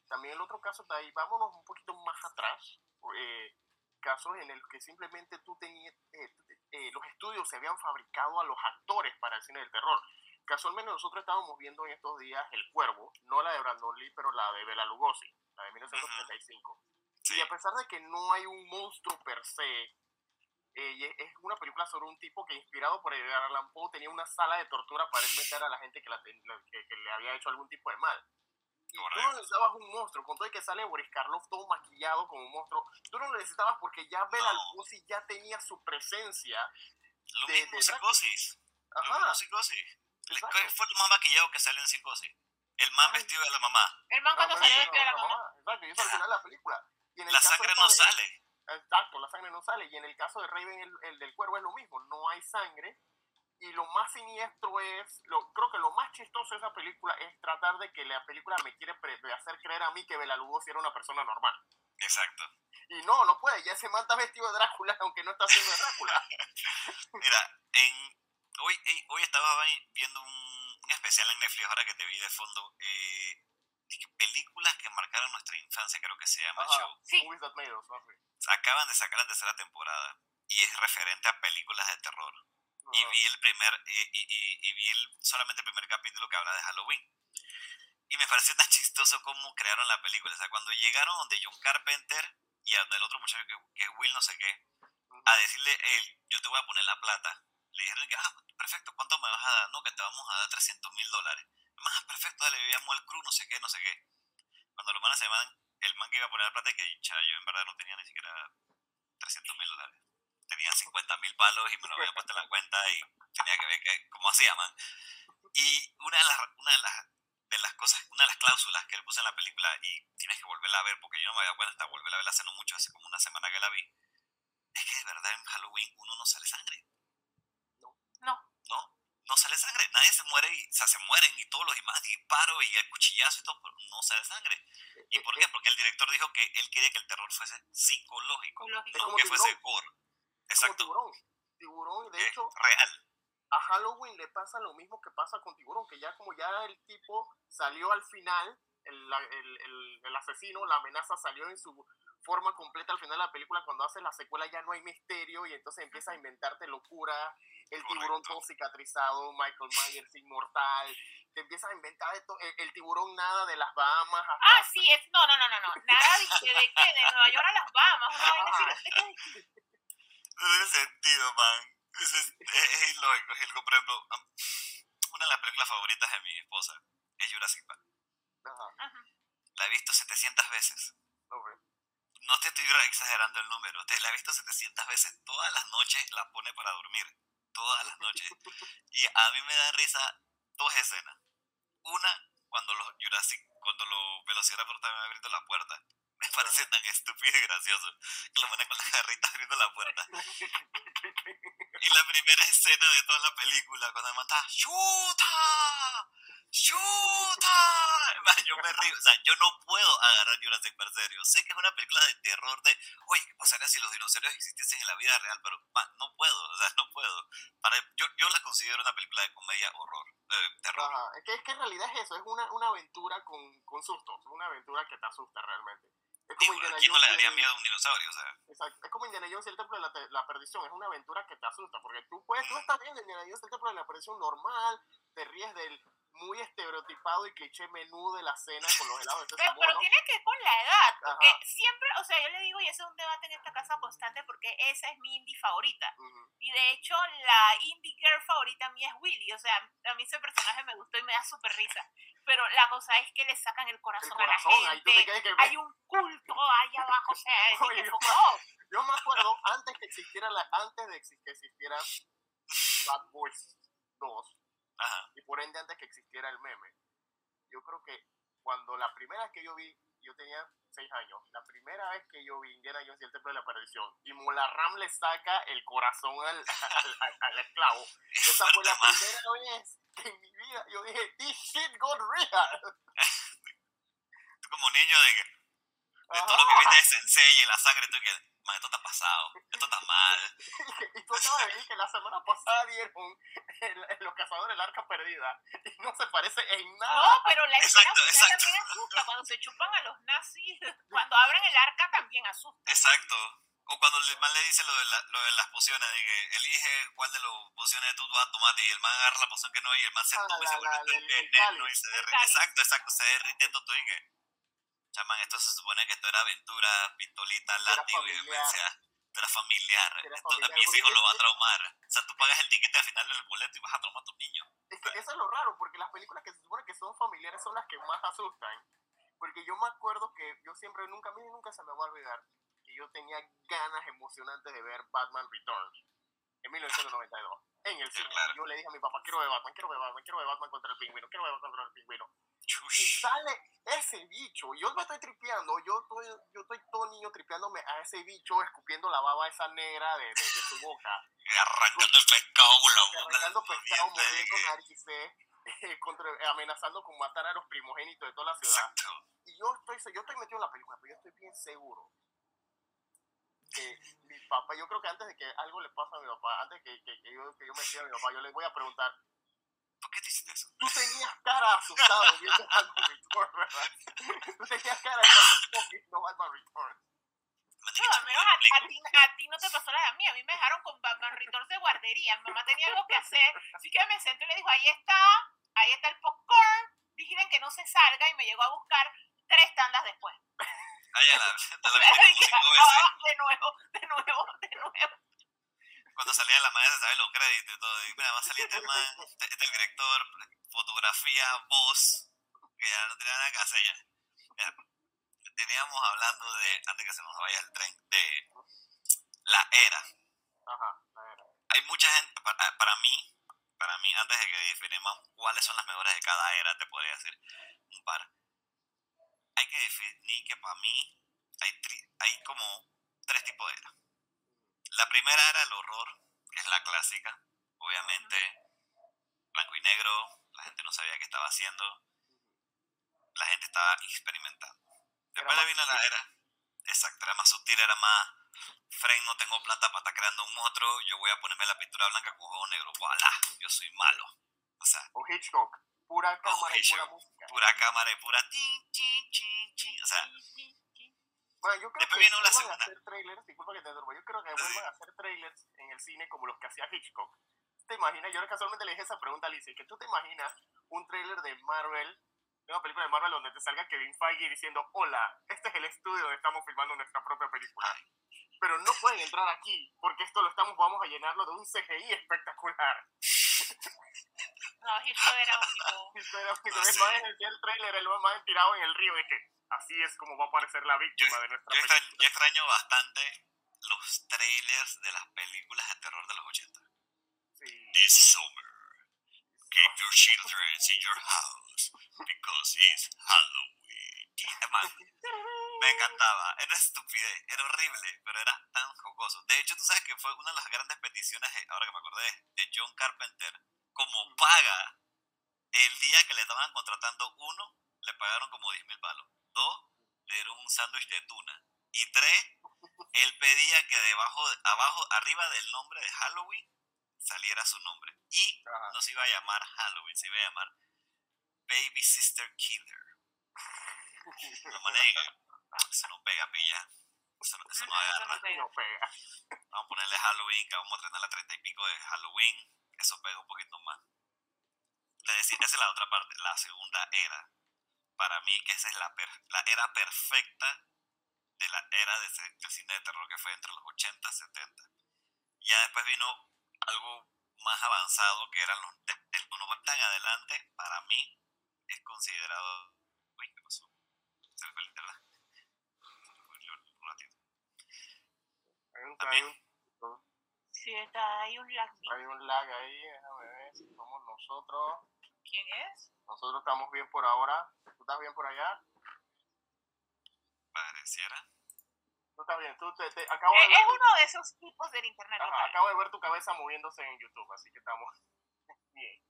Speaker 6: también el otro caso de ahí, vámonos un poquito más atrás, eh, casos en el que simplemente tú tenías, eh, eh, los estudios se habían fabricado a los actores para el cine del terror. Casualmente nosotros estábamos viendo en estos días El Cuervo, no la de Brandon Lee, pero la de Bela Lugosi, la de 1935.
Speaker 8: Sí.
Speaker 6: Y a pesar de que no hay un monstruo per se, eh, y es- una película sobre un tipo que inspirado por Edgar Allan Poe tenía una sala de tortura para él meter a la gente que, la que- que le había hecho algún tipo de mal. Y tú no necesitabas un monstruo, con todo el que sale Boris Karloff todo maquillado como un monstruo, tú no lo necesitabas porque ya Bela
Speaker 8: No.
Speaker 6: Lugosi ya tenía su presencia.
Speaker 8: Lo
Speaker 6: de-
Speaker 8: mismo
Speaker 6: de
Speaker 8: psicosis. Lo
Speaker 6: Ajá,
Speaker 8: mismo psicosis. Le-
Speaker 6: Exacto.
Speaker 8: ¿Qué fue lo más maquillado que sale en psicosis? El
Speaker 6: Ay.
Speaker 8: vestido de la mamá.
Speaker 3: El man cuando
Speaker 6: Ah,
Speaker 3: salió
Speaker 6: bueno,
Speaker 3: de la mamá.
Speaker 6: Exacto, y eso al final de la película. Y en el
Speaker 8: La
Speaker 6: caso
Speaker 8: sangre no
Speaker 6: de-
Speaker 8: sale.
Speaker 6: Exacto, la sangre no sale. Y en el caso de Raven, el, el del cuervo es lo mismo, no hay sangre. Y lo más siniestro es, lo, creo que lo más chistoso de esa película es tratar de que la película me quiere hacer creer a mí que Bela Lugosi era una persona normal.
Speaker 8: Exacto.
Speaker 6: Y no, no puede, ya ese man está vestido de Drácula, (laughs) aunque no está haciendo de Drácula. (laughs)
Speaker 8: Mira, en hoy, hoy estaba vi- viendo un, un especial en Netflix, ahora que te vi de fondo. Eh, películas que marcaron nuestra infancia, creo que se llama el
Speaker 6: Ajá,
Speaker 8: show.
Speaker 3: Sí.
Speaker 6: Movies That Made Us, ¿no? Sí.
Speaker 8: Acaban de sacar la tercera temporada y es referente a películas de terror. y vi el primer y, y- y- y vi el, solamente el primer capítulo que habla de Halloween y me pareció tan chistoso cómo crearon la película o sea cuando llegaron donde John Carpenter y donde el otro muchacho que, que es Will no sé qué a decirle él yo te voy a poner la plata le dijeron que ah perfecto ¿cuánto me vas a dar? no que te vamos a dar 300 mil dólares más perfecto dale vivíamos el crew no sé qué no sé qué cuando los manes se llaman el man que iba a poner la plata que cha, yo en verdad no tenía ni siquiera 300 mil dólares tenía 50 mil palos y me lo había puesto en la cuenta y tenía que ver que, cómo hacía, man. Y una de las, una de las, de las cosas, una de las cláusulas que él puso en la película, y tienes que volverla a ver, porque yo no me había cuenta hasta volverla a ver hace no mucho, hace como una semana que la vi, es que de verdad en Halloween uno no sale sangre.
Speaker 3: No.
Speaker 8: No, no sale sangre. Nadie se muere y, o sea, se mueren y todos los demás, disparos y el cuchillazo y todo, pero no sale sangre. ¿Y por qué? Porque el director dijo que él quería que el terror fuese psicológico,
Speaker 3: Psicológico.
Speaker 8: no
Speaker 6: como
Speaker 8: que fuese
Speaker 6: tiburón.
Speaker 8: gore.
Speaker 6: Como
Speaker 8: Exacto.
Speaker 6: tiburón. Tiburón, de
Speaker 8: Eh,
Speaker 6: hecho,
Speaker 8: real.
Speaker 6: a Halloween le pasa lo mismo que pasa con Tiburón, que ya como ya el tipo salió al final, el, el, el, el asesino, la amenaza salió en su forma completa al final de la película, cuando hace la secuela ya no hay misterio y entonces empieza a inventarte locura, el tiburón todo cicatrizado, Michael Myers inmortal, te empiezas a inventar de to- el, el tiburón nada de las Bahamas hasta...
Speaker 3: Ah, sí, es, no, no, no, no, no. Nada de, de, de qué, de Nueva York a las Bahamas.
Speaker 8: No (laughs) tiene sentido, man. Es, es, es- es ilógico, es ilógico. Por ejemplo, una de las películas favoritas de mi esposa es Jurassic Park.
Speaker 6: Ajá.
Speaker 8: La he visto 700 veces.
Speaker 6: ok.
Speaker 8: No te estoy exagerando el número. Te la he visto 700 veces. Todas las noches la pone para dormir. Todas las noches. (laughs) Y a mí me da risa dos escenas. Una, cuando los Jurassic, cuando los Velociraptor estaban abriendo la puerta. (laughs) Me parece tan estúpido y gracioso. Que lo pone con la jarrita abriendo la puerta. (laughs) Y la primera escena de toda la película, cuando man está, ¡Chuta! ¡Chuta! (laughs) Yo me río. O sea, yo no puedo agarrar Jurassic Park serio. Sé que es una película de terror de, oye, ¿qué pasaría si los dinosaurios existiesen en la vida real? Pero, man, no puedo, o sea, no puedo. Para, yo, yo la considero una película de comedia horror, eh, terror.
Speaker 6: Ajá, es que, es que en realidad es eso, es una, una aventura con, con sustos, es una aventura que te asusta realmente. Es como
Speaker 8: Digo,
Speaker 6: Indiana
Speaker 8: ¿a quién no le daría miedo a un dinosaurio? O sea,
Speaker 6: Exacto. Es como Indiana Jones y el Templo de la, la Perdición. Es una aventura que te asusta. Porque tú puedes, tú estás viendo Indiana Jones y el Templo de la Perdición normal. Te ríes del muy estereotipado y cliché menú de la cena con los helados de
Speaker 3: Pero, pero tiene que ver con la edad, porque
Speaker 6: Ajá.
Speaker 3: siempre, o sea, yo le digo, y ese es un debate en esta casa constante, porque esa es mi indie favorita.
Speaker 6: Ujú.
Speaker 3: Y de hecho, la indie girl favorita mía es Willy. O sea, a mí ese personaje me gustó y me da súper risa. Pero la cosa es que le sacan el corazón,
Speaker 6: El corazón,
Speaker 3: a la gente.
Speaker 6: que
Speaker 3: Hay un culto ahí abajo, o sea, (laughs) es
Speaker 6: Oye,
Speaker 3: que
Speaker 6: yo Yo me acuerdo antes que existiera la, antes de que existiera Bad Boys 2
Speaker 8: ajá.
Speaker 6: y por ende antes que existiera el meme. Yo creo que cuando la primera vez que yo vi, yo tenía 6 años, la primera vez que yo vi Indiana Jones y el Templo de la Perdición y Molarram le saca el corazón al, al, (laughs) al- al esclavo, esa fue la primera vez que en mi vida yo dije, this shit got real. (laughs)
Speaker 8: Tú como niño de de todo lo que viste de Sensei y la sangre, tú que, man, esto está pasado, esto está mal. (laughs)
Speaker 6: Y tú acabas de decir que la semana pasada el- el- Los Cazadores del Arca Perdida y no se parece en nada.
Speaker 3: No, pero la escena
Speaker 8: Exacto,
Speaker 3: final
Speaker 8: exacto.
Speaker 3: también asusta. Cuando se chupan a los nazis, cuando abren el arca también asusta.
Speaker 8: Exacto. O cuando el man le dice lo de, la- lo de las pociones, dije, elige cuál de las pociones tú vas a tomar y el man agarra la poción que no y el man se
Speaker 6: Ah,
Speaker 8: toma y se vuelve
Speaker 6: el- el
Speaker 8: veneno
Speaker 6: cáliz.
Speaker 8: y se
Speaker 3: El
Speaker 8: derrite.
Speaker 3: cáliz.
Speaker 8: Exacto, exacto, se derrite todo que, chaman, esto se supone que esto era aventura, pistolita, látigo y demencia. Esto era familiar.
Speaker 6: Era
Speaker 8: Esto
Speaker 6: familiar,
Speaker 8: a mis hijos lo va a traumar. O sea, tú pagas el tiquete al final del boleto y vas a traumar a tus niños.
Speaker 6: Es que eso es lo raro, porque las películas que se supone que son familiares son las que más asustan. Porque yo me acuerdo que yo siempre, nunca, a mí nunca se me va a olvidar que yo tenía ganas emocionantes de ver Batman Returns en 1992 en el cine.
Speaker 8: claro.
Speaker 6: Yo le dije a mi papá, quiero ver Batman, quiero ver Batman, quiero ver Batman contra el pingüino, quiero ver Batman contra el pingüino. Y sale ese bicho. y Yo me estoy tripeando. Yo estoy, yo estoy todo niño tripeándome a ese bicho, escupiendo la baba esa negra de, de, de su boca. (laughs)
Speaker 8: Arrancando el pescado con la boca.
Speaker 6: Arrancando pescado,
Speaker 8: que-
Speaker 6: narices, eh, contra- amenazando con matar a los primogénitos de toda la ciudad.
Speaker 8: Exacto.
Speaker 6: Y yo estoy, yo estoy metido en la película, pero yo estoy bien seguro que mi papá, yo creo que antes de que algo le pase a mi papá, antes que, que, que yo, que yo me decida a mi papá, yo le voy a preguntar,
Speaker 8: ¿Por qué te hiciste eso?
Speaker 6: tú tenías cara asustado viendo Batman Returns, ¿verdad? Tú tenías cara asustado viendo Batman Returns.
Speaker 8: Man,
Speaker 3: No, al menos a, a ti, a ti no te pasó la de a mí. A mí me dejaron con Batman Returns de guardería. Mi mamá tenía algo que hacer. Así que me senté y le dijo, ahí está, ahí está el popcorn. Vigilen que no se salga y me llegó a buscar tres tandas después.
Speaker 8: Ay, a la, (laughs) la
Speaker 3: Y que
Speaker 8: vi como cinco veces.
Speaker 3: acababa de nuevo, de nuevo, de nuevo.
Speaker 8: Cuando salía de la manera se sabe los créditos y todo. Y mira, va a salir este man, este, este es el director, fotografía, voz, que ya no tenía nada que hacer ya. Ya. Teníamos hablando de, antes que se nos vaya el tren, de la era.
Speaker 6: Ajá, a ver.
Speaker 8: Hay mucha gente, para, para mí, para mí, antes de que definamos cuáles son las mejores de cada era, te podría decir un par. Hay que definir que para mí hay, hay como tres tipos de era. La primera era el horror, que es la clásica. Obviamente, blanco y negro, la gente no sabía qué estaba haciendo, la gente estaba experimentando. Después le vino la era, exacto, era más sutil, era más, Fren, no tengo plata para estar creando un monstruo, yo voy a ponerme la pintura blanca con juego negro, voilà, yo soy malo. O sea,
Speaker 6: O Hitchcock, pura cámara y pura música.
Speaker 8: Pura cámara y pura tin, chin, chin, chin. O sea,
Speaker 6: Bueno, yo creo
Speaker 8: Después
Speaker 6: que
Speaker 8: la
Speaker 6: vuelvan a hacer trailers, disculpa que te interrumpa, yo creo que
Speaker 8: Sí.
Speaker 6: vuelvan a hacer trailers en el cine como los que hacía Hitchcock. ¿Te imaginas? Yo casualmente le dije esa pregunta a Alicia, que tú te imaginas un trailer de Marvel, de una película de Marvel donde te salga Kevin Feige diciendo, hola, este es el estudio donde estamos filmando nuestra propia película. Pero no pueden entrar aquí, porque esto lo estamos, vamos a llenarlo de un CGI espectacular.
Speaker 3: No, Hitchcock era único.
Speaker 6: Pero, (laughs)
Speaker 8: No
Speaker 6: el
Speaker 8: sé.
Speaker 6: man decía el trailer, el man tirado en el río, de que así es como va a aparecer la víctima de nuestra
Speaker 8: yo
Speaker 6: película.
Speaker 8: extraño, yo extraño bastante los trailers de las películas de terror de los 80.
Speaker 6: Sí.
Speaker 8: This summer, keep your children in your house because it's Halloween. Man, me encantaba. Era estupidez, era horrible, pero era tan jocoso. De hecho, tú sabes que fue una de las grandes peticiones, eh, ahora que me acordé, de John Carpenter, como paga el día que le estaban contratando uno le pagaron como 10 mil palos. Dos, le dieron un sándwich de tuna. Y tres, él pedía que debajo, abajo, arriba del nombre de Halloween saliera su nombre. Y no se iba a llamar Halloween, se iba a llamar Baby Sister Killer. No me eso no pega, pilla. Eso no, eso no agarra. Vamos a ponerle Halloween, que vamos a tener la treinta y pico de Halloween. Eso pega un poquito más. esa es la otra parte, la segunda era. Para mí, que esa es la, la era perfecta de la era de, cine de terror que fue entre los 80 y 70. Ya después vino algo más avanzado que eran los del 90 en adelante, para mí es considerado. Uy, ¿qué pasó? Se fue el internet. Un.
Speaker 3: Sí, está, hay un lag.
Speaker 6: Hay un lag ahí, déjame ver si somos nosotros.
Speaker 3: ¿Quién es?
Speaker 6: Nosotros estamos bien por ahora. ¿Tú estás bien por allá?
Speaker 8: Pareciera.
Speaker 6: Tú estás bien, tú te, te acabo
Speaker 3: es,
Speaker 6: de ver
Speaker 3: es uno de esos tipos del internet.
Speaker 6: Ajá, acabo de ver tu cabeza moviéndose en YouTube, así que estamos (laughs) bien.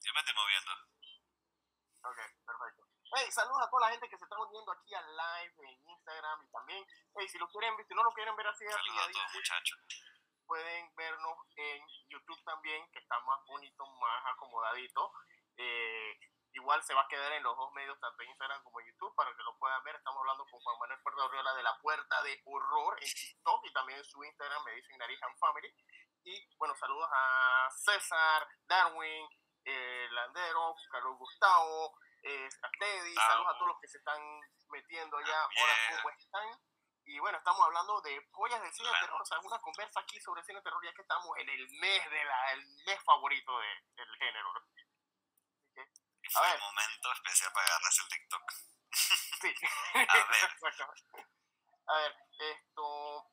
Speaker 8: Yo me estoy moviendo.
Speaker 6: Ok, perfecto. Hey, saludos a toda la gente que se está uniendo aquí al live en Instagram y también, hey, si lo quieren, si no lo quieren ver así,
Speaker 8: saludos a todos muchachos.
Speaker 6: Pueden vernos en YouTube también, que está más bonito, más acomodadito. Eh, Igual se va a quedar en los dos medios, tanto en Instagram como en YouTube, para que lo puedan ver. Estamos hablando con Juan Manuel Puerto Oriola de la Puerta de Horror en TikTok y también en su Instagram me dicen Narijan Family. Y bueno, saludos a César, Darwin, eh, Landero, Carlos Gustavo, eh, a Teddy, saludos a todos los que se están metiendo allá. ¿cómo están? Y bueno, estamos hablando de joyas del cine de terror, o sea, una conversa aquí sobre cine de terror, ya que estamos en el mes de la, el mes favorito de, del género.
Speaker 8: Y fue un momento especial para agarrarse el TikTok.
Speaker 6: Sí. (laughs) (laughs)
Speaker 8: a ver.
Speaker 6: A ver, esto.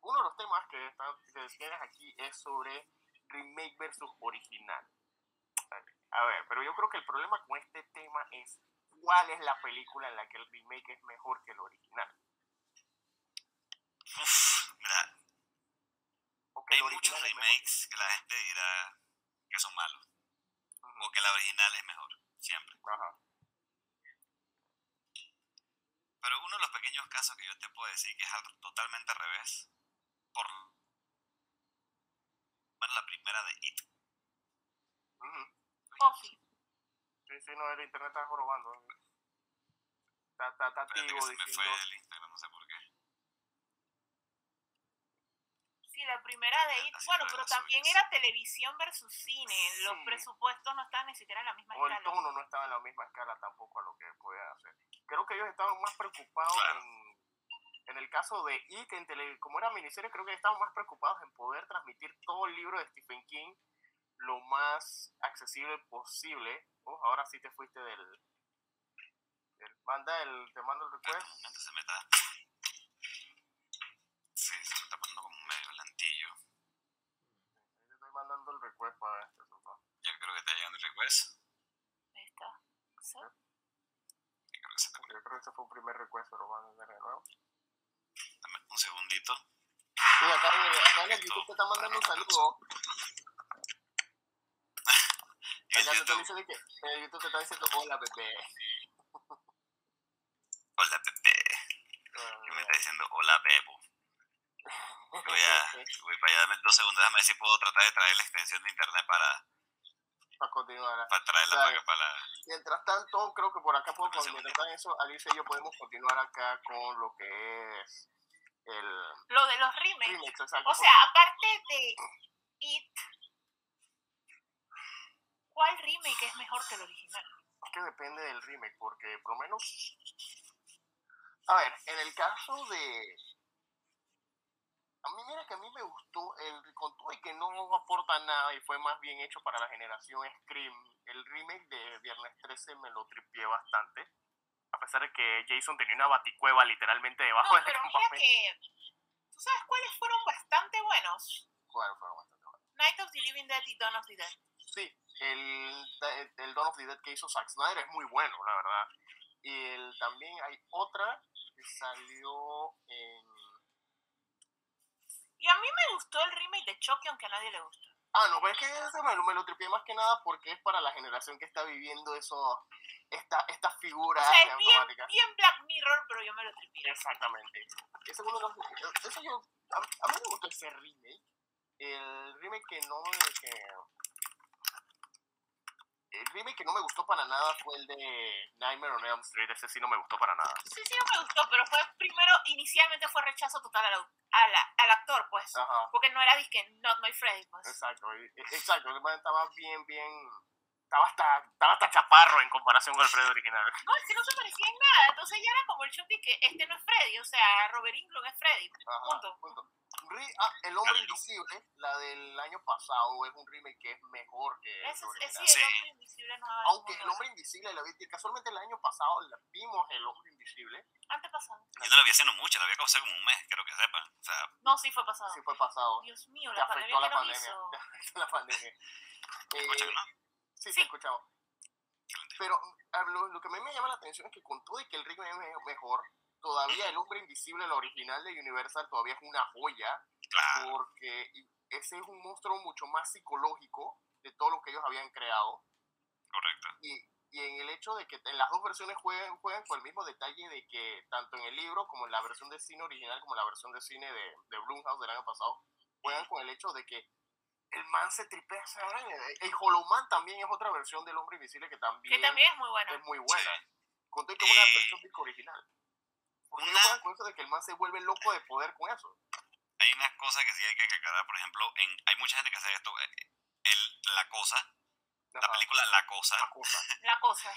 Speaker 6: Uno de los temas que, están, que tienes aquí es sobre remake versus original. A ver, pero yo creo que el problema con este tema es cuál es la película en la que el remake es mejor que el original.
Speaker 8: Uf, mira. Hay muchos remakes que la gente dirá que son malos o que la original es mejor, siempre. Pero uno de los pequeños casos que yo te puedo decir que es algo totalmente al revés, por bueno, la primera de It.
Speaker 3: Oh, sí.
Speaker 6: Sí, sí, no, el internet está jorobando. Está, está, está activo
Speaker 8: se me fue el Instagram, no sé por qué.
Speaker 3: Sí, la primera de IT. Bueno, pero también era televisión versus cine. Los presupuestos no estaban ni siquiera en la misma
Speaker 6: o
Speaker 3: escala.
Speaker 6: el tono no estaba en la misma escala tampoco a lo que podían hacer. Creo que ellos estaban más preocupados en, en el caso de IT, en tele, como era miniserie, creo que estaban más preocupados en poder transmitir todo el libro de Stephen King lo más accesible posible. Oh, ahora sí te fuiste del... del manda el, te mando el request.
Speaker 8: se me está... Sí, se me está poniendo como medio lentillo.
Speaker 6: Te estoy mandando el request para este sofá.
Speaker 8: Ya creo que te llegando el request.
Speaker 3: Ahí está. ¿Sí?
Speaker 8: Yo creo que, se te...
Speaker 6: Yo creo que ese fue un primer request, pero van a hacer de nuevo.
Speaker 8: Dame un segundito.
Speaker 6: Sí, acá, acá en el YouTube te está mandando un saludo.
Speaker 8: Y el
Speaker 6: Acá te
Speaker 8: YouTube,
Speaker 6: dice de que, el YouTube te está diciendo hola bebé. (laughs)
Speaker 8: hola Pepe. Y me está diciendo hola Bebo. Voy, a, (laughs) voy para allá, dame dos segundos, déjame ver si puedo tratar de traer la extensión de internet para,
Speaker 6: para continuar.
Speaker 8: para traerla
Speaker 6: O sea,
Speaker 8: para, acá, para.
Speaker 6: Mientras tanto, creo que por acá puedo, mientras tanto eso, Alicia y yo podemos continuar acá con lo que es el
Speaker 3: Lo de los remakes.
Speaker 6: remix, exacto.
Speaker 3: O sea, aparte de It, ¿cuál remake es mejor que el original?
Speaker 6: Es que depende del remake, porque por lo menos. A ver, en el caso de. A mí, mira que a mí me gustó, el, con todo y que no aporta nada y fue más bien hecho para la generación Scream, el remake de Viernes 13 me lo tripié bastante. A pesar de que Jason tenía una baticueva literalmente debajo
Speaker 3: No,
Speaker 6: del
Speaker 3: pero mira que. ¿Tú sabes cuáles fueron bastante buenos?
Speaker 6: Bueno, fueron bastante buenos.
Speaker 3: Night of the Living Dead y Dawn of the Dead.
Speaker 6: Sí, el, el, Dawn of the Dead que hizo Zack Snyder es muy bueno, la verdad. Y el, también hay otra que salió en...
Speaker 3: Y a mí me gustó el remake de Chucky, aunque a nadie le gusta.
Speaker 6: Ah, no, pero es que ese me, lo- me lo tripié más que nada porque es para la generación que está viviendo eso, esta, estas
Speaker 3: O
Speaker 6: figuras
Speaker 3: sea, es bien, bien Black Mirror, pero yo me lo tripié.
Speaker 6: Exactamente. Ese los- eso yo, a, a mí me gustó ese remake. El remake que no me... Que, el remake que no me gustó para nada fue el de Nightmare on Elm Street. Ese sí no me gustó para nada.
Speaker 3: Sí, sí, no me gustó, pero fue primero, inicialmente fue rechazo total al, au- a la- al actor, pues.
Speaker 6: Ajá.
Speaker 3: Porque no era disque Not My Freddy, pues.
Speaker 6: Exacto, e- exacto, el estaba bien, bien, estaba hasta, estaba hasta chaparro en comparación con el Freddy original. (laughs)
Speaker 3: No, es que no se parecía en nada. Entonces ya era como el shock de que este no es Freddy. O sea, Robert Englund es Freddy.
Speaker 6: Ajá,
Speaker 3: Punto.
Speaker 6: ah, el hombre invisible, la del año pasado, es un remake que es mejor que el
Speaker 3: Ese es,
Speaker 6: original.
Speaker 3: es, sí, el
Speaker 8: Sí.
Speaker 3: hombre invisible no
Speaker 6: Aunque el hombre invisible, la vi- casualmente el año pasado la vimos el hombre invisible,
Speaker 3: Antepasado.
Speaker 8: Yo no lo vi hace no mucho, lo había causado como un mes, creo que sepan. O sea,
Speaker 3: No, sí fue pasado.
Speaker 6: sí fue pasado,
Speaker 3: Dios mío,
Speaker 6: te
Speaker 3: la
Speaker 6: afectó
Speaker 3: pandemia (laughs)
Speaker 6: la pandemia,
Speaker 3: hizo.
Speaker 6: te afectó la pandemia.
Speaker 8: ¿me escuchan,
Speaker 6: Eh,
Speaker 8: no?
Speaker 6: Sí,
Speaker 3: Sí.
Speaker 6: escuchamos. Pero ah, lo, lo que a mí me llama la atención es que con todo y que el remake es me- mejor, todavía el hombre invisible, el original de Universal, todavía es una joya,
Speaker 8: Claro,
Speaker 6: porque ese es un monstruo mucho más psicológico de todo lo que ellos habían creado.
Speaker 8: correcto.
Speaker 6: Y, y en el hecho de que en las dos versiones juegan, juegan con el mismo detalle de que tanto en el libro como en la versión de cine original como en la versión de cine de, de Blumhouse del año pasado, juegan con el hecho de que el man se tripea. esa vaina. El Hollow Man también es otra versión del hombre invisible que también,
Speaker 3: Que también es muy buena.
Speaker 6: es muy buena.
Speaker 8: Sí.
Speaker 6: Con todo y que es una
Speaker 8: Eh,
Speaker 6: versión disco original. Porque ellos
Speaker 8: una-
Speaker 6: con eso de que el man se vuelve loco de poder con eso.
Speaker 8: Hay unas cosas que sí hay que aclarar, por ejemplo, en, hay mucha gente que hace esto. eh, El, la Cosa, la
Speaker 6: Ajá,
Speaker 8: película La Cosa,
Speaker 6: la cosa. (laughs)
Speaker 3: La cosa.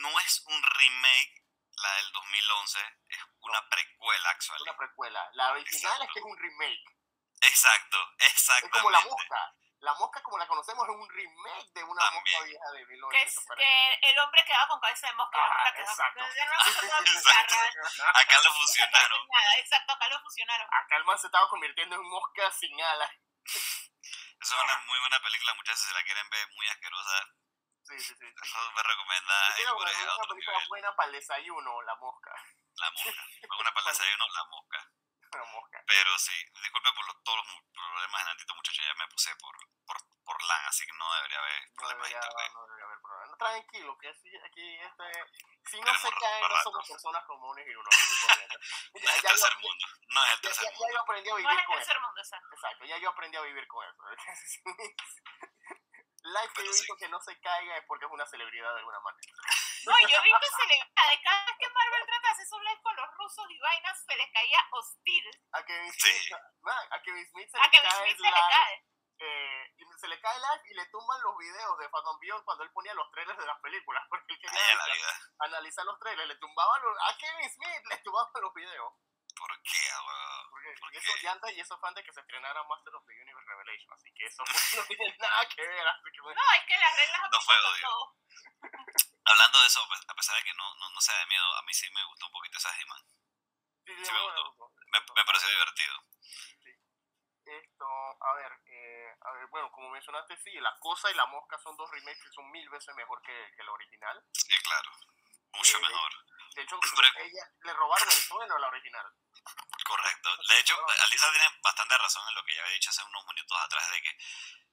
Speaker 8: no es un remake, la del 2011, es una precuela actual.
Speaker 6: Una precuela. La original es
Speaker 8: Exacto.
Speaker 6: que es un remake.
Speaker 8: Exacto,
Speaker 6: Es
Speaker 8: exactamente.
Speaker 6: como la mosca. La mosca como la conocemos es un remake de una
Speaker 8: También.
Speaker 6: mosca vieja de
Speaker 3: Que, es,
Speaker 6: 1940.
Speaker 3: que el hombre quedaba con cabeza de mosca. la
Speaker 6: Ajá,
Speaker 3: mosca quedaba-
Speaker 6: exacto. (laughs)
Speaker 3: toda
Speaker 8: Exacto. Acá lo fusionaron.
Speaker 3: Exacto, acá lo fusionaron.
Speaker 6: Acá el man se estaba convirtiendo en mosca sin alas.
Speaker 8: Esa es una muy buena película, muchachos, si la quieren ver, muy asquerosa.
Speaker 6: Sí, sí, sí.
Speaker 8: Súper recomendada.
Speaker 6: Sí,
Speaker 8: y
Speaker 6: una, película
Speaker 8: nivel.
Speaker 6: buena para el desayuno, la mosca.
Speaker 8: La mosca. Una para el (laughs) desayuno, la mosca. Pero sí, disculpe por lo- todos los problemas de Nantito, muchachos. Ya me puse por, por, por LAN, así que no debería haber
Speaker 6: No
Speaker 8: problemas de
Speaker 6: debería,
Speaker 8: internet.
Speaker 6: no debería haber problema. No, tranquilo, que aquí este, si no
Speaker 8: Tenemos
Speaker 6: se caen, no somos personas comunes y uno.
Speaker 8: No (laughs) es el
Speaker 6: ya,
Speaker 8: tercer
Speaker 6: yo,
Speaker 8: mundo. No es el
Speaker 6: ya,
Speaker 8: tercer
Speaker 6: ya- ya
Speaker 8: mundo.
Speaker 6: yo aprendí a
Speaker 3: No
Speaker 6: vivir
Speaker 3: es el
Speaker 6: con eso.
Speaker 3: tercer mundo, exacto.
Speaker 6: Exacto, ya yo aprendí a vivir con eso. (laughs) Live que
Speaker 8: Pero
Speaker 6: yo
Speaker 8: sí.
Speaker 6: digo que no se caiga es porque es una celebridad de alguna manera.
Speaker 3: No, yo he visto celebridades. Cada vez que Marvel trata de hacer su live con los rusos y vainas, se les caía hostil.
Speaker 6: A Kevin
Speaker 8: Sí.
Speaker 6: Smith, man, a Kevin Smith se
Speaker 3: A
Speaker 6: le
Speaker 3: Kevin
Speaker 6: cae
Speaker 3: Smith se le
Speaker 6: live,
Speaker 3: cae.
Speaker 6: eh, y se le cae el live y le tumban los videos de Phantom Beyond cuando él ponía los trailers de las películas. Porque él quería
Speaker 8: Ay,
Speaker 6: analizar los trailers. Le tumbaban los, a Kevin Smith le tumbaban los videos.
Speaker 8: ¿Por qué, weón?
Speaker 6: Porque
Speaker 8: ¿Por
Speaker 6: y eso,
Speaker 8: qué?
Speaker 6: y eso fue antes que se estrenara Master of the Universe Revelation. Así que eso (laughs) no tiene nada que ver. Así que, bueno,
Speaker 3: No, es que las reglas
Speaker 8: No fue odio.
Speaker 3: todo. (laughs)
Speaker 8: Hablando de eso, pues, a pesar de que no, no, no sea de miedo, a mí sí me gustó un poquito esa He-Man.
Speaker 6: sí, sí,
Speaker 8: Sí me
Speaker 6: bueno,
Speaker 8: gustó. Me, me pareció divertido.
Speaker 6: Esto, a ver, eh, a ver, bueno, como mencionaste, sí, La Cosa y La Mosca son dos remakes que son mil veces mejor que, que la original.
Speaker 8: Sí, claro. Mucho
Speaker 6: Eh,
Speaker 8: mejor.
Speaker 6: De hecho,
Speaker 8: Pero-
Speaker 6: ella le robaron el trueno a la original.
Speaker 8: Correcto. De hecho, Alisa tiene bastante razón en lo que ya había dicho hace unos minutos atrás, de que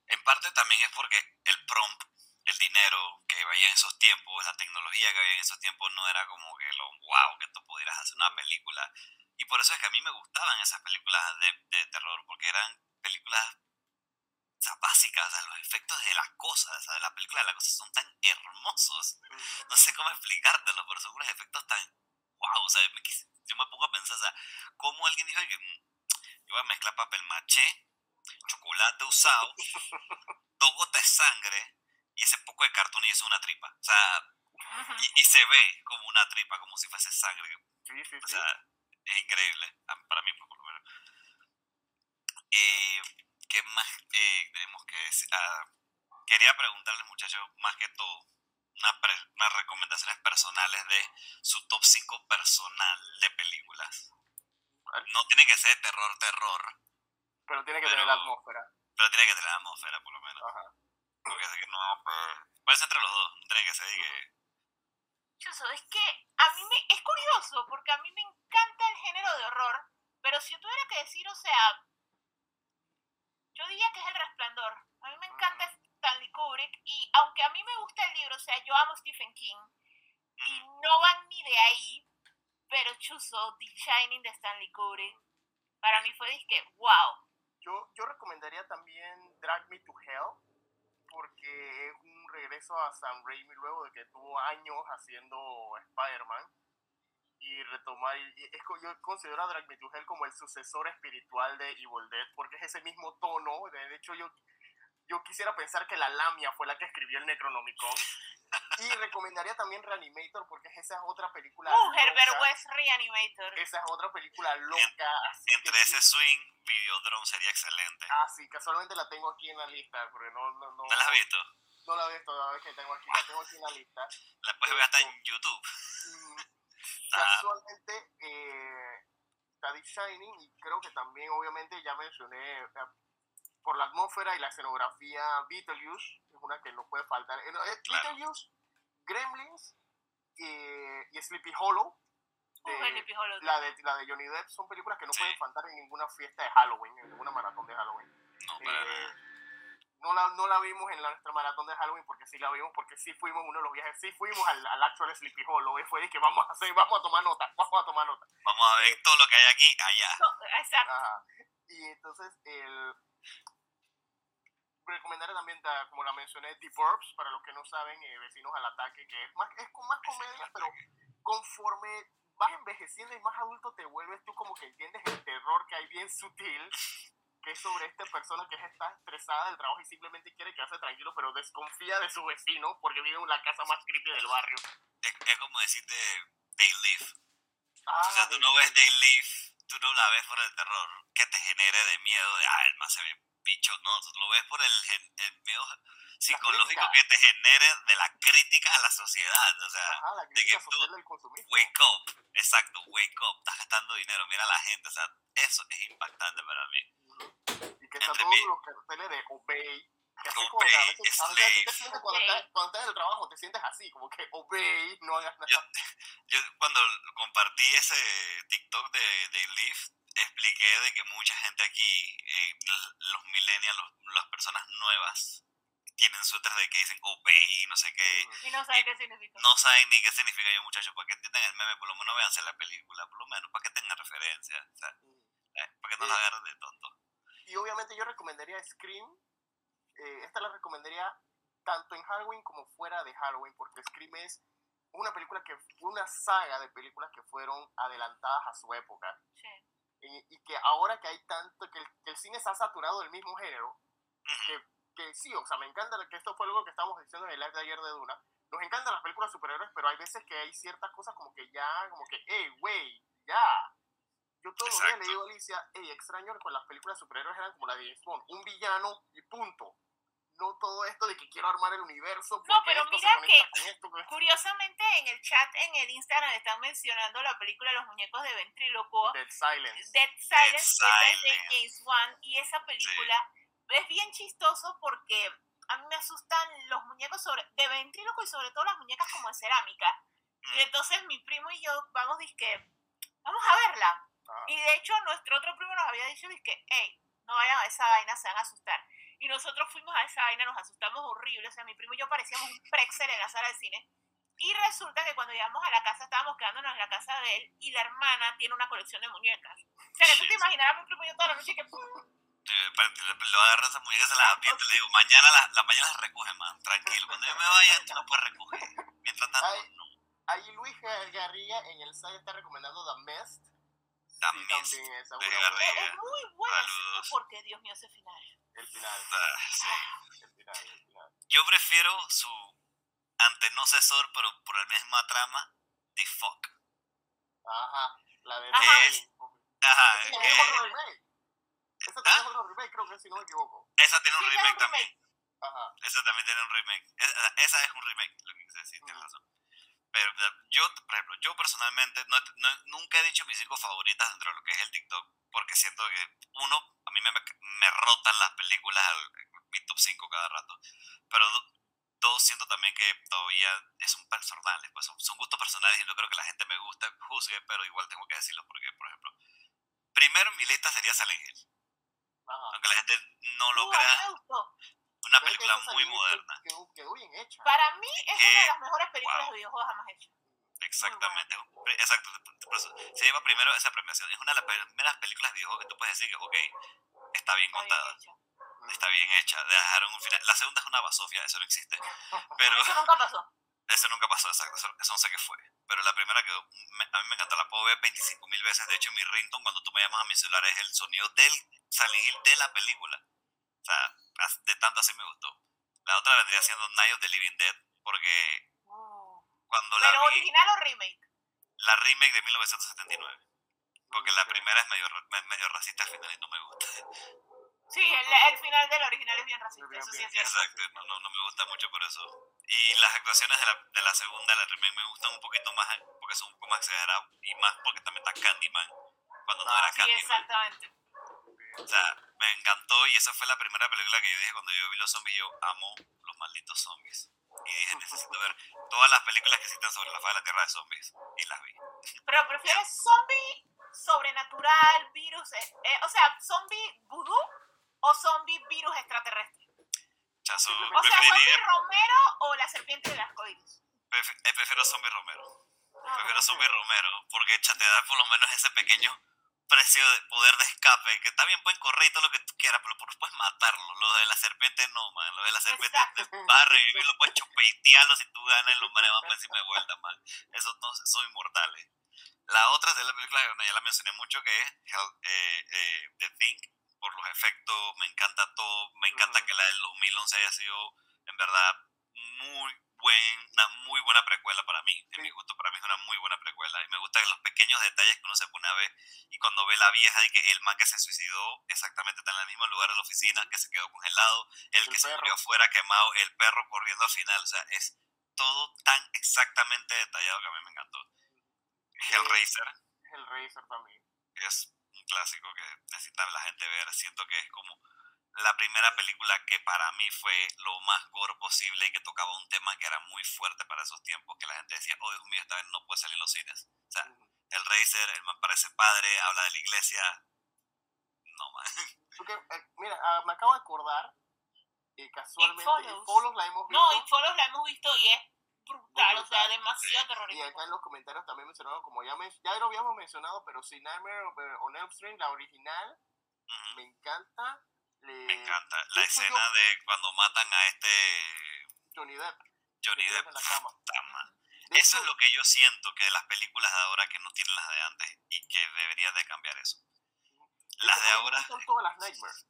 Speaker 8: en parte también es porque el prompt, el dinero que había en esos tiempos, la tecnología que había en esos tiempos no era como que lo wow, que tú pudieras hacer una película. Y por eso es que a mí me gustaban esas películas de, de terror, porque eran películas sea, básicas, o sea, los efectos de las cosas, o sea, de la película de las cosas son tan hermosos. No sé cómo explicártelo, pero son unos efectos tan wow, o sea, yo me pongo a pensar, o sea, ¿cómo alguien dijo que mm, yo voy a mezclar papel maché, chocolate usado, (laughs) dos gotas de sangre y ese poco de cartón y eso es una tripa? O sea, y, y se ve como una tripa, como si fuese sangre.
Speaker 6: Sí, sí,
Speaker 8: O
Speaker 6: sí.
Speaker 8: sea, es increíble, para mí pues, por lo menos. Eh, ¿Qué más eh, tenemos que decir? Ah, quería preguntarles, muchachos, más que todo, una pre- unas recomendaciones personales de su top 5 personal de películas.
Speaker 6: ¿Cuál?
Speaker 8: No tiene que ser terror, terror,
Speaker 6: Pero tiene que
Speaker 8: pero-
Speaker 6: tener la atmósfera.
Speaker 8: pero tiene que tener atmósfera, por lo menos.
Speaker 6: Ajá.
Speaker 8: Porque sé que no, pues, puede ser entre los dos, no tiene que ser que...
Speaker 3: Chuzo, es que a mí me, es curioso porque a mí me encanta el género de horror, pero si yo tuviera que decir, o sea, Yo diría que es El Resplandor. A mí me encanta Stanley Kubrick y aunque a mí me gusta el libro, o sea, yo amo Stephen King y no van ni de ahí, pero chuzo, The Shining de Stanley Kubrick, para mí fue disque, wow.
Speaker 6: Yo, yo recomendaría también Drag Me to Hell, porque es un regreso a Sam Raimi luego de que tuvo años haciendo Spider-Man. Y retomar, y es, yo considero a Drag Me to Hell como el sucesor espiritual de Evil Dead, porque es ese mismo tono. De hecho, yo, yo quisiera pensar que la Lamia fue la que escribió el Necronomicon. (laughs) Y recomendaría también Reanimator porque esa es otra película.
Speaker 3: Uh, Herbert West Reanimator.
Speaker 6: Esa es otra película loca.
Speaker 8: entre ese swing, Videodrome sería excelente.
Speaker 6: Ah, sí, casualmente la tengo aquí en la lista. Porque no, no, no,
Speaker 8: ¿No la has visto?
Speaker 6: No la he visto, la vez que tengo aquí, la tengo aquí en la lista.
Speaker 8: La puedes ver hasta en YouTube.
Speaker 6: Mm, casualmente, eh, está The Shining y creo que también, obviamente, ya mencioné eh, por la atmósfera y la escenografía Beetlejuice, es una que no puede faltar. Eh, Beetlejuice, Gremlins y Sleepy Hollow. la, de, la de Johnny Depp son películas que no pueden faltar en ninguna fiesta de Halloween, en ninguna maratón de Halloween.
Speaker 8: No, eh,
Speaker 6: no la, no la vimos en la, nuestra maratón de Halloween porque sí la vimos, porque sí fuimos uno de los viajes, sí fuimos al, al actual Sleepy Hollow, y fue de que vamos a hacer, vamos a tomar nota, vamos a tomar nota.
Speaker 8: Vamos a ver eh, todo lo que hay aquí, allá.
Speaker 3: exacto.
Speaker 6: Y entonces, el, recomendaré también, como la mencioné, The Burbs, para los que no saben, eh, Vecinos al Ataque, que es más, es con más comedia, pero conforme vas envejeciendo y más adulto te vuelves tú como que entiendes el terror que hay bien sutil, (laughs) que es sobre esta persona que está estresada del trabajo y simplemente quiere quedarse tranquilo, pero desconfía de su vecino porque vive en la casa más creepy del barrio.
Speaker 8: Es, como decirte They Live.
Speaker 6: Ah,
Speaker 8: o sea, tú no ves They Live, tú no la ves por el terror que te genere de miedo de, ah, el más se ve bicho, no, lo ves por el, el miedo psicológico que te genere de la crítica a la sociedad, o sea, de que tú, wake up, exacto, wake up, estás gastando dinero, mira a la gente, o sea, eso es impactante para mí.
Speaker 6: Y que están todos los carteles de obey, que así como a veces, a veces te sientes cuando, estás, cuando estás en el trabajo, te sientes así, como que obey, no hagas nada.
Speaker 8: Yo, (laughs) yo cuando compartí ese TikTok de, de Leaf, expliqué de que mucha gente aquí, eh, los millennials, las personas nuevas, tienen suéteres de que dicen obey, no sé qué.
Speaker 3: Y no saben qué significa.
Speaker 8: No saben ni qué significa yo, muchachos. Para que entiendan el meme, por lo menos véanse la película, por lo menos, para que tengan referencia. O sea, eh, para que no la agarren de tonto.
Speaker 6: Y obviamente yo recomendaría Scream. Eh, esta la recomendaría tanto en Halloween como fuera de Halloween, porque Scream es una película que fue una saga de películas que fueron adelantadas a su época.
Speaker 3: Sí
Speaker 6: y, que ahora que hay tanto, que el, cine se ha saturado del mismo género, que, que, sí, o sea, me encanta que esto fue algo que estábamos diciendo en el live de ayer de Duna, nos encantan las películas superhéroes, pero hay veces que hay ciertas cosas como que ya, como que, hey, güey, ya. Yo todos los días le digo a Alicia, hey, extraño que con las películas superhéroes eran como la de James Bond, un villano y punto no todo esto de que quiero armar el universo.
Speaker 3: No, pero mira que curiosamente en el chat en el Instagram están mencionando la película Los muñecos de ventrílocuo.
Speaker 6: Dead Silence.
Speaker 3: Dead Silence, Dead de James Wan. Y esa película es bien chistoso porque a mí me asustan los muñecos sobre, de ventríloco y sobre todo las muñecas como de cerámica. Y mm. entonces mi primo y yo vamos, disque, vamos a verla. Ah. Y de hecho nuestro otro primo nos había dicho, disque, hey, no vayan a esa vaina, se van a asustar. Y nosotros fuimos a esa vaina, nos asustamos horrible. O sea, mi primo y yo parecíamos un prexer en la sala de cine. Y resulta que cuando llegamos a la casa, estábamos quedándonos en la casa de él y la hermana tiene una colección de muñecas. O sea, que tú te imaginarás a mi primo y yo toda la noche que...
Speaker 8: lo agarras a muñecas, se las aprieta y le digo, mañana la, la mañana las recoge, man. Tranquilo, cuando yo me vaya, tú las puedes recoger. Mientras tanto,
Speaker 6: ahí, no. Ahí Luis Garriga en el site está recomendando The Mist.
Speaker 8: También, sí,
Speaker 3: también es, es, muy bueno porque Dios mío ese final.
Speaker 6: El final. Ah, el final, el final.
Speaker 8: Yo prefiero su antenocesor, pero por la misma trama, The Fuck.
Speaker 6: Ajá, la de
Speaker 8: Ajá. Es, ajá,
Speaker 6: Esa también es otro remake. Esa también es otro remake, creo que si no me equivoco.
Speaker 8: Esa tiene un
Speaker 3: sí,
Speaker 8: remake
Speaker 3: un
Speaker 8: también.
Speaker 6: Ajá.
Speaker 8: Esa también tiene un remake. Esa, esa es un remake, lo que quise decir, tienes razón. Pero yo, por ejemplo, yo personalmente no, no, nunca he dicho mis cinco favoritas dentro de lo que es el TikTok, porque siento que, uno, a mí me, me rotan las películas, mi top 5 cada rato. Pero dos, siento también que todavía son personales, pues son, son, gustos personales y no creo que la gente me guste, juzgue, pero igual tengo que decirlo porque, por ejemplo, primero en mi lista sería Silent Hill.
Speaker 6: Ajá.
Speaker 8: Aunque la gente no lo
Speaker 3: Uh,
Speaker 8: crea. Una
Speaker 6: que
Speaker 8: película muy moderna.
Speaker 6: Quedó, quedó bien hecha.
Speaker 3: Para mí es
Speaker 8: Eh,
Speaker 3: una de las mejores películas
Speaker 8: wow.
Speaker 3: de videojuegos jamás hechas.
Speaker 8: Exactamente. Exacto. se lleva primero esa premiación. Es una de las primeras películas de videojuegos que tú puedes decir que, ok, está bien
Speaker 3: Está
Speaker 8: contada, está bien hecha. Dejaron un final. La segunda es una basofia, eso no existe. (laughs) Pero
Speaker 3: Eso nunca pasó. (laughs)
Speaker 8: eso nunca pasó, exacto. Eso, eso no sé qué fue. Pero la primera quedó. me- a mí me encanta. La puedo ver 25 mil veces. De hecho, mi ringtone cuando tú me llamas a mi celular es el sonido del Silent Hill de la película. O sea, de tanto así me gustó. La otra vendría siendo Night of the Living Dead, porque cuando la
Speaker 3: Pero
Speaker 8: vi,
Speaker 3: original o remake.
Speaker 8: la remake de 1979. Porque la primera es medio, medio racista al final y no me gusta.
Speaker 3: Sí, el, el (laughs) final del original es bien racista.
Speaker 6: Bien,
Speaker 3: Eso sí
Speaker 6: bien.
Speaker 3: es cierto.
Speaker 8: Exacto, no, no, no me gusta mucho por eso. Y las actuaciones de la, de la segunda, la remake, me gustan un poquito más porque son un poco más exageradas y más porque también está Candyman cuando no era
Speaker 3: Sí,
Speaker 8: Candyman.
Speaker 3: exactamente.
Speaker 8: O sea, me encantó y esa fue la primera película que yo dije cuando yo vi los zombies, yo amo los malditos zombies. Y dije, (laughs) necesito ver todas las películas que existen sobre la faz de la Tierra de zombies. Y las vi.
Speaker 3: Pero prefieres zombie sobrenatural, virus, eh, eh, o sea, zombie vudú o zombie virus extraterrestre.
Speaker 8: Chazo,
Speaker 3: O sea, zombie Romero o la serpiente de las códigos.
Speaker 8: pref- eh, prefiero zombie Romero.
Speaker 3: Ah,
Speaker 8: Prefiero zombie Romero, porque te da por lo menos ese pequeño precio de poder de escape, que también pueden correr y todo lo que tú quieras, pero por- puedes matarlo. Lo de la serpiente no, man. Lo de la serpiente te a revivir, lo puedes chupeitearlo si tú ganas y los manes van por encima de vuelta, man. Esos no son inmortales. La otra de la película, bueno, ya la mencioné mucho, que es Hell- eh, eh, The Thing. Por los efectos, me encanta todo. Me encanta que la del 2011 haya sido, en verdad, muy buen, una muy buena precuela para mí. En
Speaker 6: Sí.
Speaker 8: mi gusto, para mí es una muy buena precuela. Y me gustan los pequeños detalles que uno se pone a ver. Y cuando ve la vieja y que el man que se suicidó exactamente está en el mismo lugar de la oficina, que se quedó congelado, el,
Speaker 6: El
Speaker 8: que se
Speaker 6: perro.
Speaker 8: murió afuera quemado, el perro corriendo al final. O sea, es todo tan exactamente detallado que a mí me encantó. Hellraiser
Speaker 6: El Razer también.
Speaker 8: es un clásico que necesita la gente ver. Siento que es como la primera película que para mí fue lo más gore posible y que tocaba un tema que era muy fuerte para esos tiempos, que la gente decía, oh Dios mío, esta vez no puede salir en los cines. O sea, el Racer, el man parece padre, habla de la iglesia. No, man.
Speaker 6: Porque, eh, mira, ah, me acabo de acordar eh, casualmente
Speaker 3: Follows.
Speaker 6: It Follows la hemos visto.
Speaker 3: No, y Follows la hemos visto y es brutal, o sea, demasiado
Speaker 6: y
Speaker 3: terrorífico.
Speaker 6: acá en los comentarios también mencionaron, como ya, me, ya lo habíamos mencionado, pero si Nightmare on Elm Street, la original,
Speaker 8: Ujú.
Speaker 6: me encanta. Le-
Speaker 8: Me encanta.
Speaker 6: de
Speaker 8: La escena de cuando matan a este
Speaker 6: Johnny Depp.
Speaker 8: Johnny Depp.
Speaker 6: Depp en la cama. De
Speaker 8: Eso
Speaker 6: hecho,
Speaker 8: es lo que yo siento que de las películas de ahora que no tienen las de antes y que deberían de cambiar eso. Las de ahora,
Speaker 6: todas las Nightmares.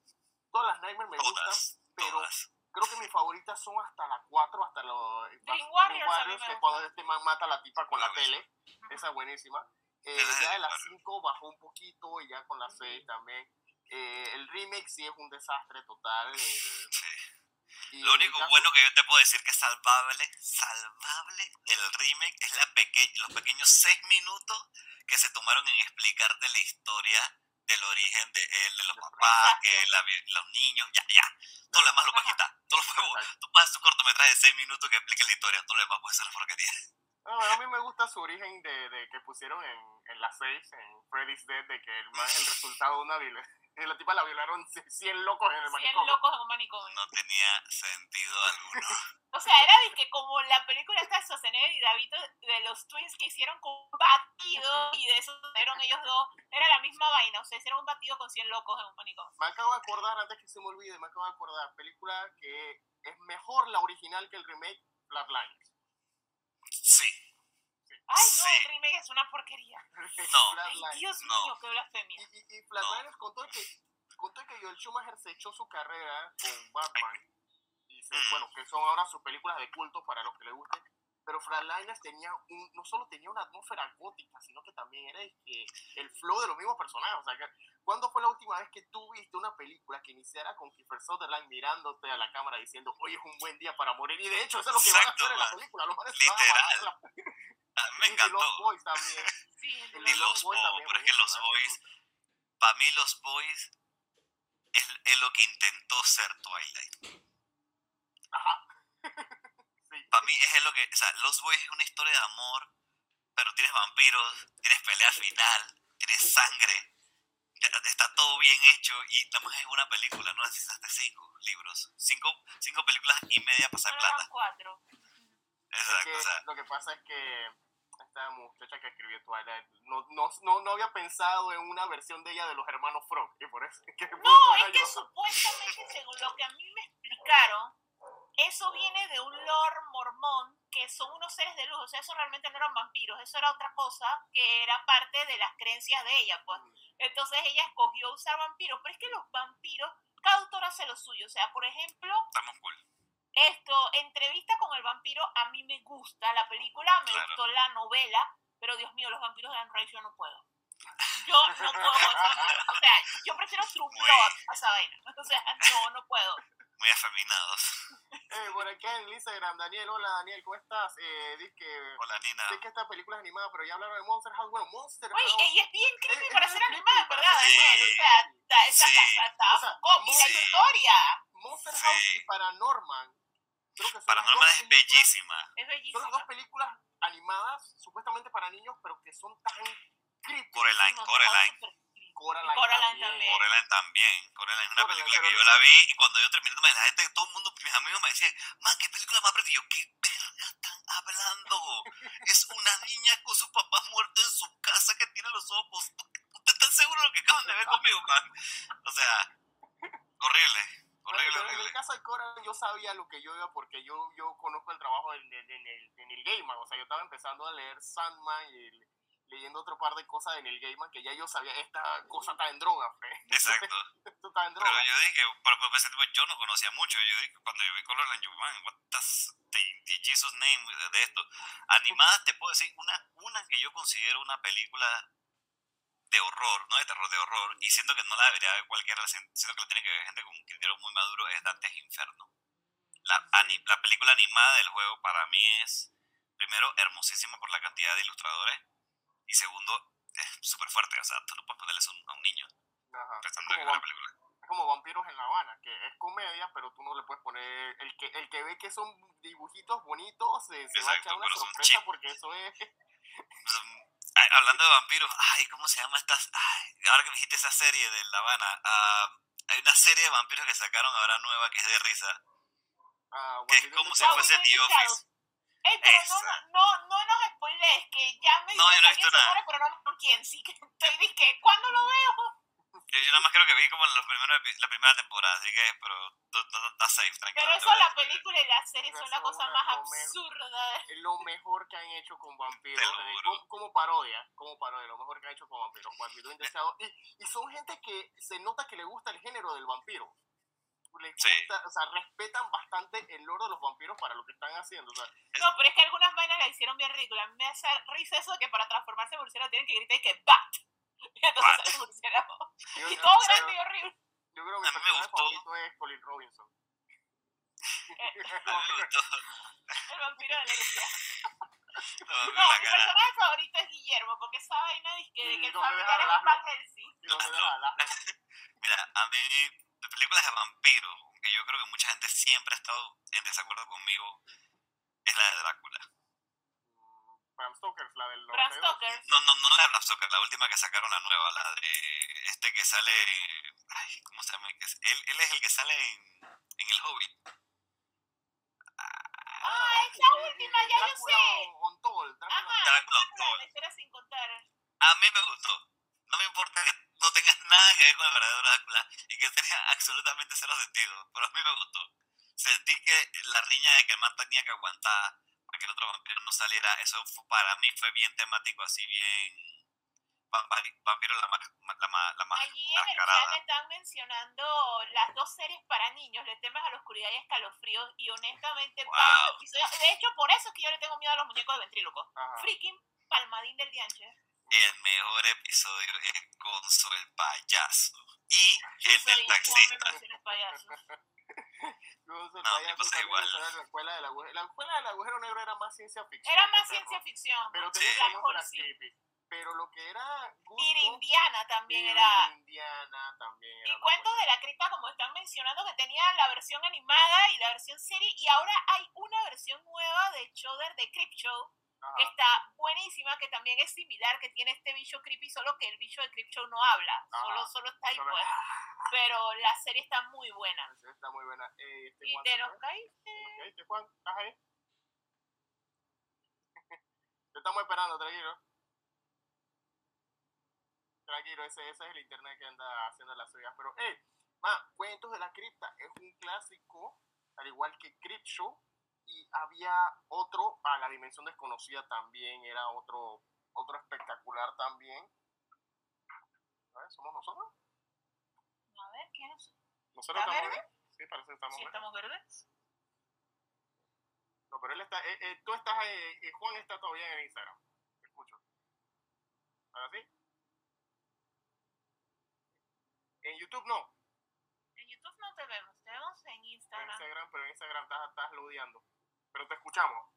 Speaker 6: Todas las Nightmares me gustan, pero
Speaker 8: todas.
Speaker 6: creo que mis favoritas son hasta la 4, hasta los
Speaker 3: Dream Warriors
Speaker 6: que cuando este man mata a la tipa con la tele. Esa es buenísima. Eh, ya
Speaker 8: de
Speaker 6: las
Speaker 8: Warriors.
Speaker 6: 5 bajó un poquito y ya con la 6 también. Eh, el remake sí es un desastre total.
Speaker 8: Sí.
Speaker 6: y
Speaker 8: Lo único
Speaker 6: caso-
Speaker 8: bueno que yo te puedo decir que es salvable, salvable del remake es la peque los pequeños seis minutos que se tomaron en explicarte la historia del origen de él, de los papás, que la los niños, ya, ya. Todo lo demás lo puedes quitar. Todo lo puedes, tú pasas un cortometraje de seis minutos que explique la historia, todo lo demás puede ser porquería.
Speaker 6: No, a mí me gusta su origen de, de que pusieron en, en la 6, en Freddy's Dead, de que el man es el resultado de una violencia. La tipa la violaron (laughs) 100 locos en el
Speaker 3: 100
Speaker 6: manicomio.
Speaker 3: locos en un manicomio.
Speaker 8: No tenía sentido alguno. (laughs)
Speaker 3: O sea, era que como la película esta de Schwarzenegger y David de los twins que hicieron con un batido y de eso fueron ellos dos, era la misma vaina, o sea, hicieron un batido con 100 locos en un manicomio.
Speaker 6: Me acabo de acordar, antes que se me olvide, me acabo de acordar, película que es mejor la original que el remake, Flatlines.
Speaker 8: Sí.
Speaker 3: Ay, no,
Speaker 8: Sí.
Speaker 3: el remake es una porquería. (laughs)
Speaker 8: No.
Speaker 3: Ay. Dios
Speaker 8: No.
Speaker 3: mío, qué blasfemia.
Speaker 6: Y, y, y Flatlines contó que, contó que Joel Schumacher se echó su carrera con Batman. Y se-
Speaker 8: Mm.
Speaker 6: bueno, que son ahora sus películas de culto para los que les guste. Pero Flatliners tenía un, no solo tenía una atmósfera gótica, sino que también era el, que, el flow de los mismos personajes. O sea, que, ¿cuándo fue la última vez que tú viste una película que iniciara con Kiefer Sutherland mirándote a la cámara diciendo, hoy es un buen día para morir? Y de hecho, eso es lo que van a
Speaker 8: Exacto,
Speaker 6: hacer en la
Speaker 8: man.
Speaker 6: película. Los se van a (laughs)
Speaker 8: mí me
Speaker 6: Y The Lost
Speaker 8: encantó.
Speaker 6: Boys también. (laughs)
Speaker 3: Sí, el de
Speaker 8: Y
Speaker 3: los
Speaker 8: los
Speaker 6: Boys
Speaker 8: Boys,
Speaker 6: también,
Speaker 8: pero es que los Boys, para mí los Boys es, es lo que intentó ser Twilight.
Speaker 6: Ajá. (laughs)
Speaker 8: Para mí es lo que, o sea, los Boys es una historia de amor, pero tienes vampiros, tienes pelea final, tienes sangre, está todo bien hecho y nada más es una película, no necesitaste cinco libros, cinco, cinco películas y media para hacer plata.
Speaker 3: cuatro.
Speaker 8: Exacto,
Speaker 6: que
Speaker 8: o sea,
Speaker 6: lo que pasa es que esta muchacha que escribió Twilight no, no, no, no había pensado en una versión de ella de los hermanos Frog, y por eso (laughs) es que
Speaker 3: No, es que supuestamente, según lo que a mí me explicaron, eso viene de un lore mormón que son unos seres de luz. O sea, eso realmente no eran vampiros, eso era otra cosa que era parte de las creencias de ella. Pues. Entonces ella escogió usar vampiros, pero es que los vampiros, cada autor hace lo suyo. O sea, por ejemplo,
Speaker 8: estamos cool.
Speaker 3: Esto, entrevista con el vampiro, a mí me gusta la película, me
Speaker 8: Claro.
Speaker 3: gustó la novela, pero Dios mío, los vampiros de Anne Rice yo no puedo. (laughs) Yo no puedo. O sea, yo prefiero True Blood a esa vaina. (laughs) O sea, no, no puedo.
Speaker 8: Muy afeminados.
Speaker 6: Eh, por aquí en Instagram, Daniel, hola Daniel, ¿cómo estás? Eh, dice que
Speaker 8: Hola, Nina.
Speaker 6: sé que esta película es animada, pero ya hablaron de Monster House. Bueno, Monster
Speaker 3: Oye,
Speaker 6: House.
Speaker 3: y es bien creepy
Speaker 6: Es-
Speaker 3: para
Speaker 6: es
Speaker 3: ser
Speaker 6: bien
Speaker 3: animada,
Speaker 6: creepy,
Speaker 3: ¿verdad? Daniel? O
Speaker 8: creepy.
Speaker 3: sea, esa
Speaker 8: Sí.
Speaker 3: casa está
Speaker 6: O sea.
Speaker 3: Y la
Speaker 8: sí.
Speaker 3: historia
Speaker 6: Monster
Speaker 8: Sí.
Speaker 6: House y Paranorman. Creo que
Speaker 8: Paranormal es bellísima.
Speaker 3: es
Speaker 6: Son las dos películas animadas, supuestamente para niños, pero que son tan creepy.
Speaker 8: Coraline, Coraline.
Speaker 6: Coraline,
Speaker 3: Coraline también.
Speaker 8: Coraline también. Coraline es una
Speaker 6: Coraline,
Speaker 8: película que yo la vi y cuando yo terminé, la gente, todo el mundo, mis amigos me decían, man, ¿qué película más yo, ¿qué verga están hablando? (laughs) Es una niña con su papá muerto en su casa que tiene los ojos. ¿Ustedes están seguros de lo que acaban de ver conmigo, man? O sea, horrible.
Speaker 6: En el caso de Coraline yo sabía lo que yo iba porque yo, yo conozco el trabajo en, en, en el, en el Gaiman. O sea, yo estaba empezando a leer Sandman y el- leyendo otro par de cosas en el Gaiman que ya yo sabía, esta cosa está en droga, fe.
Speaker 8: Exacto. (laughs)
Speaker 6: Esto está en droga.
Speaker 8: Pero yo dije, pero, pero yo no conocía mucho. Yo dije, cuando yo vi Coraline, yo, man, what the, the, the Jesus name de, de esto. Animadas, te puedo decir, una, una que yo considero una película de horror, no de terror, de horror, y siento que no la debería ver cualquiera, siento que la tiene que ver gente con un criterio muy maduro, es Dante's Inferno. La, la película animada del juego para mí es, primero, hermosísima por la cantidad de ilustradores, y segundo, es súper fuerte, o sea, tú no puedes ponerle eso a un- a un niño
Speaker 6: Ajá. Es como
Speaker 8: película.
Speaker 6: es como Vampiros en La Habana, que es comedia, pero tú no le puedes poner. El que, el que ve que son dibujitos bonitos se, se va a
Speaker 8: Exacto,
Speaker 6: echar una sorpresa porque eso es.
Speaker 8: Ay, hablando de vampiros, ay, ¿cómo se llama esta? Ay, ahora que me dijiste esa serie de La Habana, ah, hay una serie de vampiros que sacaron ahora nueva que es de risa,
Speaker 6: ah,
Speaker 8: que es como si fuese The Office.
Speaker 3: Ey, pero no, no, no, no nos spoilees, que ya me
Speaker 8: No, yo no he visto nada.
Speaker 3: muere, pero no con quién. Sí, que estoy dizque, ¿cuándo lo veo?
Speaker 8: Yo, yo nada más creo que vi como en los primeros, la primera temporada, así que, pero está safe, tranquilo.
Speaker 3: Pero eso, la película y la serie son la cosa más absurda.
Speaker 6: Es lo mejor que han hecho con vampiros. Eh, como, como parodia, como parodia, lo mejor que han hecho con vampiros. Vampiros Indeseados. Y, y son gente que se nota que le gusta el género del vampiro. Les
Speaker 8: Sí.
Speaker 6: gusta, o sea, respetan bastante el lore de los vampiros para lo que están haciendo. O sea,
Speaker 3: No, pero es que algunas vainas la hicieron bien ridículas. Me hace risa eso de que para transformarse en murciélago tienen que gritar y que BAT. (laughs) Y entonces
Speaker 8: Bat.
Speaker 3: sale el murciélago.
Speaker 6: yo,
Speaker 3: Y todo
Speaker 6: yo-
Speaker 3: grande y horrible.
Speaker 6: yo creo que mi
Speaker 8: A mí me
Speaker 6: personaje
Speaker 8: gustó.
Speaker 6: favorito es Colin Robinson. (laughs) (laughs)
Speaker 3: El vampiro de la isla.
Speaker 8: No,
Speaker 3: mi
Speaker 8: cara.
Speaker 3: personaje favorito es Guillermo, porque esa vaina de que, de que el familiar es Van Helsing.
Speaker 8: Mira, a mí, de películas de vampiros, que yo creo que mucha gente siempre ha estado en desacuerdo conmigo, es la de Drácula.
Speaker 6: Bram Stoker, la del
Speaker 3: Bram
Speaker 6: 92.
Speaker 3: Stoker.
Speaker 8: No, no, no la de Bram Stoker, la última que sacaron, la nueva, la de este que sale. Ay, ¿cómo se llama? Él, él es el que sale en, en El Hobbit.
Speaker 3: Ah,
Speaker 6: ok,
Speaker 3: esa última, ya yo
Speaker 6: Drácula
Speaker 3: sé.
Speaker 6: Untold, Drácula
Speaker 3: Ajá,
Speaker 8: Drácula Untold.
Speaker 3: sin contar.
Speaker 8: A mí me gustó. No me importa que no tengas nada que ver con el verdadero Drácula y que tenga absolutamente cero sentido, pero a mí me gustó. Sentí que la riña de que el man tenía que aguantar para que el otro vampiro no saliera, eso fue- para mí fue bien temático, así bien vampiro la, la, la ma-
Speaker 3: Allí en el chat están mencionando las dos series para niños, Le temas a la oscuridad y escalofríos, y honestamente,
Speaker 8: Wow.
Speaker 3: de hecho, por eso es que yo le tengo miedo a los muñecos de ventríloco.
Speaker 6: Ajá.
Speaker 3: Freaking palmadín del dianche.
Speaker 8: El mejor episodio es Gonzo el payaso y el (laughs)
Speaker 3: soy
Speaker 8: del taxista. No,
Speaker 6: payaso
Speaker 8: me pasa igual.
Speaker 6: La escuela del agujero, la escuela del agujero negro era más ciencia ficción.
Speaker 3: Era más
Speaker 6: terror,
Speaker 3: ciencia ficción.
Speaker 6: Pero
Speaker 8: Sí.
Speaker 6: tenía
Speaker 3: sí.
Speaker 6: creepy. Pero lo que era Goosebumps,
Speaker 3: Irindiana también
Speaker 6: y
Speaker 3: era.
Speaker 6: Indiana también era
Speaker 3: Y Cuentos de la Cripta, como están mencionando, que tenía la versión animada y la versión serie, y ahora hay una versión nueva de Shudder de Crip Show, que está buenísima, que también es similar, que tiene este bicho creepy, solo que el bicho de Creepshow no habla, solo, solo está ahí pues. (laughs) Pero la serie está muy buena.
Speaker 6: La serie está muy buena. Eh, este,
Speaker 3: ¿Y te
Speaker 6: ¿se
Speaker 3: nos caíste?
Speaker 6: ¿Te caíste, Juan? ¿Estás ahí? (laughs) Te estamos esperando, tranquilo. Tranquilo, ese, ese es el internet que anda haciendo las suyas. Pero, eh, ma, Cuentos de la Cripta es un clásico, al igual que Creepshow. Y había otro, a la dimensión desconocida también, era otro, otro espectacular también. A ver, ¿somos nosotros?
Speaker 3: A ver, ¿quién es?
Speaker 6: ¿Nosotros
Speaker 3: ¿Está
Speaker 6: estamos
Speaker 3: verde?
Speaker 6: Sí, parece que estamos
Speaker 3: ¿Sí estamos verdes?
Speaker 6: No, pero él está, eh, eh, tú estás, eh, eh, Juan está todavía en Instagram. Te escucho. ¿Ahora sí? En YouTube no.
Speaker 3: En YouTube no te vemos, te vemos en
Speaker 6: En
Speaker 3: Instagram.
Speaker 6: Instagram, pero en Instagram estás, estás ludeando. Pero te escuchamos.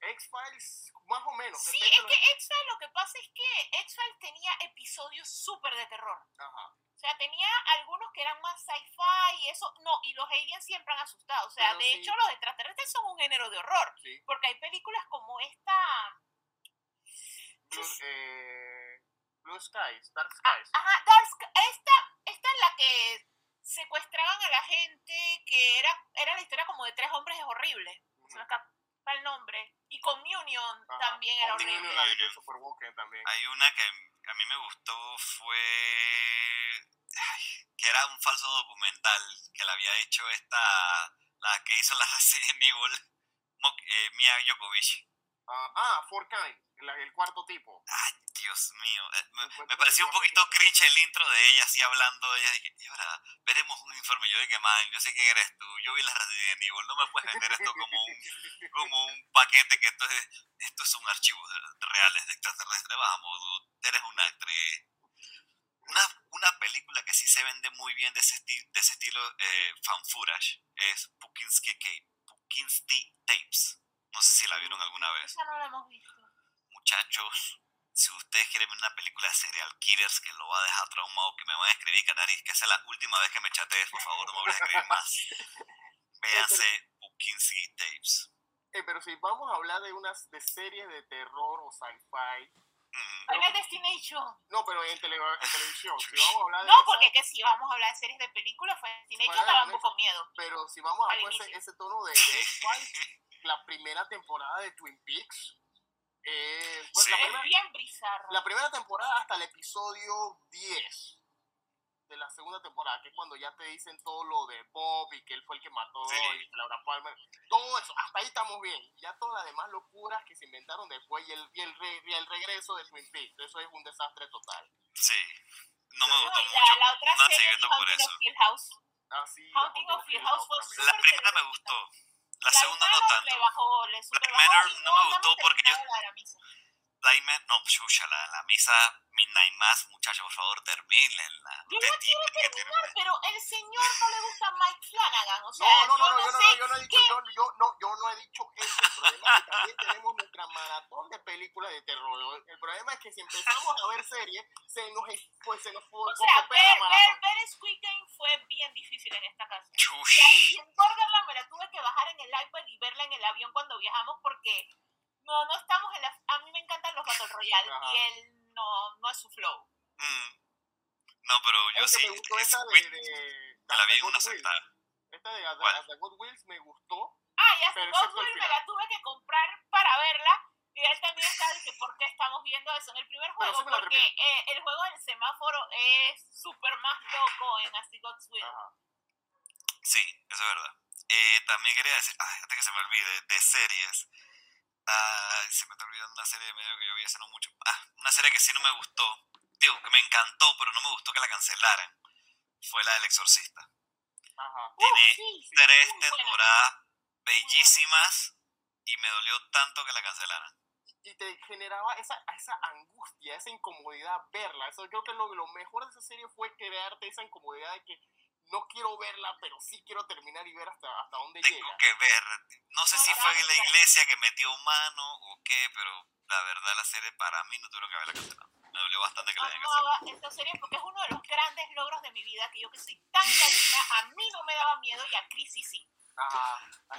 Speaker 6: X-Files, más o menos.
Speaker 3: Sí, es que X-Files, lo que pasa es que X-Files tenía episodios súper de terror.
Speaker 6: Ajá.
Speaker 3: O sea, tenía algunos que eran más sci-fi y eso. No, y los aliens siempre han asustado. O sea,
Speaker 6: Pero
Speaker 3: de
Speaker 6: sí.
Speaker 3: hecho, los extraterrestres son un género de horror.
Speaker 6: Sí.
Speaker 3: Porque hay películas como esta.
Speaker 6: Blue, eh, Blue Skies, Dark Skies.
Speaker 3: Ajá, Dark Sky- esta, esta es la que secuestraban a la gente, que era, era la historia como de tres hombres, es horrible. Se me escapa el nombre. Y Communion
Speaker 6: Ajá.
Speaker 3: también era horrible.
Speaker 6: de también.
Speaker 8: Hay una que a mí me gustó fue ay, que era un falso documental que la había hecho esta la que hizo la (laughs) Resident Evil eh, Mia Djokovic.
Speaker 6: Ah, ah, Four Kind, el cuarto tipo.
Speaker 8: Ay, Dios mío. eh, me, pareció un poquito cringe el intro de ella así hablando. Ella dije, y ahora veremos un informe. Yo que man, yo sé quién eres tú. Yo vi la Resident Evil. No me puedes vender esto como un, (laughs) como un paquete que esto es, esto son archivos reales de extraterrestres. Vamos, dude, eres una actriz. Una, una película que sí se vende muy bien de ese, esti- de ese estilo eh, es Pukinsky, Cape, Pukinsky Tapes. No sé si la vieron alguna vez.
Speaker 3: Esa no la hemos visto.
Speaker 8: Muchachos, si ustedes quieren ver una película de serial killers que lo va a dejar traumado, que me van a escribir, Canaris, que esa es la última vez que me chatees, por favor, no me voy a escribir más. (laughs) Véanse Pukinsky Tapes.
Speaker 6: Eh, pero si vamos a hablar de unas de series de terror o sci-fi,
Speaker 8: Mm,
Speaker 3: Final Destination.
Speaker 6: no, pero en, tele- en televisión, si vamos a hablar de
Speaker 3: No,
Speaker 6: esa-
Speaker 3: porque que si vamos a hablar de series de películas, Destination daba un
Speaker 6: Destination.
Speaker 3: poco miedo.
Speaker 6: pero si vamos a hablar ese, ese tono de, (laughs) de X-Files, la primera temporada de Twin Peaks, eh, bueno,
Speaker 8: Sí.
Speaker 6: la,
Speaker 3: Es
Speaker 6: primera,
Speaker 3: bien bizarro.
Speaker 6: la primera temporada hasta el episodio 10 de la segunda temporada, que es cuando ya te dicen todo lo de Bob y que él fue el que mató
Speaker 8: Sí.
Speaker 6: y Laura Palmer, todo eso, hasta ahí estamos bien. Ya todas las demás locuras que se inventaron después y el, y el, re- y el regreso de Twin Peaks, eso es un desastre total.
Speaker 8: Sí, no me gustó
Speaker 3: No,
Speaker 8: mucho.
Speaker 3: la, la otra
Speaker 8: no
Speaker 3: serie es
Speaker 8: por eso.
Speaker 3: House. Of Hill House.
Speaker 8: La primera me gustó. La segunda no tanto.
Speaker 3: Le bajó, le super
Speaker 8: Black Manor no me gustó porque yo- no, chucha, la, la misa Midnight Mass, muchachos, por favor, termínenla.
Speaker 3: Yo la quiero terminar, pero el señor no le gusta Mike Flanagan. O sea,
Speaker 6: No, no, no,
Speaker 3: yo
Speaker 6: no,
Speaker 3: no,
Speaker 6: no,
Speaker 3: sé
Speaker 6: yo no he dicho, yo, no, yo no he dicho eso. El problema es que también tenemos nuestra maratón de películas de terror. El problema es que si empezamos a ver series, se nos, pues, se nos
Speaker 3: O
Speaker 6: fue
Speaker 3: sea, ver, ver, ver Squid Game fue bien difícil en esta casa. Y sin Borderland me la tuve que bajar en el iPad y verla en el avión cuando viajamos porque no, no estamos en la... A mí me encantan los Battle Royale
Speaker 6: Ajá.
Speaker 3: y él no, no es su flow.
Speaker 8: Mm. No, pero yo sí.
Speaker 6: me gustó esta de, de
Speaker 8: me la vi en
Speaker 6: Hasta
Speaker 8: una sentada.
Speaker 6: Esta de As. As the God Wills me gustó.
Speaker 3: Ah, y hasta God
Speaker 6: excepto el
Speaker 3: Will me la tuve que comprar para verla. Y él también está de que por qué estamos viendo eso en el primer juego,
Speaker 6: sí
Speaker 3: porque eh, el juego del semáforo es súper más loco en Así God's Will.
Speaker 6: Ajá.
Speaker 8: Sí, eso es verdad. Eh, también quería decir, ay, antes que se me olvide, de series. Ay, se me está olvidando una serie de medio que yo vi hace no mucho. Ah, una serie que sí no me gustó. Digo, que me encantó, pero no me gustó que la cancelaran. Fue la del Exorcista.
Speaker 6: Ajá.
Speaker 8: Tiene
Speaker 3: Uh, sí, sí,
Speaker 8: tres
Speaker 3: buena.
Speaker 8: temporadas bellísimas y me dolió tanto que la cancelaran.
Speaker 6: y te generaba esa, esa angustia, esa incomodidad verla. Eso creo que lo, lo mejor de esa serie fue crearte esa incomodidad de que no quiero verla, pero sí quiero terminar y ver hasta, hasta dónde
Speaker 8: Tengo
Speaker 6: llega.
Speaker 8: que ver. No sé
Speaker 3: No,
Speaker 8: si fue la iglesia que metió mano o qué, pero la verdad la serie para mí no tuvieron que haberla cancelado. Me dolió bastante que la hayan
Speaker 3: amaba esta serie porque es uno de los grandes logros de mi vida que yo que soy tan gallina, a mí no me daba miedo y a Chrissy sí.
Speaker 6: Así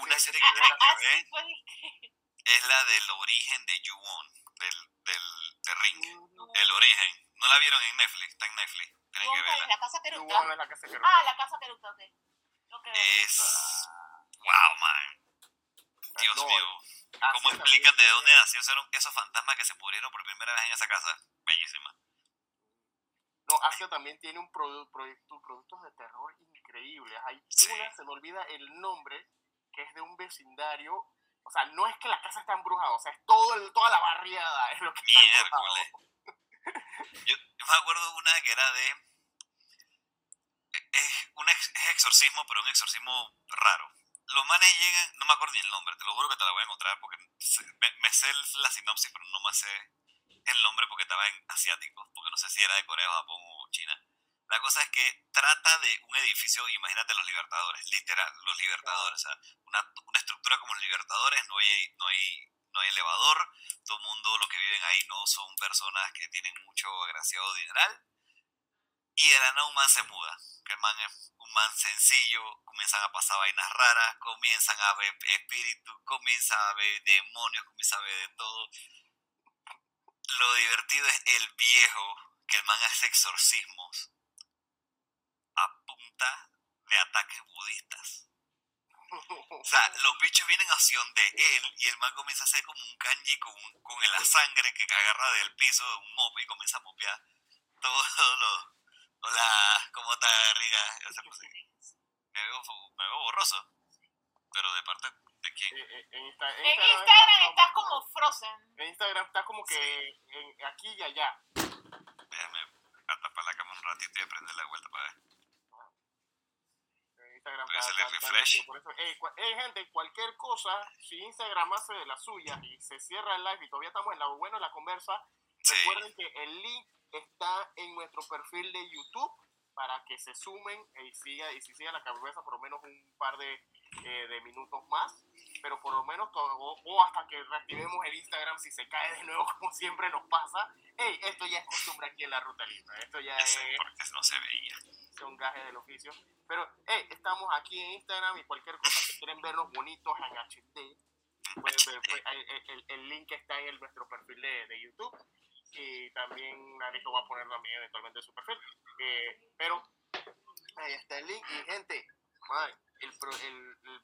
Speaker 8: Una
Speaker 6: es.
Speaker 8: serie que tiene que ver es la del origen de Ju-On, del, del de Ring.
Speaker 6: Mm,
Speaker 8: El origen. ¿No la vieron en Netflix? Está en Netflix. Tienen que verla.
Speaker 3: la casa
Speaker 6: la quedó.
Speaker 3: Ah, la casa Queruta, ok. No creo.
Speaker 8: Es... Wow, man. Dios
Speaker 6: No,
Speaker 8: mío. ¿Cómo
Speaker 6: es,
Speaker 8: explican
Speaker 6: así
Speaker 8: de dónde nacieron esos fantasmas que se pudrieron por primera vez en esa casa? Bellísima.
Speaker 6: No, Asia también tiene un produ- proyecto, productos de terror increíbles. Hay
Speaker 8: Sí.
Speaker 6: una, se me olvida el nombre, que es de un vecindario. O sea, no es que la casa está embrujada, o sea, es todo el, toda la barriada es lo que está embrujado.
Speaker 8: Yo, me acuerdo una que era de... Es un ex- es exorcismo, pero un exorcismo raro. Los manes llegan, no me acuerdo ni el nombre, te lo juro que te la voy a encontrar porque me, sé la sinopsis, pero no me sé el nombre porque estaba en asiático, porque no sé si era de Corea, Japón o China. La cosa es que trata de un edificio, imagínate los libertadores, literal, los libertadores, una, una estructura como los libertadores, no hay, no hay, no hay elevador, todo el mundo, los que viven ahí no son personas que tienen mucho agraciado dineral, y de la nada un man se muda, que el man es un man sencillo, comienzan a pasar vainas raras, comienzan a ver espíritus, comienzan a ver demonios, comienzan a ver de todo. Lo divertido es el viejo, que el man hace exorcismos a punta de ataques budistas. O sea, los bichos vienen a acción de él y el man comienza a hacer como un kanji con, un- con la sangre que agarra del piso de un mop y comienza a mopear todo (laughs) lo... Hola, ¿cómo está, Riga? Pues, Me veo, me veo borroso. Pero de parte de quién?
Speaker 6: Eh, eh, en, Insta- en
Speaker 3: En
Speaker 6: Instagram
Speaker 3: Instagram
Speaker 6: está
Speaker 3: estás como Frozen.
Speaker 6: En Instagram está como que en- aquí y allá.
Speaker 8: Déjame atapar la cámara un ratito y prender la vuelta para ver.
Speaker 6: Instagram
Speaker 8: Voy a
Speaker 6: está-
Speaker 8: hacerle refresh.
Speaker 6: por eso- Ey, cua- ey, gente, cualquier cosa, si Instagram hace de la suya y se cierra el live y todavía estamos en lo bueno la conversa,
Speaker 8: Sí.
Speaker 6: recuerden que el link está en nuestro perfil de YouTube para que se sumen y siga y si siga la cabeza por lo menos un par de, eh, de minutos más pero por lo menos todo, o, o hasta que reactivemos el Instagram si se cae de nuevo (laughs) como siempre nos pasa Ey, esto ya es costumbre aquí en la ruta libre esto ya
Speaker 8: sé,
Speaker 6: es
Speaker 8: porque no se veía.
Speaker 6: son gajes del oficio. Pero, hey, estamos aquí en Instagram y cualquier cosa que quieren vernos bonitos en HD, pueden ver, pues, el, el- el link está en el- nuestro perfil de, de YouTube. Y también Alejo va a poner también eventualmente su perfil. Eh, pero ahí está el link. Y gente, man, el, el- el-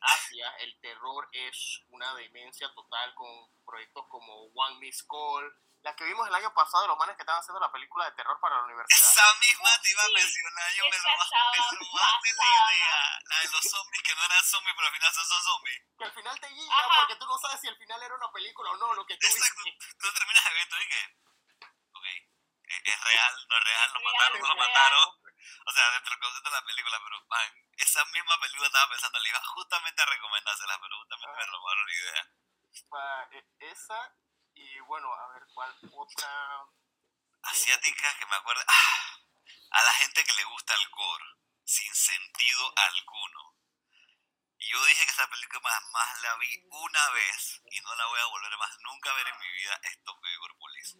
Speaker 6: Asia el terror es una demencia total con proyectos como One Miss Call. La que vimos el año pasado, los manes que estaban haciendo la película de terror para la universidad.
Speaker 8: Esa misma te iba a mencionar, yo me robaste, me la idea. La de los zombies que no eran zombies, pero al final son, son zombies.
Speaker 6: que al final te guía
Speaker 3: Ajá.
Speaker 6: porque tú no sabes si al final era una película o no, lo que tú
Speaker 8: Exacto.
Speaker 6: viste.
Speaker 8: Tú terminas el evento y que, ok, ¿es, es real? ¿No es real? ¿Lo mataron? ¿No lo mataron? O sea, dentro del concepto de la película, pero man, esa misma película estaba pensando, le iba justamente a recomendársela, pero justamente me
Speaker 6: Ah.
Speaker 8: robaron la idea.
Speaker 6: Pa- e- esa y bueno, a ver cuál otra.
Speaker 8: Asiática que me acuerdo. Ah, a la gente que le gusta el gore, sin sentido alguno. Y yo dije que esa película más, más la vi una vez y no la voy a volver más nunca a ver en mi vida, es Tokyo Police.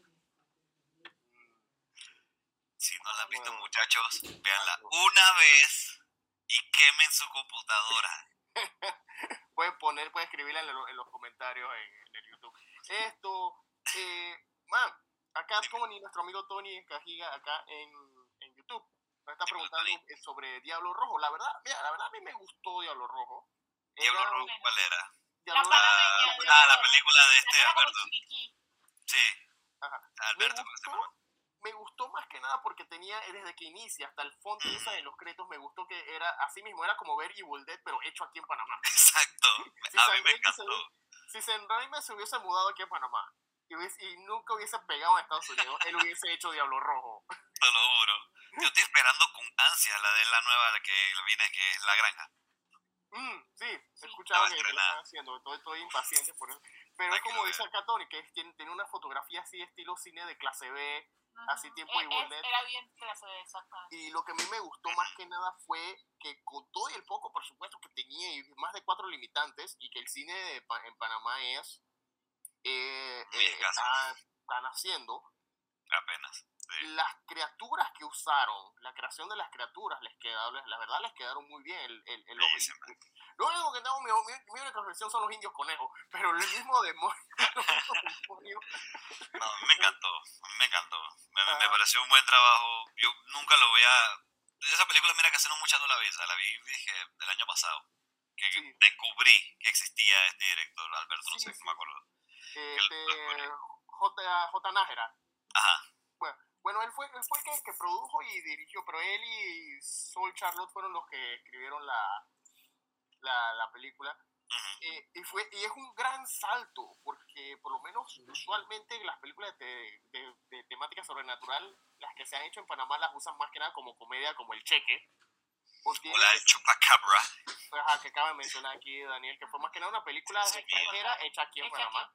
Speaker 8: Si no la han visto, muchachos, véanla una vez y quemen su computadora. (laughs)
Speaker 6: Puedes poner, puedes escribirla en, lo- en los comentarios en, en el YouTube. Esto, eh, man, acá Tony, nuestro amigo Tony Cajiga, acá en, en YouTube, nos está preguntando eh, sobre Diablo Rojo. La verdad, mira, la verdad a mí me gustó Diablo Rojo.
Speaker 8: Diablo
Speaker 6: Era-
Speaker 8: Rojo, ¿cuál era?
Speaker 6: Diablo
Speaker 3: La
Speaker 6: Rojo- Diablo
Speaker 8: Ah, la película de
Speaker 3: La
Speaker 8: este, Alberto. Sí,
Speaker 6: Ajá. Me
Speaker 8: Alberto. ¿cómo se llama?
Speaker 6: gustó, me gustó más que nada porque tenía, desde que inicia hasta el fondo esa de los créditos, me gustó que era así mismo, era como ver Evil Dead, pero hecho aquí en Panamá.
Speaker 8: Exacto. A mí me encantó.
Speaker 6: Si San Raimi se hubiese mudado aquí a Panamá y, hubiese- y nunca hubiese pegado a Estados Unidos, él hubiese hecho Diablo Rojo.
Speaker 8: Te lo juro. Yo estoy esperando con ansia la de la nueva la que viene, que es La Granja.
Speaker 6: Mm, sí, he escuchado que, que lo están haciendo, estoy, estoy impaciente por eso. Pero es como dice acá Tony, que tiene, tiene una fotografía así, estilo cine de clase B, Así
Speaker 3: Eh,
Speaker 6: Evil
Speaker 3: es-
Speaker 6: Dead.
Speaker 3: Era bien exactamente.
Speaker 6: Y lo que a mí me gustó más que nada fue que con todo y el poco presupuesto que tenía y más de cuatro limitantes y que el cine de Pa- en Panamá es eh, eh, está, están haciendo
Speaker 8: Apenas. Sí.
Speaker 6: Las criaturas que usaron, la creación de las criaturas, les quedaron, la verdad les quedaron muy bien. El, el. Lo único que tengo, mi, mi, única reflexión son los indios conejos, pero el mismo (laughs) demonio.
Speaker 8: No, me encantó, me encantó. Me, me- me
Speaker 6: Ah.
Speaker 8: pareció un buen trabajo. Yo nunca lo voy a... Esa película, mira que hace no mucho no la vi, la vi, dije, el año pasado. Que
Speaker 6: Sí.
Speaker 8: descubrí que existía este director, Alberto, no
Speaker 6: Sí,
Speaker 8: sé,
Speaker 6: sí.
Speaker 8: me acuerdo.
Speaker 6: Este, J, J. Nájera.
Speaker 8: Ajá,
Speaker 6: Bueno, él fue, él fue el que, que produjo y dirigió, pero él y Sol Charlotte fueron los que escribieron la, la, la película. Eh, y, fue, y es un gran salto, porque por lo menos usualmente las películas de, de- de temática sobrenatural, las que se han hecho en Panamá las usan más que nada como comedia, como El Cheque. O
Speaker 8: o la de Chupacabra.
Speaker 6: ajá, que acaba de mencionar aquí Daniel, que fue más que nada una película
Speaker 9: Sí,
Speaker 6: extranjera hecha aquí en Panamá,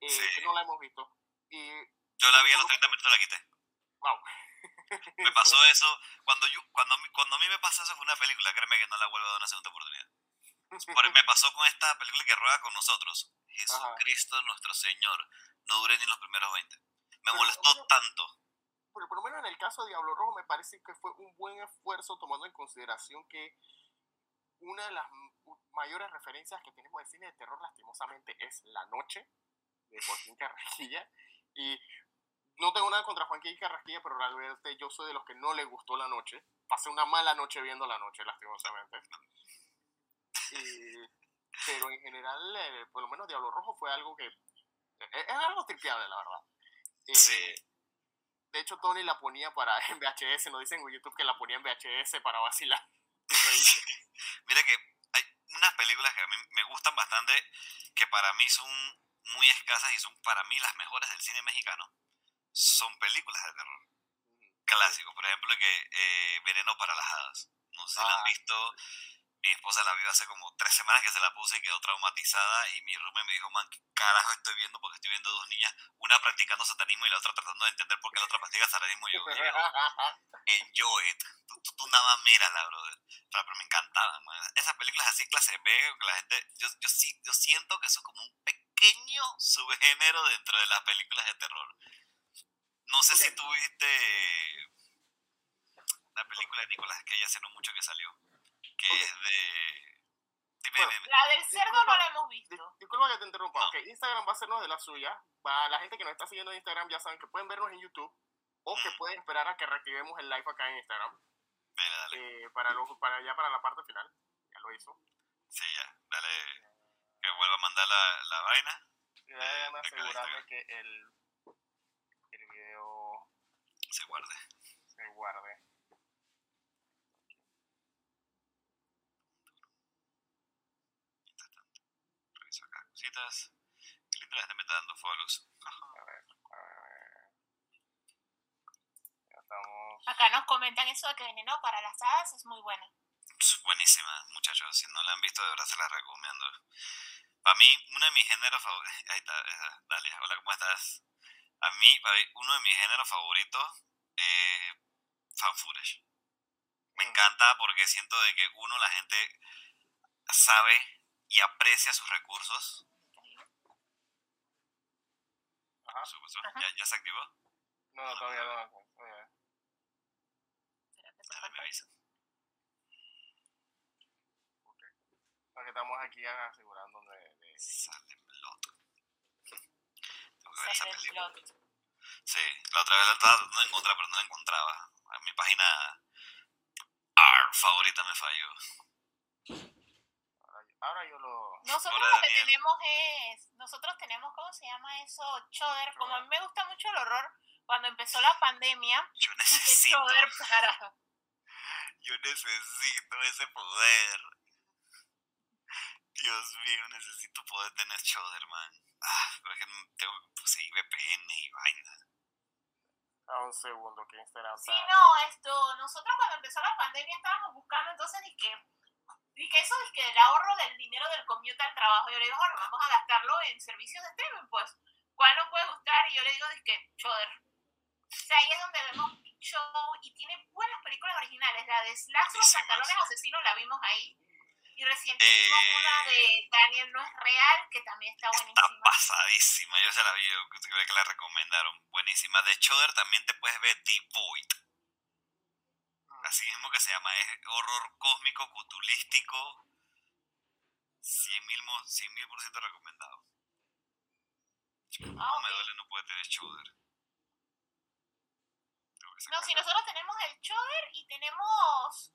Speaker 6: eh,
Speaker 8: Sí.
Speaker 6: que no la hemos visto. Y,
Speaker 8: Yo la vi a los 30 minutos la quité.
Speaker 6: wow.
Speaker 8: Me pasó eso, cuando yo, cuando, cuando a mí me pasó eso fue una película, créeme que no la vuelvo a dar una segunda oportunidad. Por- me pasó con esta película que ruega con nosotros. Jesucristo nuestro Señor. No duré ni los primeros 20. Me molestó tanto.
Speaker 6: Pero por lo menos en el caso de Diablo Rojo me parece que fue un buen esfuerzo tomando en consideración que una de las mayores referencias que tenemos de cine de terror lastimosamente es La Noche de Joaquín Carrasquilla y no tengo nada contra Joaquín Carrasquilla pero realmente yo soy de los que no le gustó La Noche pasé una mala noche viendo La Noche lastimosamente Y- pero en general eh, por lo menos Diablo Rojo fue algo que es, es algo tripeable la verdad Eh,
Speaker 8: Sí.
Speaker 6: de hecho, Tony la ponía para (laughs) en VHS, nos dicen en YouTube que la ponía en VHS para vacilar. (laughs)
Speaker 8: Mira que hay unas películas que a mí me gustan bastante, que para mí son muy escasas y son para mí las mejores del cine mexicano. Son películas de terror. Clásicos, por ejemplo, que eh, Veneno para las Hadas. No sé si la han
Speaker 6: Ah.
Speaker 8: visto. Mi esposa la vio hace como tres semanas que se la puse y quedó traumatizada. Y mi roommate me dijo, man, ¿qué carajo estoy viendo? Porque estoy viendo dos niñas, una practicando satanismo y la otra tratando de entender por qué la otra practica satanismo. Y yo, "Yo, (laughs) enjoy it. Tú, tú, tú nada más mírala, brother. Pero, me encantaban, man. Esas películas así, clase B, que la gente. Yo, yo, sí, yo siento que eso es como un pequeño subgénero dentro de las películas de terror. No sé si tuviste la película de Nicolás Cage hace no mucho que salió. Que es de. Dime,
Speaker 6: Bueno,
Speaker 8: dime.
Speaker 3: La del cerdo no la hemos
Speaker 6: Dis-
Speaker 3: visto.
Speaker 6: Disculpa que te interrumpa.
Speaker 8: No.
Speaker 6: Ok, Instagram va a hacernos de la suya. Para la gente que nos está siguiendo en Instagram ya saben que pueden vernos en YouTube o que
Speaker 8: Mm.
Speaker 6: pueden esperar a que reactivemos el live acá en Instagram.
Speaker 8: Dale, dale.
Speaker 6: eh, para, lo, para ya para la parte final. Ya lo hizo.
Speaker 8: Sí, ya. Dale. Que vuelva a mandar la, la vaina. Acá
Speaker 6: asegurarme que el, el video
Speaker 8: Se guarde.
Speaker 6: se guarde.
Speaker 8: Reviso acá cositas. Y literal, este me está dando follows.
Speaker 6: A ver, a ver. Ya estamos.
Speaker 3: Acá nos comentan eso de que Veneno para las hadas es muy buena.
Speaker 8: Es buenísima, muchachos. Si no la han visto, de verdad se la recomiendo. Para mí, uno de mis géneros favoritos. (laughs) Ahí está, Dalia. Hola, ¿cómo estás? A mí, para mí, uno de mis géneros favoritos es fan footage. Me encanta porque siento de que uno, la gente sabe y aprecia sus recursos.
Speaker 6: Ajá.
Speaker 8: Su- su-
Speaker 3: Ajá.
Speaker 8: ¿Ya, ¿Ya se activó?
Speaker 6: No, no, todavía no. todavía.
Speaker 8: Dale, me avisa.
Speaker 6: Porque estamos aquí asegurando de, de-
Speaker 8: Sale Blot. Tengo que ver esa
Speaker 3: Silent
Speaker 8: película.
Speaker 3: Slot.
Speaker 8: Sí, la otra vez la estaba tratando de encontrar, pero no la encontraba. A mi página R favorita me falló.
Speaker 6: Ahora, yo lo.
Speaker 3: Nosotros
Speaker 8: Hola,
Speaker 3: lo que
Speaker 8: Daniel.
Speaker 3: tenemos es, nosotros tenemos, ¿cómo se llama eso? Choder. Como a mí me gusta mucho el horror, cuando empezó la pandemia,
Speaker 8: Yo necesito,
Speaker 3: Choder (laughs) para...
Speaker 8: yo necesito ese poder. Dios mío, necesito poder tener shoulder, man. Ah, pero es que tengo que conseguir VPN y vaina.
Speaker 6: A un segundo que Instagram
Speaker 3: Sí, no, esto, nosotros cuando empezó la pandemia estábamos buscando entonces y que, y que eso es que el ahorro del dinero del commute al trabajo, yo le digo, bueno, vamos a gastarlo en servicios de streaming, pues, ¿cuál nos puede gustar? Y yo le digo, es que, Choder. O sea, ahí es donde vemos Show y tiene buenas películas originales, la de Slash los pantalones asesinos la vimos ahí. Y recién vimos una
Speaker 8: Eh,
Speaker 3: de Daniel No es Real, que también está
Speaker 8: Está
Speaker 3: buenísima.
Speaker 8: pasadísima, yo se la vi, yo creo que la recomendaron, buenísima. De Choder también te puedes ver The Void. Así mismo que se llama, es horror cósmico, cutulístico, 100 mil, mo- 100 mil por ciento recomendado. No
Speaker 3: Ah,
Speaker 8: me
Speaker 3: ok.
Speaker 8: duele no puede tener que
Speaker 3: No, si nosotros tenemos el Choder y tenemos.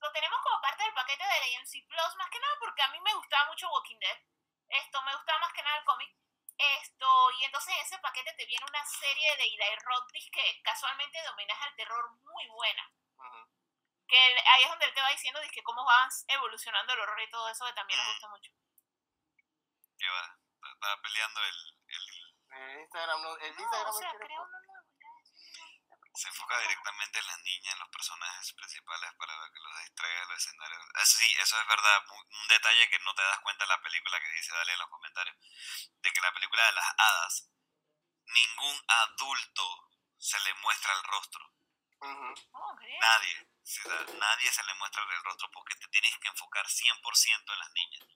Speaker 3: Lo tenemos como parte del paquete de AMC Plus, más que nada porque a mí me gustaba mucho Walking Dead. Esto, me gustaba más que nada el cómic. Esto, y entonces en ese paquete te viene una serie de Eli Roth que casualmente de homenaje al terror muy buena. Que él- ahí es donde él te va diciendo que cómo va evolucionando el horror y todo eso, que también nos
Speaker 8: Mm.
Speaker 3: gusta mucho.
Speaker 8: que va, estaba peleando el, el-
Speaker 10: El Instagram, no, el
Speaker 3: No,
Speaker 10: Instagram
Speaker 3: o
Speaker 10: no
Speaker 3: sea,
Speaker 10: quiere
Speaker 3: creo nuevo, ya.
Speaker 8: se enfoca directamente en las niñas, en los personajes principales para que los distraiga de los escenarios. Eso sí, eso es verdad, un detalle que no te das cuenta en la película que dice Dale en los comentarios, de que la película de las hadas, ningún adulto se le muestra el rostro, Nadie, nadie se le muestra el rostro porque te tienes que enfocar 100% en las niñas.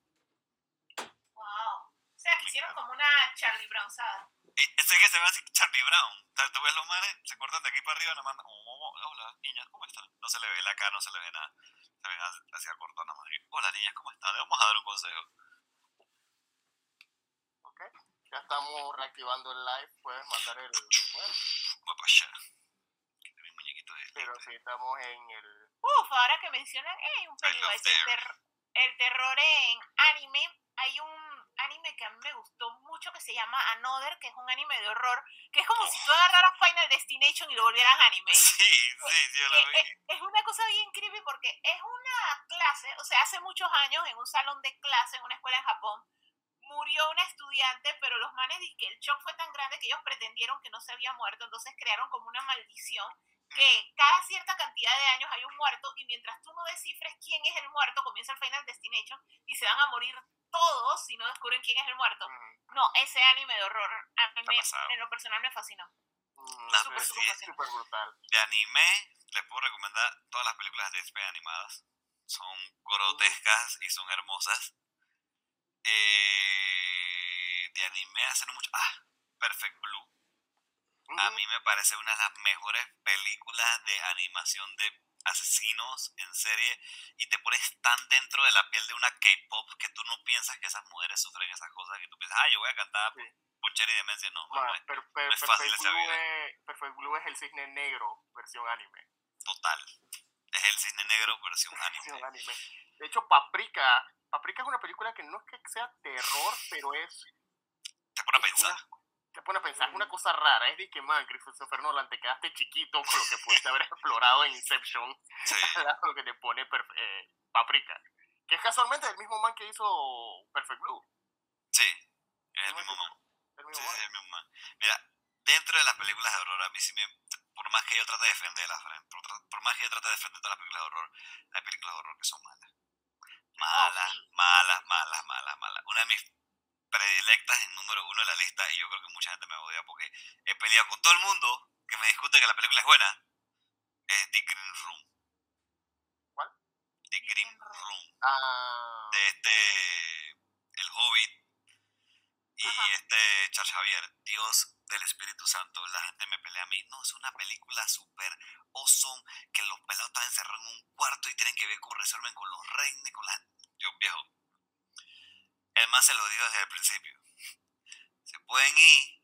Speaker 3: Wow. O sea, que hicieron como una Charlie Brownzada.
Speaker 8: Y ese que se ve así Charlie Brown. O sea, tú ves los manes, se cortan de aquí para arriba, nada más. Oh, oh, oh, hola, niñas, ¿cómo están? No se le ve la cara, no se le ve nada. Se ven así- hacia corto nada más. Hola, niñas, ¿cómo están? Le vamos a dar un consejo.
Speaker 10: Ok. Ya estamos reactivando el live. Puedes mandar el. Bueno,
Speaker 8: Voy para allá. Quita mi muñequito de
Speaker 10: pero sí estamos en el.
Speaker 3: Uf, ahora que mencionan, hey, un
Speaker 8: I love
Speaker 3: Pennywise, el, ter- el terror en anime. Hay un anime que a mí me gustó mucho que se llama Another, que es un anime de horror, que es como si tú agarraras Final Destination y lo volvieras anime.
Speaker 8: Sí, sí, yo lo vi.
Speaker 3: es, es una cosa bien creepy porque es una clase, o sea, hace muchos años en un salón de clase en una escuela en Japón, murió una estudiante, pero los manes dicen que el shock fue tan grande que ellos pretendieron que no se había muerto, entonces crearon como una maldición que cada cierta cantidad de años hay un muerto y mientras tú no descifres quién es el muerto, comienza el Final Destination y se van a morir todos si no descubren quién es el muerto.
Speaker 10: Ujú.
Speaker 3: No, ese anime de horror a mí me- en lo personal me fascinó.
Speaker 10: Mm, sí,
Speaker 8: pero
Speaker 10: sí, es súper brutal.
Speaker 8: De anime, les puedo recomendar todas las películas de SP animadas. Son grotescas y son hermosas. Eh, de anime hacen mucho. Ah, Perfect Blue. A
Speaker 10: Ujú.
Speaker 8: mí me parece una de las mejores películas de animación de asesinos en serie y te pones tan dentro de la piel de una K-pop que tú no piensas que esas mujeres sufren esas cosas que tú piensas, ah, yo voy a cantar
Speaker 10: Sí.
Speaker 8: por Cherry Demencia. No,
Speaker 10: Ma,
Speaker 8: no es
Speaker 10: per- per-
Speaker 8: no es fácil
Speaker 10: Perfect,
Speaker 8: esa
Speaker 10: Blue
Speaker 8: vida.
Speaker 10: es, Perfect Blue es el cisne negro, versión anime.
Speaker 8: total. Es el cisne negro versión (laughs) anime.
Speaker 10: anime. De hecho, Paprika. Paprika es una película que no es que sea terror, pero es.
Speaker 8: Te pone a pensar.
Speaker 10: una- te pone a pensar, es una cosa rara. Es de que, man, Christopher Nolan, te quedaste chiquito con lo que pudiste haber (laughs) explorado en Inception. Lo (laughs) que te pone eh, Paprika. Que es casualmente el mismo man que hizo Perfect Blue.
Speaker 8: Sí, es el mismo man.
Speaker 10: El
Speaker 8: Sí,
Speaker 10: mismo
Speaker 8: sí,
Speaker 10: man.
Speaker 8: es el mismo man. Mira, dentro de las películas de horror, a mí sí me. Por más que yo trate de defenderlas, por, por más que yo trate de defender todas las películas de horror, hay películas de horror que son malas. Malas, malas, malas, malas, malas. Una de mis predilectas en número uno de la lista, y yo creo que mucha gente me odia porque he peleado con todo el mundo que me discute que la película es buena, es The Green Room.
Speaker 10: ¿Cuál?
Speaker 8: The Green Room.
Speaker 10: Ah,
Speaker 8: de este el Hobbit y
Speaker 3: Ajá.
Speaker 8: este Charles Javier, Dios del Espíritu Santo, la gente me pelea a mí. No, es una película súper awesome, que los pelados están encerrados en un cuarto y tienen que ver cómo resuelven con los reinos, con la... Yo, viejo, el man se lo dijo desde el principio. Se pueden ir,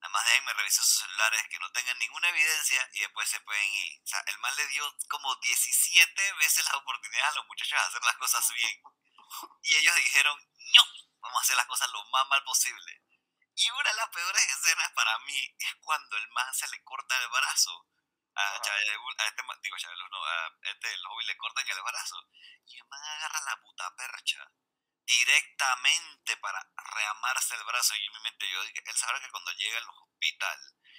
Speaker 8: nada más déjenme revisar sus celulares que no tengan ninguna evidencia y después se pueden ir. O sea, el man le dio como 17 veces la oportunidad a los muchachos de hacer las cosas (laughs) bien. Y ellos dijeron, no, vamos a hacer las cosas lo más mal posible. Y una de las peores escenas para mí es cuando el man se le corta el brazo. A, a este digo, Chabelul, no, a este, el hobby le cortan el brazo. Y el man agarra la puta percha directamente para reamarse el brazo. Y en mi mente yo dije, él sabe que cuando llega al hospital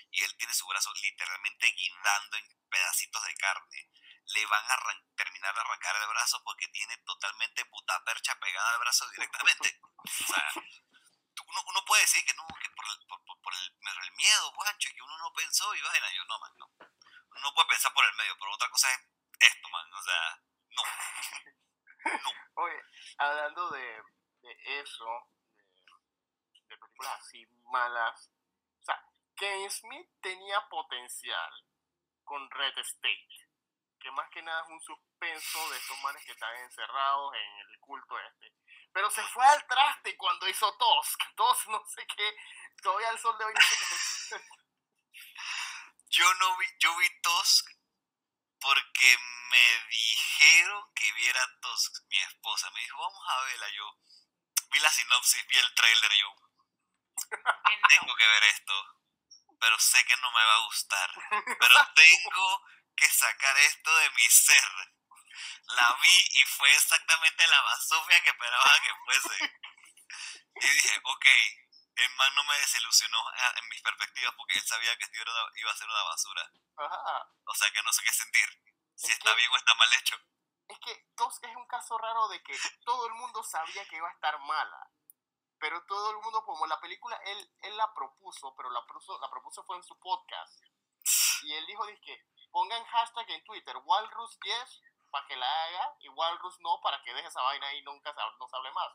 Speaker 8: y él tiene su brazo literalmente guindando en pedacitos de carne, le van a terminar de arrancar el brazo porque tiene totalmente puta percha pegada al brazo directamente. Uno, uno puede decir que no, que por el, por, el, miedo, Juancho, que uno no pensó y vaina. Yo, no, man, no. Uno no puede pensar por el medio, pero otra cosa es esto, man. O sea, no. No.
Speaker 6: hablando de, eso, de, películas así malas, o sea, Kevin Smith tenía potencial con Red State, que más que nada es un suspenso de estos manes que están encerrados en el culto este. Pero se fue al traste cuando hizo Tusk. (laughs) Tusk, no sé qué, todavía el sol de hoy no sé qué. (laughs)
Speaker 8: Yo no vi, yo vi Tusk porque me dijeron que viera Tusk, mi esposa. Me dijo, vamos a verla. Yo vi la sinopsis, vi el trailer. Yo tengo que ver esto, pero sé que no me va a gustar. Pero (laughs) tengo que sacar esto de mi ser. La vi y fue exactamente la basofia que esperaba que fuese. Y dije, ok, el man no me desilusionó ah, en mis perspectivas porque él sabía que esto iba a- ser una basura.
Speaker 6: Ajá.
Speaker 8: O sea que no sé qué sentir. Si
Speaker 6: Es
Speaker 8: está
Speaker 6: que-
Speaker 8: bien o está mal hecho.
Speaker 6: Es que Tusk es un caso raro de que todo el mundo sabía que iba a estar mala. Pero todo el mundo, como la película, él, él la propuso, pero la propuso, la propuso fue en su podcast. Y él dijo, que pongan hashtag en Twitter, Walrus yes, para que la haga, y Walrus no, para que deje esa vaina y nunca se, no se hable más.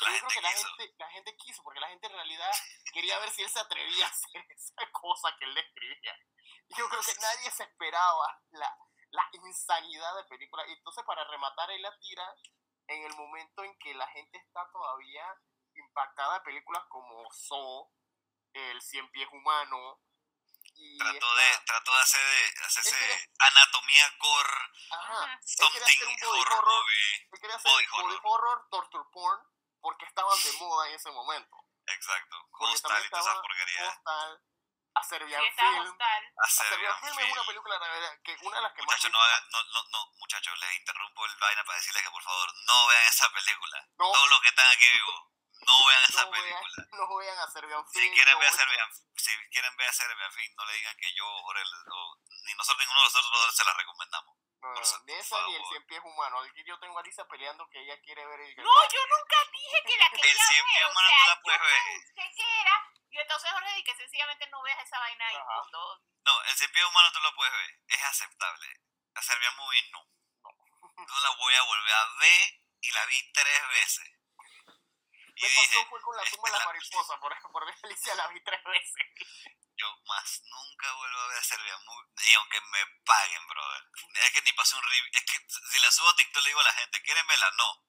Speaker 8: La
Speaker 6: yo creo que la gente, la gente quiso, porque la gente en realidad quería ver si él se atrevía a hacer (laughs) esa cosa que él le escribía. Y yo creo que nadie se esperaba la, la insanidad de película. Y entonces, para rematar, él la tira en el momento en que la gente está todavía impactada de películas como Saw, El Cien Pies Humano. Y
Speaker 8: Trató de, trató de hacer de, hacerse
Speaker 6: quería-
Speaker 8: anatomía gore,
Speaker 6: Ajá, él quería
Speaker 8: something
Speaker 6: hacer un body
Speaker 8: horror
Speaker 6: horror,
Speaker 8: movie.
Speaker 6: él quería hacer
Speaker 8: body horror.
Speaker 6: horror, torture porn, porque estaban de moda en ese momento.
Speaker 8: Exacto. Hostal
Speaker 6: también
Speaker 8: y todas esas porquerías.
Speaker 6: Hostal, A Serbian
Speaker 3: Sí,
Speaker 6: Film.
Speaker 3: hostal.
Speaker 6: A Serbian Film es una película que una de las que
Speaker 8: Muchachos,
Speaker 6: más
Speaker 8: no no, no, no, muchachos, les interrumpo el vaina para decirles que por favor no vean esa película.
Speaker 6: No.
Speaker 8: Todos los que están aquí vivos, no vean (laughs) esa
Speaker 6: no vean,
Speaker 8: película.
Speaker 6: no vean a Serbian
Speaker 8: Si
Speaker 6: Film.
Speaker 8: quieren
Speaker 6: no
Speaker 8: ver a
Speaker 6: vean-
Speaker 8: Serbian, si quieren ver a Serbian Film, no le digan que yo o, él- o ni nosotros ninguno de nosotros dos se la recomendamos.
Speaker 6: No, no,
Speaker 8: por
Speaker 6: esa ni el cien pies humano. Aquí yo tengo a Lisa peleando que ella quiere ver el
Speaker 3: No, yo nunca dije que la quería
Speaker 8: El cien pies
Speaker 3: ver. O
Speaker 8: humano
Speaker 3: sea,
Speaker 8: tú la
Speaker 3: yo
Speaker 8: puedes ver.
Speaker 3: pensé que era. Y entonces Jorge dije que sencillamente no veas esa vaina ahí.
Speaker 8: No, el cien pies humano tú lo puedes ver, es aceptable. A Serbian Movie no. No la voy a volver a ver y la vi tres veces. Y
Speaker 6: Me
Speaker 8: dije,
Speaker 6: pasó fue con la tumba de la
Speaker 8: la-
Speaker 6: mariposa, por, por ver Alicia la vi tres veces.
Speaker 8: Yo más nunca vuelvo a ver a Serbian Movie, ni aunque me paguen, brother. Es que ni pasé un review, es que si la subo a TikTok le digo a la gente, ¿quieren verla? No.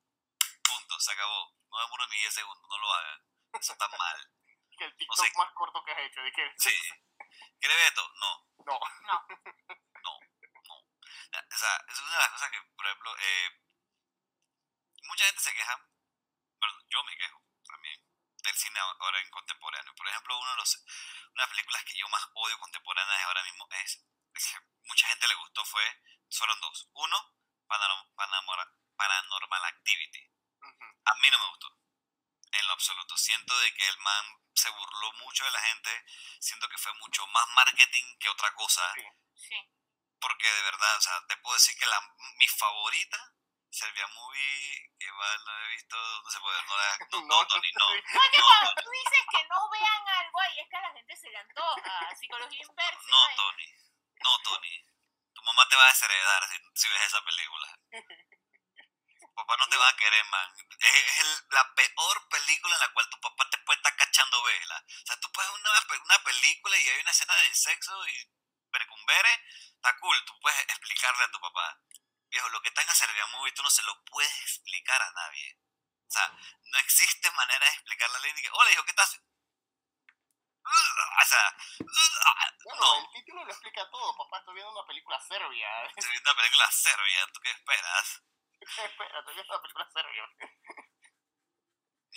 Speaker 8: Punto, se acabó. No demoro ni 10 segundos, no lo hagan. Eso está mal. (laughs)
Speaker 6: Que el TikTok
Speaker 8: sé.
Speaker 6: más corto que has hecho. De que,
Speaker 8: Sí. ¿Quieres ver esto? No.
Speaker 6: No.
Speaker 8: No, (laughs) no. O sea, es una de las cosas que, por ejemplo, eh, mucha gente se queja, bueno, yo me quejo del cine ahora en contemporáneo. Por ejemplo, uno de los, una de las películas que yo más odio contemporáneas ahora mismo es, que mucha gente le gustó fue, fueron dos. Uno, Panorama- Panorama- Paranormal Activity. A mí no me gustó. En lo absoluto. Siento de que el man se burló mucho de la gente. Siento que fue mucho más marketing que otra cosa.
Speaker 6: Sí.
Speaker 3: Sí.
Speaker 8: Porque de verdad, o sea, te puedo decir que la, mi favorita, Serbia Movie, que va, no he visto, no se puede ver, no, la, (laughs) no, no, Tony, no.
Speaker 3: No, es que
Speaker 8: No, (laughs)
Speaker 3: cuando tú dices que no vean algo ahí, es que a la gente se le antoja. Psicología inversa.
Speaker 8: No. Tony, no, Tony. Tu mamá te va a desheredar si, si ves esa película. Tu papá no te va a querer, man. Es, es el- la peor película en la cual tu papá te puede estar cachando vela. O sea, tú puedes ver una, una película y hay una escena de sexo y perecumbere, está cool. Tú puedes explicarle a tu papá. Viejo, lo que está en la Serbia Movie tú no se lo puedes explicar a nadie. O sea, no existe manera de explicarle a alguien que, hola, hijo, ¿qué estás? (laughs) O sea,
Speaker 6: Bueno,
Speaker 8: no.
Speaker 6: el título lo explica todo. Papá, estoy viendo una película serbia.
Speaker 8: Estoy viendo una película serbia, ¿tú qué esperas? (laughs)
Speaker 6: Espera, estoy viendo una película serbia.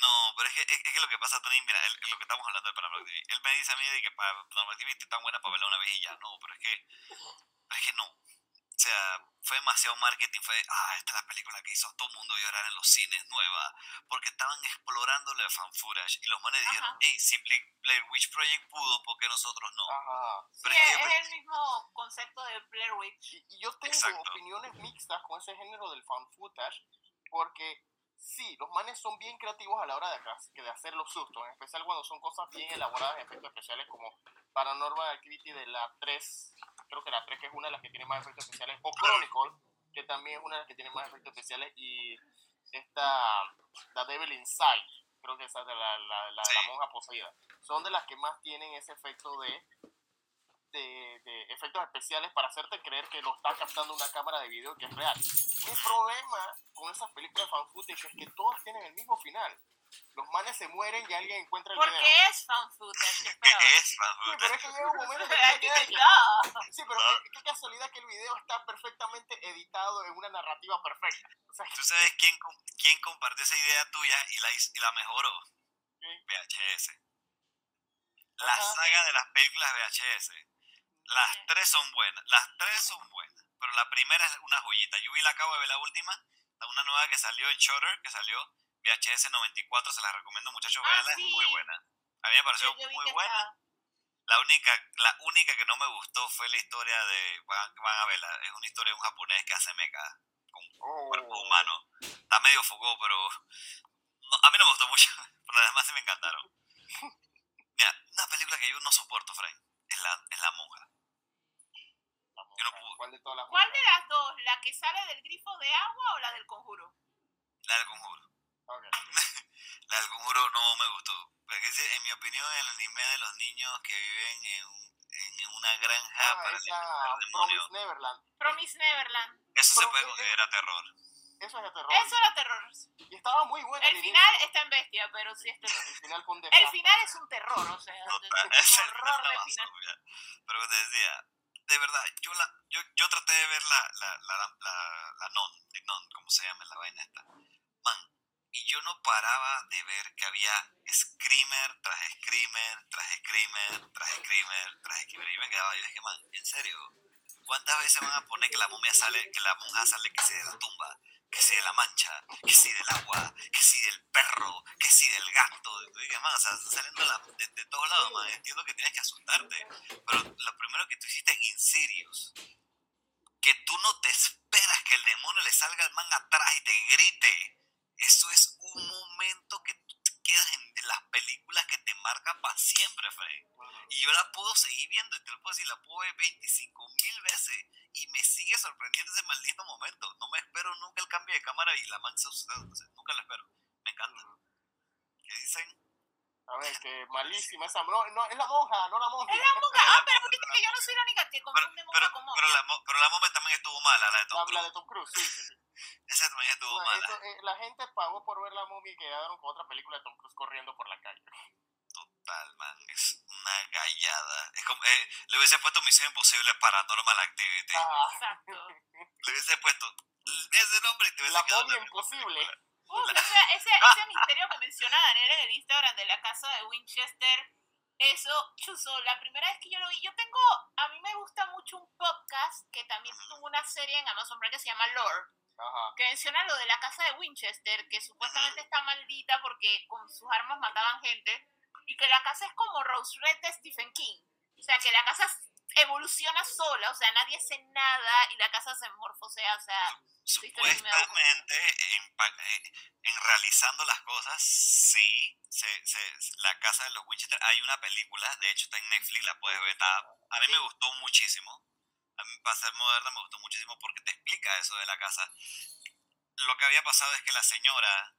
Speaker 8: No, pero es que, es, es que lo que pasa, Tony, mira, lo que estamos hablando de Paranormal Activity. Él me dice a mí de que Paranormal Activity es tan buena para verla una vez y ya. No, pero es que, pero es que no. O sea, fue demasiado marketing, fue, ah, esta es la película que hizo a todo el mundo llorar en los cines, nueva. Porque estaban explorando lo de fan footage y los manes dijeron, hey, si Bla- Blair Witch Project pudo, ¿por qué nosotros no?
Speaker 6: Ajá.
Speaker 3: Sí,
Speaker 8: Pero es que-
Speaker 3: es el mismo concepto de Blair Witch.
Speaker 6: Y, y yo tengo
Speaker 8: Exacto.
Speaker 6: opiniones mixtas con ese género del fan footage, porque sí, los manes son bien creativos a la hora de, hacer- de hacer los sustos, en especial cuando son cosas bien elaboradas, efectos especiales como Paranormal Activity de la 3, creo que la 3 que es una de las que tiene más efectos especiales, o. Chronicle, que también es una de las que tiene más efectos especiales, y
Speaker 10: esta, The Devil Inside, creo que esa es de la, la, la, la monja poseída. Son de las que más tienen ese efecto de, de, de, efectos especiales para hacerte creer que lo está captando una cámara de video que es real. Mi problema con esas películas de fan footage es que todas tienen el mismo final los manes se mueren y alguien encuentra el
Speaker 3: ¿Por
Speaker 10: video.
Speaker 3: qué es fan footage? (laughs)
Speaker 8: ¿Qué es fan
Speaker 10: Sí, pero es que llega un momento en (laughs)
Speaker 3: Pero
Speaker 10: que queda que-. Sí, pero qué, qué casualidad que el video está perfectamente editado en una narrativa perfecta. O sea,
Speaker 8: ¿Tú sabes quién, com- quién compartió esa idea tuya y la, y la mejoró? VHS. La
Speaker 10: Ajá.
Speaker 8: saga de las películas VHS. Las tres son buenas. Las tres son buenas. Pero la primera es una joyita. Yo vi la acabo de ver la última. la- Una nueva que salió en Shutter, que salió VHS 94. Se la recomiendo, muchachos.
Speaker 3: Ah,
Speaker 8: Veanla,
Speaker 3: sí.
Speaker 8: es muy buena. A mí me pareció
Speaker 3: Yo- yo vi
Speaker 8: muy buena. La única, la única que no me gustó fue la historia de. Van, van a verla. Es una historia de un japonés que hace mecha con
Speaker 10: oh,
Speaker 8: cuerpo humano. Está medio fogó, pero. no, a mí no me gustó mucho. (laughs) Pero además sí me encantaron. Mira, una película que yo no soporto, Frank, es la, es la monja.
Speaker 10: la
Speaker 8: yo no
Speaker 10: monja. ¿Cuál de todas las
Speaker 3: ¿Cuál de
Speaker 10: monjas?
Speaker 3: las dos? ¿La que sale del grifo de agua o la del conjuro?
Speaker 8: La del conjuro. La del conjuro no me gustó. Porque ese, en mi opinión, el anime de los niños que viven en, un- en una granja
Speaker 10: Ah,
Speaker 8: para
Speaker 10: esa. Promise Neverland.
Speaker 3: Promise Neverland.
Speaker 8: Eso se
Speaker 10: Pero,
Speaker 8: puede
Speaker 10: eh,
Speaker 8: considerar terror.
Speaker 10: Eso es de terror.
Speaker 3: Eso era terror.
Speaker 10: Y estaba muy bueno
Speaker 3: El
Speaker 10: al
Speaker 3: final
Speaker 10: inicio.
Speaker 3: está en bestia, pero sí es terror.
Speaker 10: El final fue un
Speaker 3: El final es un terror, o sea,
Speaker 8: Total,
Speaker 3: es un (laughs)
Speaker 8: el
Speaker 3: horror de final.
Speaker 8: obvio. Pero te decía, de verdad, yo la, yo, yo traté de ver la, la, la, la, la non, the non, como se llama la vaina esta. Man, y yo no paraba de ver que había screamer tras screamer, tras screamer, tras screamer, tras screamer. Y me quedaba, yo dije, man, en serio, ¿cuántas veces van a poner que la momia sale, que la monja sale que si de la tumba, que si de la mancha, que si del agua, que si del perro, que si del gato? Y dije, man, o sea, saliendo la- de, de todos lados, man. Entiendo que tienes que asustarte. Pero lo primero que tú hiciste en Insidious, que tú no te esperas que el demonio le salga al man atrás y te grite. Eso es un momento que tú te quedas en, en las películas que te marcan para siempre, Freddy. Y yo la puedo seguir viendo, y te lo puedo decir, la puedo ver 25 mil veces. Y me sigue sorprendiendo ese maldito momento. No me espero nunca el cambio de cámara y la mancha sea, Nunca lo espero. Me encanta. ¿Qué dicen?
Speaker 10: A ver, que malísima esa. No, no, es la monja, no la monja.
Speaker 3: Es la monja. Ah, pero viste que yo no soy la única que confunde monja
Speaker 8: pero,
Speaker 3: con monja.
Speaker 8: pero, la, mo- pero la momia también estuvo mala, la de Tom
Speaker 10: La, la
Speaker 8: Cruise.
Speaker 10: de Tom Cruise, sí, sí, sí.
Speaker 8: Esa también estuvo
Speaker 10: No,
Speaker 8: mala.
Speaker 10: eh, la gente pagó por ver la momia y quedaron con otra película de Tom Cruise corriendo por la calle.
Speaker 8: Total, man. Es una gallada. Es como, eh, le hubiese puesto Misión Imposible Paranormal Activity.
Speaker 10: Ah,
Speaker 3: Exacto. (laughs)
Speaker 8: Le hubiese puesto ese nombre y te hubiese
Speaker 10: la
Speaker 8: quedado
Speaker 10: momia
Speaker 8: la misma
Speaker 10: imposible.
Speaker 8: película.
Speaker 3: Uf, ese, ese, (laughs) ese misterio que menciona Daniel en el Instagram de la casa de Winchester, eso, chuzo, la primera vez que yo lo vi, yo tengo, a mí me gusta mucho un podcast que también tuvo una serie en Amazon Prime que se llama Lore,
Speaker 10: Ajá.
Speaker 3: que menciona lo de la casa de Winchester, que supuestamente está maldita porque con sus armas mataban gente, y que la casa es como Rose Red de Stephen King. O sea, que la casa evoluciona sola, o sea, nadie hace nada y la casa se morfosea, o sea, me
Speaker 8: Supuestamente, en, en- realizando las cosas, sí, se, se- la casa de los Winchester, hay una película, de hecho está en Netflix, la puedes ver, está- a mí me
Speaker 3: Sí.
Speaker 8: gustó muchísimo, a mí para ser moderna me gustó muchísimo porque te explica eso de la casa. Lo que había pasado es que la señora,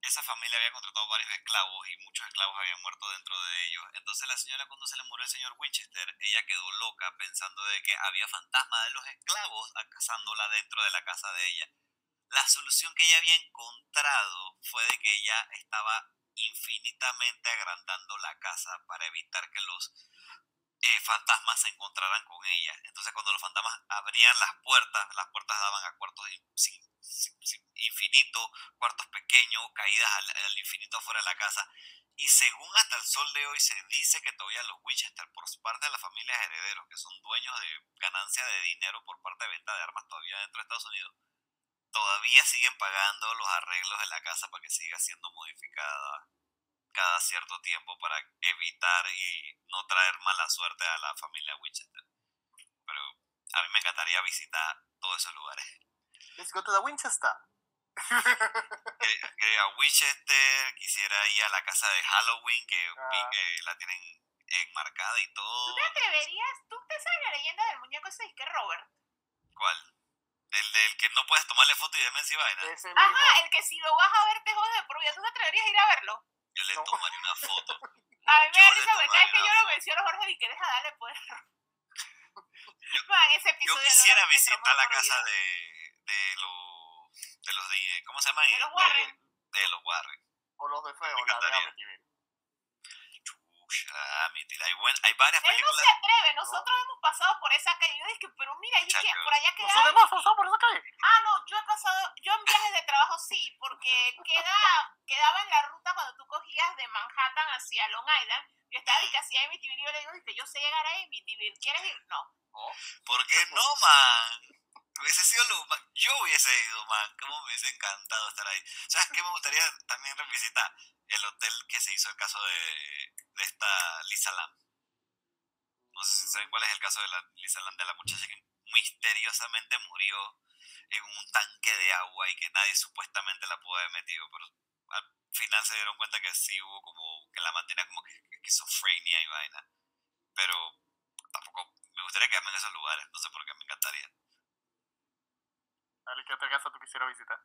Speaker 8: esa familia había contratado varios esclavos y muchos esclavos habían muerto dentro de ellos. Entonces la señora cuando se le murió el señor Winchester, ella quedó loca pensando de que había fantasmas de los esclavos cazándola dentro de la casa de ella. La solución que ella había encontrado fue de que ella estaba infinitamente agrandando la casa para evitar que los eh, fantasmas se encontraran con ella. Entonces cuando los fantasmas abrían las puertas, las puertas daban a cuartos in- sin- cuartos pequeños, caídas al, al infinito afuera de la casa. Y según hasta el sol de hoy se dice que todavía los Winchester, por parte de las familias herederos, que son dueños de ganancia de dinero por parte de venta de armas todavía dentro de Estados Unidos, todavía siguen pagando los arreglos de la casa para que siga siendo modificada cada cierto tiempo para evitar y no traer mala suerte a la familia Winchester. Pero a mí me encantaría visitar todos esos lugares.
Speaker 10: Let's go to the Winchester. (laughs)
Speaker 8: Que- que a Winchester, quisiera ir a la casa de Halloween, que
Speaker 10: Ah.
Speaker 8: que la tienen enmarcada y todo.
Speaker 3: ¿Tú te atreverías? ¿Tú te sabes la leyenda del muñeco ese que Robert?
Speaker 8: ¿Cuál? Del, del que no puedes tomarle foto y demencia y vaina.
Speaker 3: Ajá, el que si lo vas a ver te jode, pero ya tú te atreverías a ir a verlo.
Speaker 8: Yo le
Speaker 6: No.
Speaker 8: tomaría una foto. (laughs)
Speaker 3: A mí me
Speaker 8: Yo
Speaker 3: da risa porque cada vez que yo lo menciono, Jorge, y que deja darle pues. (laughs) Man, ese
Speaker 8: Yo
Speaker 3: episodio
Speaker 8: quisiera
Speaker 3: lo- me
Speaker 8: visitar la casa de, de los... De los de... ¿Cómo se llaman?
Speaker 3: De los Warren.
Speaker 8: De los Warren.
Speaker 6: O los de feo, la de. Amityville.
Speaker 8: Hay, buen- hay varias
Speaker 3: Él no
Speaker 8: películas...
Speaker 3: se atreve, nosotros hemos pasado por esa calle. Yo dije, pero mira, es que por allá queda.
Speaker 6: Nosotros hemos pasado por esa calle.
Speaker 3: Ah, no, yo he pasado, yo en viajes de trabajo sí, porque queda, quedaba en la ruta cuando tú cogías de Manhattan hacia Long Island. Yo estaba y que hacía Amityville y yo le digo, "Viste, yo sé llegar a Amityville, ¿quieres ir? No.
Speaker 8: ¿Por qué (laughs) no, man? Hubiese sido lo ma- Yo hubiese ido, man. ¿Cómo me hubiese encantado estar ahí? ¿Sabes qué me gustaría también revisitar? El hotel que se hizo el caso de, de esta Lisa Lam. No sé si saben cuál es el caso de la Lisa Lam, de la muchacha que misteriosamente murió en un tanque de agua y que nadie supuestamente la pudo haber metido, pero al final se dieron cuenta que sí hubo como que la mantenía como que esquizofrenia y vaina. Pero tampoco me gustaría quedarme en esos lugares, no sé por qué me encantaría.
Speaker 6: Dale, ¿qué otra casa tú quisieras visitar?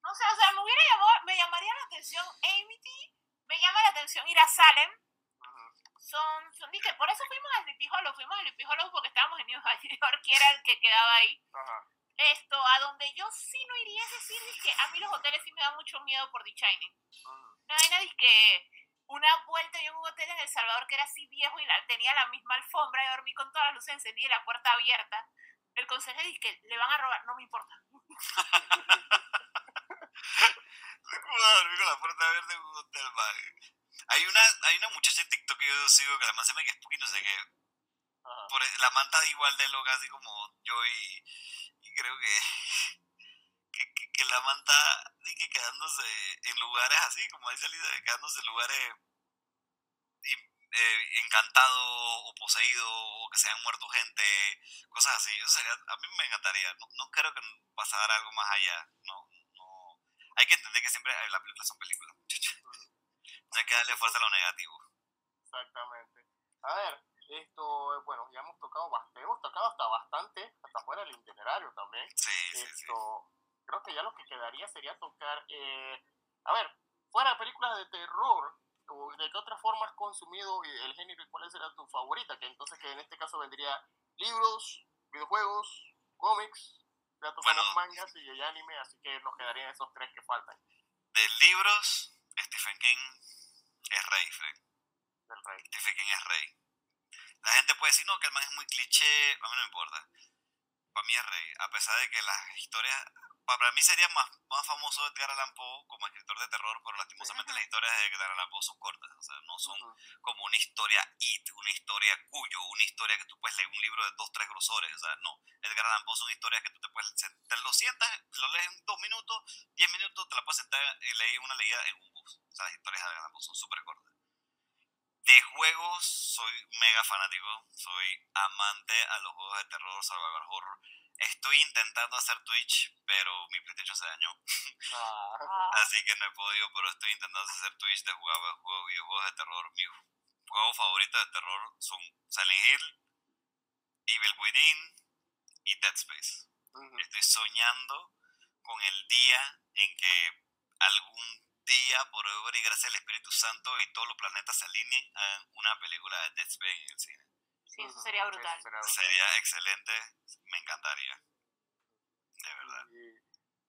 Speaker 3: No sé, o sea, me hubiera llamado, me llamaría la atención Amity, me llama la atención ir a Salem. Son, son, dije, por eso fuimos al Sleepy Hollow, fuimos al Sleepy Hollow porque estábamos en New York, (laughs) que era el que quedaba ahí. Esto, a donde yo sí no iría es decir, es que a mí los hoteles sí me dan mucho miedo por The Shining. Una vaina es que una vuelta yo en un hotel en El Salvador que era así viejo y la, tenía la misma alfombra y dormí con todas las luces encendidas y la puerta abierta. El consejo dice que le van a robar, no me importa.
Speaker 8: ¿Cómo vas a dormir con la puerta abierta en un hotel, man? Hay una, hay una muchacha en TikTok que yo sigo que la man se llama que es Spooky, no sé qué.
Speaker 6: Ajá.
Speaker 8: Por, la man está igual de loca, así como yo y, y creo que, que, que, que la man está y que quedándose en lugares así, como dice Lisa, quedándose en lugares eh, encantado o poseído o que se hayan muerto gente, cosas así. Eso sería, a mí me encantaría. No, no creo que pasara algo más allá. No, no. Hay que entender que siempre eh, las películas son películas, muchachos. No hay que darle fuerza a lo negativo.
Speaker 6: Exactamente. A ver, esto, eh, bueno, ya hemos tocado bastante, hemos tocado hasta bastante, hasta fuera del itinerario también.
Speaker 8: Sí, sí, sí.
Speaker 6: Creo que ya lo que quedaría sería tocar, eh, a ver, fuera de películas de terror, o ¿de qué otra forma has consumido el género y cuál será tu favorita? Que entonces que en este caso vendría libros, videojuegos, cómics, ya tocamos
Speaker 8: Bueno.
Speaker 6: mangas y anime, así que nos quedarían esos tres que faltan
Speaker 8: De libros, Stephen King es rey, Frank.
Speaker 6: del rey.
Speaker 8: Stephen King es rey. La gente puede decir, no, que el man es muy cliché. A mí no me importa. Para mí es rey. A pesar de que las historias... Para mí sería más, más famoso Edgar Allan Poe como escritor de terror, pero lastimosamente las historias de Edgar Allan Poe son cortas. O sea, no son como una historia it, una historia cuyo, una historia que tú puedes leer un libro de dos, tres grosores. O sea, no. Edgar Allan Poe son historias que tú te puedes... Te lo sientas, lo lees en dos minutos, diez minutos, te la puedes sentar y leer una leída en un bus. O sea, las historias de Edgar Allan Poe son súper cortas. De juegos, soy mega fanático. Soy amante a los juegos de terror, survival horror. Estoy intentando hacer Twitch, pero mi PlayStation se dañó.
Speaker 6: Ah,
Speaker 8: Así que no he podido, pero estoy intentando hacer Twitch de jugar juegos, videojuegos de terror. Mis juegos favoritos de terror son Silent Hill, Evil Within y Dead Space. Estoy soñando con el día en que algún día, por obra y gracia del Espíritu Santo y todos los planetas se alineen a una película de Dead Space en el cine.
Speaker 3: Sí, eso sería brutal.
Speaker 6: Eso sería brutal.
Speaker 8: Sería excelente, me encantaría. De verdad.
Speaker 6: Y,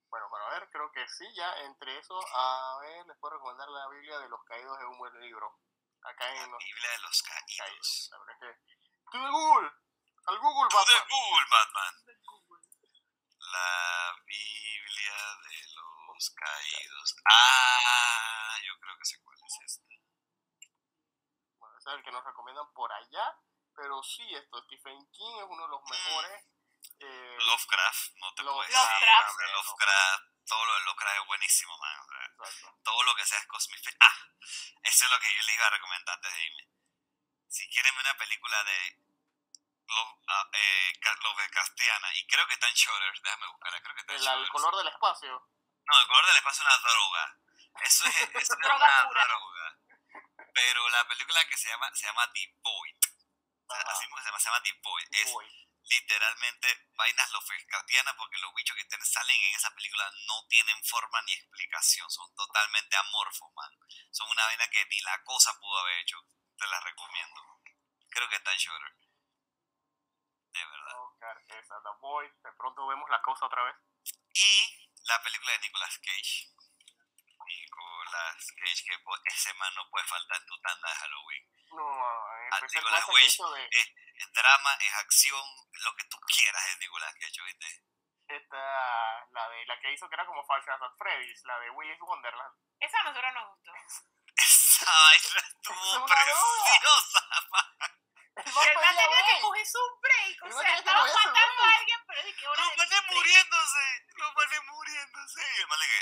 Speaker 6: bueno, para ver, creo que sí, ya entre eso, a ver, les puedo recomendar la Biblia de los Caídos, es un buen libro. Acá en los
Speaker 8: Biblia de los
Speaker 6: Caídos.
Speaker 8: Caídos.
Speaker 6: La verdad es que... ¡To the Google! ¡Al Google,
Speaker 8: To the
Speaker 6: Batman!
Speaker 8: Google, Batman. La Biblia de los Caídos. Ah, yo creo que sé cuál es esta.
Speaker 6: Bueno, ese es el que nos recomiendan por allá, pero sí, esto, Stephen King es uno de los mejores... eh,
Speaker 8: Lovecraft, no te puedo decir.
Speaker 3: Lovecraft.
Speaker 8: Lovecraft, todo lo de Lovecraft es buenísimo, man. o sea, todo lo que sea es Cosmic Ah, eso es lo que yo les iba a recomendar antes de irme. Si quieren ver una película de Love, ah, eh, Lovecraftiana, y creo que está en Shutter, déjame buscarla, creo que está en
Speaker 6: El, el
Speaker 8: Shudder.
Speaker 6: color del espacio.
Speaker 8: No, el color del espacio es una droga. Eso es, eso es (laughs)
Speaker 3: Droga
Speaker 8: una droga. Pero la película que se llama, se llama The Void. Así mismo se llama, se llama The Void. Es literalmente vainas Lovecraftianas porque los bichos que salen en esa película no tienen forma ni explicación, son totalmente amorfos, man. Son una vaina que ni la cosa pudo haber hecho. Te la recomiendo. Creo que está en Shutter. De verdad.
Speaker 6: Oscar, esa, The Boy. De pronto vemos la cosa otra vez.
Speaker 8: Y la película de Nicolas Cage. Nicolas Cage, que ese man no puede faltar en tu tanda de Halloween.
Speaker 6: No, en
Speaker 8: Ah,
Speaker 6: hizo de
Speaker 8: es, es drama, es acción, lo que tú quieras es Nicolas Cage, ¿viste?
Speaker 6: esta, la de la que hizo que era como Nights at Freddy's, la de Willis Wonderland.
Speaker 3: Esa a nosotros nos gustó. (laughs)
Speaker 8: Esa vaina
Speaker 6: Es
Speaker 8: estuvo preciosa,
Speaker 6: pedía
Speaker 3: tenía que
Speaker 6: break.
Speaker 3: cogerse un break. O sea, estaba matando a alguien, pero es que ahora.
Speaker 8: Los manes muriéndose, los manes muriéndose. Y el man le que,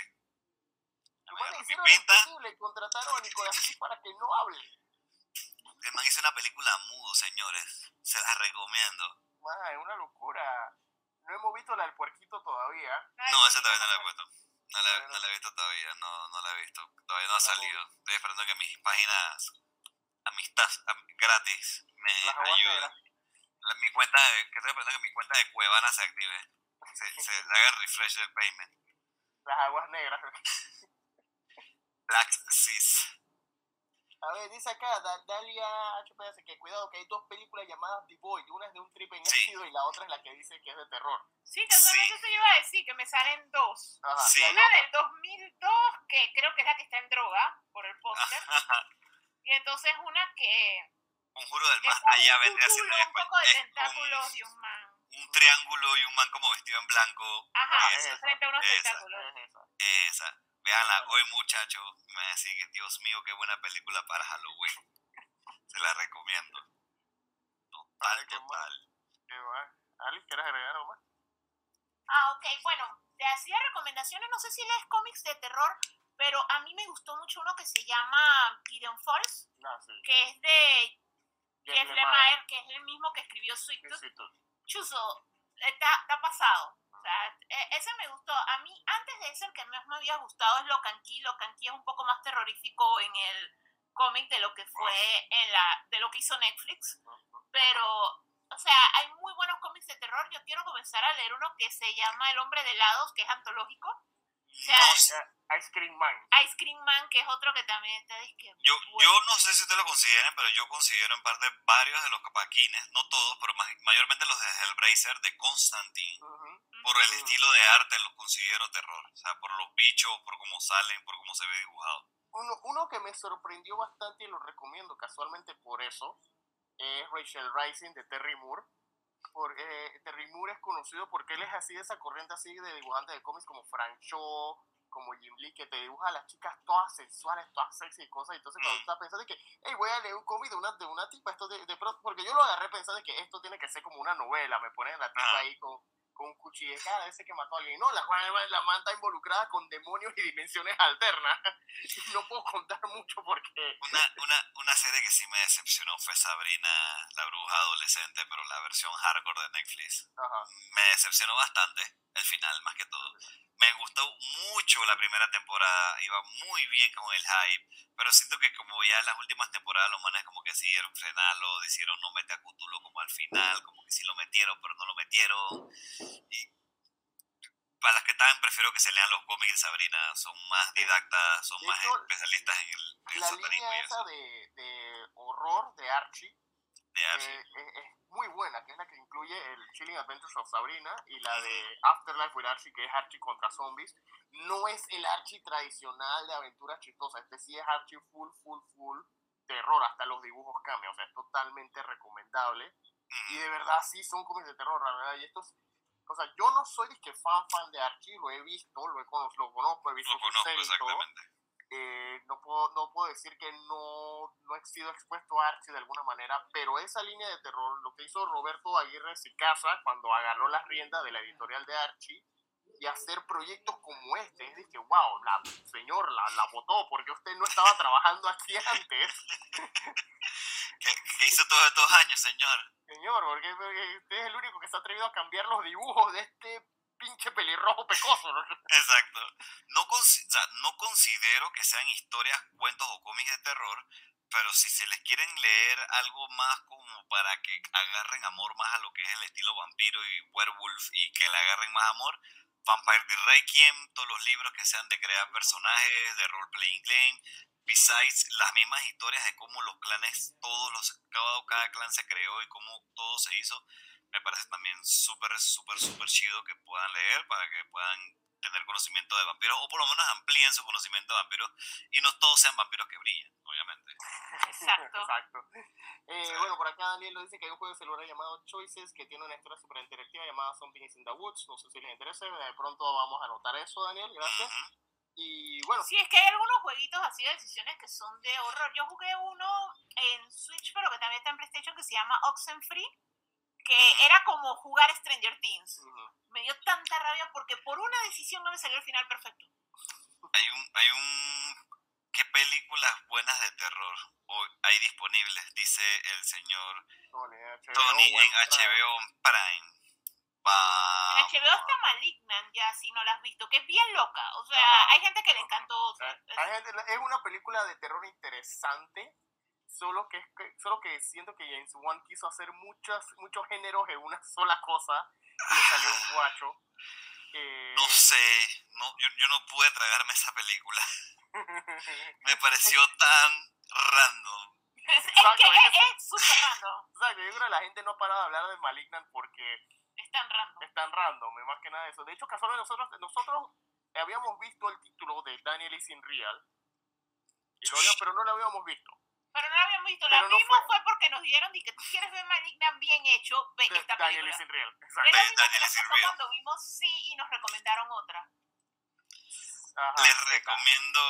Speaker 6: El man
Speaker 8: mi
Speaker 6: hicieron
Speaker 8: pinta.
Speaker 6: lo imposible contrataron a Nicolas Cage para que no hable.
Speaker 8: El man hizo una película mudo, señores. Se la recomiendo.
Speaker 6: Man, es una locura. No hemos visto la del puerquito todavía.
Speaker 8: No, esa todavía no la he puesto. No la, no la he visto todavía, no, no la he visto. Todavía no ha salido. Estoy esperando que mis páginas amistad am- gratis me ayuden. mi cuenta de, que estoy esperando que mi cuenta de Cuevana se active. Se, (laughs) se haga el refresh del payment.
Speaker 6: Las aguas negras.
Speaker 8: Black Seas.
Speaker 6: A ver, dice acá, Da- Dalia HPS, que cuidado, que hay dos películas llamadas The Void. Una es de un tripe en
Speaker 8: Sí.
Speaker 6: ácido y la otra es la que dice que es de terror.
Speaker 3: Sí, casualmente eso iba a decir, que me salen dos.
Speaker 6: Ajá.
Speaker 8: Sí.
Speaker 3: Una
Speaker 6: otra-
Speaker 3: del 2002, que creo que es la que está en droga, por el póster. (laughs) Y entonces una que
Speaker 8: Conjuro del
Speaker 3: es
Speaker 8: más allá
Speaker 3: un
Speaker 8: vendría siendo
Speaker 3: un poco de tentáculos
Speaker 8: un,
Speaker 3: y un man.
Speaker 8: un triángulo y un man como vestido en blanco.
Speaker 3: Ajá,
Speaker 8: Esa,
Speaker 3: frente a unos tentáculos.
Speaker 6: es esa.
Speaker 8: Veanla hoy, muchachos. Me van a decir que, Dios mío, qué buena película para Halloween. (laughs) Se la recomiendo. Total,
Speaker 6: Vale,
Speaker 8: total.
Speaker 6: ¿Qué va? Alice, ¿quieres agregar algo más?
Speaker 3: Ah, ok, bueno, te hacía recomendaciones, no sé si lees cómics de terror, pero a mí me gustó mucho uno que se llama Gideon Falls,
Speaker 6: No, sí.
Speaker 3: que es de
Speaker 6: Jeff Lemire.
Speaker 3: Que es el mismo que escribió Sweet Tooth. Chuzo, está, está pasado. O sea, e- ese me gustó. A mí, antes de ese, el que más me había gustado es Locan Key. Locan Key es un poco más terrorífico en el cómic de lo que fue en la, de lo que hizo Netflix. Pero, o sea, hay muy buenos cómics de terror. Yo quiero comenzar a leer uno que se llama El Hombre de helados, que es antológico. sea,
Speaker 8: sé,
Speaker 6: Eh, Ice Cream Man.
Speaker 3: Ice Cream Man, que es otro que también está disque
Speaker 8: yo,
Speaker 3: bueno.
Speaker 8: yo no sé si ustedes lo consideren, pero yo considero en parte varios de los capaquines, no todos, pero ma- mayormente los de Hellblazer, de Constantine,
Speaker 6: Ujú.
Speaker 8: por el estilo de arte los considero terror. O sea, por los bichos, por cómo salen, por cómo se ve dibujado.
Speaker 6: Uno, uno que me sorprendió bastante y lo recomiendo casualmente por eso es Rachel Rising de Terry Moore. Porque eh, Terry Moore es conocido porque él es así de esa corriente así de dibujante de cómics como Frank Shaw, como Jim Lee, que te dibuja a las chicas todas sensuales, todas sexy y cosas. Entonces cuando tú estás pensando que, hey, voy a leer un cómic de una, de una tipa, esto de, de pronto, porque yo lo agarré pensando que esto tiene que ser como una novela, me ponen la tipa
Speaker 8: Ah.
Speaker 6: ahí con, con un cuchillo cada vez que mató a alguien. No, la, la, la man está involucrada con demonios y dimensiones alternas. Y (laughs) no puedo contar mucho porque...
Speaker 8: Una, una, una serie que sí me decepcionó fue Sabrina, la bruja adolescente, pero la versión hardcore de Netflix.
Speaker 6: Ajá.
Speaker 8: Me decepcionó bastante el final, más que todo. Me gustó mucho la primera temporada, iba muy bien con el hype, pero siento que como ya en las últimas temporadas los manes como que decidieron frenarlo, decidieron no meter a Cthulhu como al final, como que sí lo metieron, pero no lo metieron. Y para las que estaban, prefiero que se lean los cómics de Sabrina, son más didactas, son
Speaker 6: De
Speaker 8: más
Speaker 6: hecho,
Speaker 8: especialistas en el, en
Speaker 6: La línea esa de, de horror de Archie
Speaker 8: de Archie.
Speaker 6: eh, es, es muy buena, que es la que incluye el Chilling Adventures of Sabrina y la de Afterlife with Archie, que es Archie contra zombies. No es el Archie tradicional de aventuras chistosas, este sí es Archie full, full, full terror, hasta los dibujos cambian, o sea, es totalmente recomendable. Y de verdad sí son cómics de terror, la verdad, y estos... O sea, yo no soy que fan fan de Archie, lo he visto, lo, he cono- lo conozco, he visto
Speaker 8: lo
Speaker 6: su
Speaker 8: conozco
Speaker 6: serie y todo
Speaker 8: exactamente.
Speaker 6: eh, no, puedo, no puedo decir que no, no he sido expuesto a Archie de alguna manera, pero esa línea de terror, lo que hizo Roberto Aguirre Sicasa cuando agarró las riendas de la editorial de Archie y hacer proyectos como este, es de que, wow, la, señor, la, la votó porque usted no estaba trabajando aquí (laughs) antes,
Speaker 8: ¿Qué, qué hizo todos estos años, señor?
Speaker 6: señor, porque, porque usted es el único que se ha atrevido a cambiar los dibujos de este pinche pelirrojo pecoso. ¿no?
Speaker 8: Exacto. No, o sea, no considero que sean historias, cuentos o cómics de terror, pero si se les quieren leer algo más como para que agarren amor más a lo que es el estilo vampiro y werewolf y que le agarren más amor, Vampire the Requiem, todos los libros que sean de crear personajes, de role playing game, besides las mismas historias de cómo los clanes, todos los, cada, cada clan se creó y cómo todo se hizo, me parece también súper, súper, súper chido que puedan leer para que puedan tener conocimiento de vampiros o por lo menos amplíen su conocimiento de vampiros y no todos sean vampiros que brillen, obviamente. (laughs)
Speaker 3: Exacto.
Speaker 6: Exacto. Eh, bueno, por acá Daniel nos dice que hay un juego de celular llamado Choices que tiene una historia súper interactiva llamada Something is in the Woods. No sé si les interesa, de pronto vamos a anotar eso, Daniel, gracias. Y bueno,
Speaker 3: Sí, es que hay algunos jueguitos así de decisiones que son de horror. Yo jugué uno en Switch, pero que también está en PlayStation, que se llama Oxenfree, que era como jugar Stranger Things.
Speaker 6: ujú,
Speaker 3: Me dio tanta rabia porque por una decisión no me salió el final perfecto.
Speaker 8: Hay un, hay un, ¿qué películas buenas de terror hoy hay disponibles? Dice el señor
Speaker 6: Tony, HBO,
Speaker 8: Tony
Speaker 6: bueno,
Speaker 8: en HBO Prime.
Speaker 3: En HBO está Malignant ya, si no la has visto, que es bien loca. O sea,
Speaker 6: Ajá.
Speaker 3: hay gente que le encantó. o sea,
Speaker 6: hay gente- es una película de terror interesante, solo que, es que- solo que siento que James Wan quiso hacer muchos, muchos géneros en una sola cosa y le salió un guacho. Eh,
Speaker 8: No sé, no, yo, yo no pude tragarme esa película. (laughs) Me pareció tan random.
Speaker 3: es, es
Speaker 6: Exacto,
Speaker 3: que súper random.
Speaker 6: O sea, yo creo que la gente no ha parado de hablar de Malignant porque
Speaker 3: Es tan random.
Speaker 6: es tan random, más que nada eso. De hecho, casualmente nosotros, nosotros habíamos visto el título de Daniel is in Real, y lo habíamos- pero no lo habíamos visto.
Speaker 3: Pero no la habíamos visto. La
Speaker 6: no
Speaker 3: vimos
Speaker 6: fue-
Speaker 3: fue porque nos dijeron que tú quieres ver Malignant bien hecho, ve
Speaker 6: De
Speaker 3: esta
Speaker 6: Daniel
Speaker 3: película.
Speaker 6: is in Real, exacto.
Speaker 8: De Daniel
Speaker 3: nos
Speaker 8: is in Real.
Speaker 3: cuando vimos Sí y nos recomendaron otra.
Speaker 6: Ajá,
Speaker 8: Les
Speaker 6: seca.
Speaker 8: recomiendo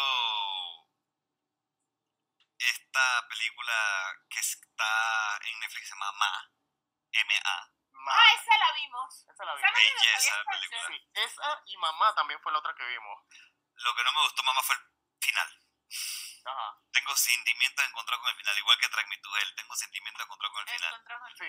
Speaker 8: esta película que está en Netflix, se llama Ma. M-A.
Speaker 6: Ma-
Speaker 3: Ah, esa la vimos.
Speaker 6: esa la vimos.
Speaker 8: Belleza de película.
Speaker 6: Sí, esa y Mamá también fue la otra que vimos.
Speaker 8: Lo que no me gustó, mamá, fue el final.
Speaker 6: Ajá,
Speaker 8: Tengo sentimientos encontrados con el final, igual que Track Me to Hell. Tengo sentimientos encontrados con el final.
Speaker 6: Sí.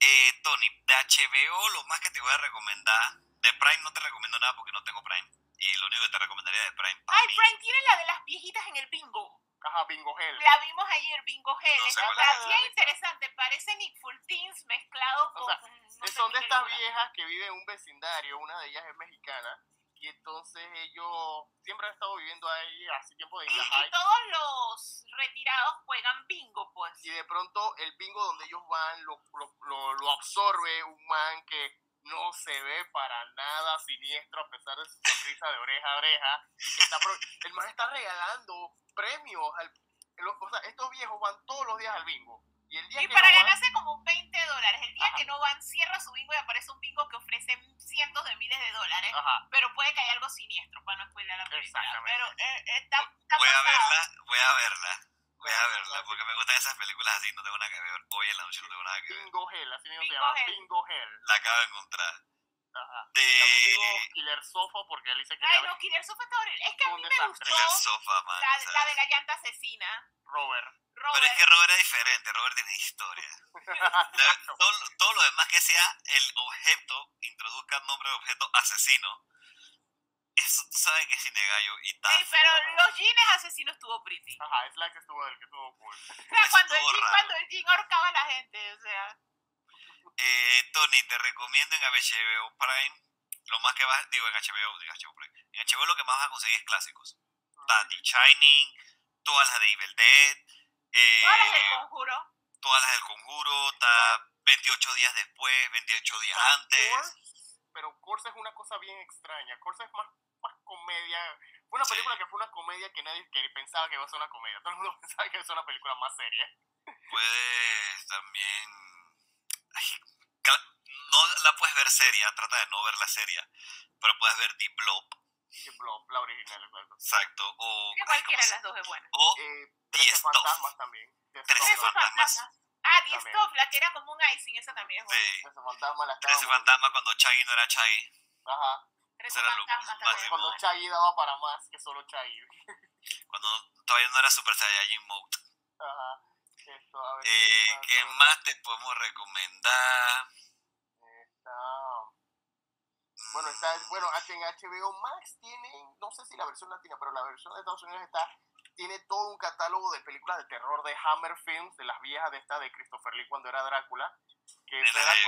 Speaker 8: Eh, Tony, de HBO, lo más que te voy a recomendar. De Prime no te recomiendo nada porque no tengo Prime. Y lo único que te recomendaría de Prime.
Speaker 3: Ay,
Speaker 8: mí,
Speaker 3: Brian tiene la de las viejitas en el bingo.
Speaker 6: Ajá, Bingo Hell.
Speaker 3: La vimos ayer, Bingo Hell.
Speaker 8: No sé
Speaker 6: es.
Speaker 3: interesante. Parece Nick Teens mezclado
Speaker 6: O
Speaker 3: con.
Speaker 6: sea,
Speaker 3: no sé
Speaker 6: Son de estas viejas que viven en un vecindario, una de ellas es mexicana, y entonces ellos siempre han estado viviendo ahí hace tiempo de Inga
Speaker 3: y todos los retirados juegan bingo, pues.
Speaker 6: y de pronto el bingo donde ellos van lo, lo, lo, lo absorbe un man que no se ve para nada siniestro a pesar de su sonrisa de oreja a oreja, y que está pro- el man está regalando premios, al, o sea, estos viejos van todos los días al bingo, y el día
Speaker 3: Y
Speaker 6: que
Speaker 3: para
Speaker 6: no van-
Speaker 3: ganarse como 20 dólares. El día
Speaker 6: Ajá.
Speaker 3: que no van, cierra su bingo y aparece un bingo que ofrece cientos de miles de dólares.
Speaker 6: Ajá,
Speaker 3: Pero puede que haya algo siniestro para no spoiler la película.
Speaker 6: Exactamente.
Speaker 3: Pero eh, está, está
Speaker 8: Voy a verla, voy a verla. Voy a verla porque me gustan esas películas así. No tengo nada que ver. Hoy en la noche no tengo nada que ver.
Speaker 6: Bingo Hell, así mismo se llama,
Speaker 3: Hell.
Speaker 6: Bingo Hell.
Speaker 8: La acabo de encontrar.
Speaker 6: Ajá.
Speaker 8: De
Speaker 6: También digo Killer Sofa porque él dice que
Speaker 3: Ay, no, Killer Sofa está horrible. Es que a mí me
Speaker 6: desastre.
Speaker 3: gustó
Speaker 8: Killer Sofa, man.
Speaker 3: la,
Speaker 8: o sea.
Speaker 3: la de la llanta asesina.
Speaker 6: Robert.
Speaker 3: Robert.
Speaker 8: Pero es que Robert es diferente. Robert tiene historia. La- (laughs) todo, todo lo demás que sea el objeto, introduzca el nombre de objeto asesino. Eso tú sabes que es cine gallo y tal.
Speaker 3: Ey, pero los jeans asesinos estuvo pretty.
Speaker 6: Ajá, Slack estuvo el que estuvo cool.
Speaker 3: O sea, cuando el,
Speaker 8: estuvo
Speaker 3: jean,
Speaker 8: raro.
Speaker 3: cuando el jean ahorcaba a la gente, o sea.
Speaker 8: Eh, Tony, te recomiendo en HBO Prime. Lo más que vas, digo en HBO, digo HBO Prime. En HBO lo que más vas a conseguir es clásicos. The Shining, todas las de Evil Dead, eh,
Speaker 3: Todas las del conjuro.
Speaker 8: todas las del Conjuro, está 28 días después, 28 días
Speaker 6: Está
Speaker 8: antes.
Speaker 6: Corse, pero Corse es una cosa bien extraña. Corse es más, más comedia. Fue una
Speaker 8: Sí.
Speaker 6: película que fue una comedia que nadie que pensaba que iba a ser una comedia. Todo el mundo (laughs) pensaba que iba a ser una película más seria.
Speaker 8: Puedes también... ay, no la puedes ver seria, trata de no verla seria, pero puedes ver The Blob,
Speaker 6: Blob, la original, exacto.
Speaker 8: exacto, o... Ay,
Speaker 3: cualquiera de
Speaker 8: ¿cómo
Speaker 3: las dos es buena.
Speaker 8: O
Speaker 6: Eh,
Speaker 8: The
Speaker 6: 13
Speaker 8: Stuff.
Speaker 6: fantasmas también. 13
Speaker 8: Trece
Speaker 3: Trece
Speaker 8: fantasmas.
Speaker 3: Ah, The. Stuff, la que era como un icing, esa también es buena.
Speaker 8: sí,
Speaker 6: 13 fantasmas la
Speaker 8: 13 fantasmas cuando Chaggy no era Chaggy.
Speaker 6: Ajá.
Speaker 3: Trece
Speaker 8: Era lo
Speaker 3: fantasmas también.
Speaker 6: Cuando. Chaggy daba para más que solo Chaggy.
Speaker 8: Cuando todavía no era Super Saiyajin Mode.
Speaker 6: Ajá. Esto, a ver.
Speaker 8: Eh, ¿Qué
Speaker 6: más
Speaker 8: te podemos recomendar?
Speaker 6: Bueno, está, bueno, en HBO Max tienen, no sé si la versión latina, pero la versión de Estados Unidos está tiene todo un catálogo de películas de terror de Hammer Films, de las viejas de esta de Christopher Lee cuando era Drácula. Que será
Speaker 8: de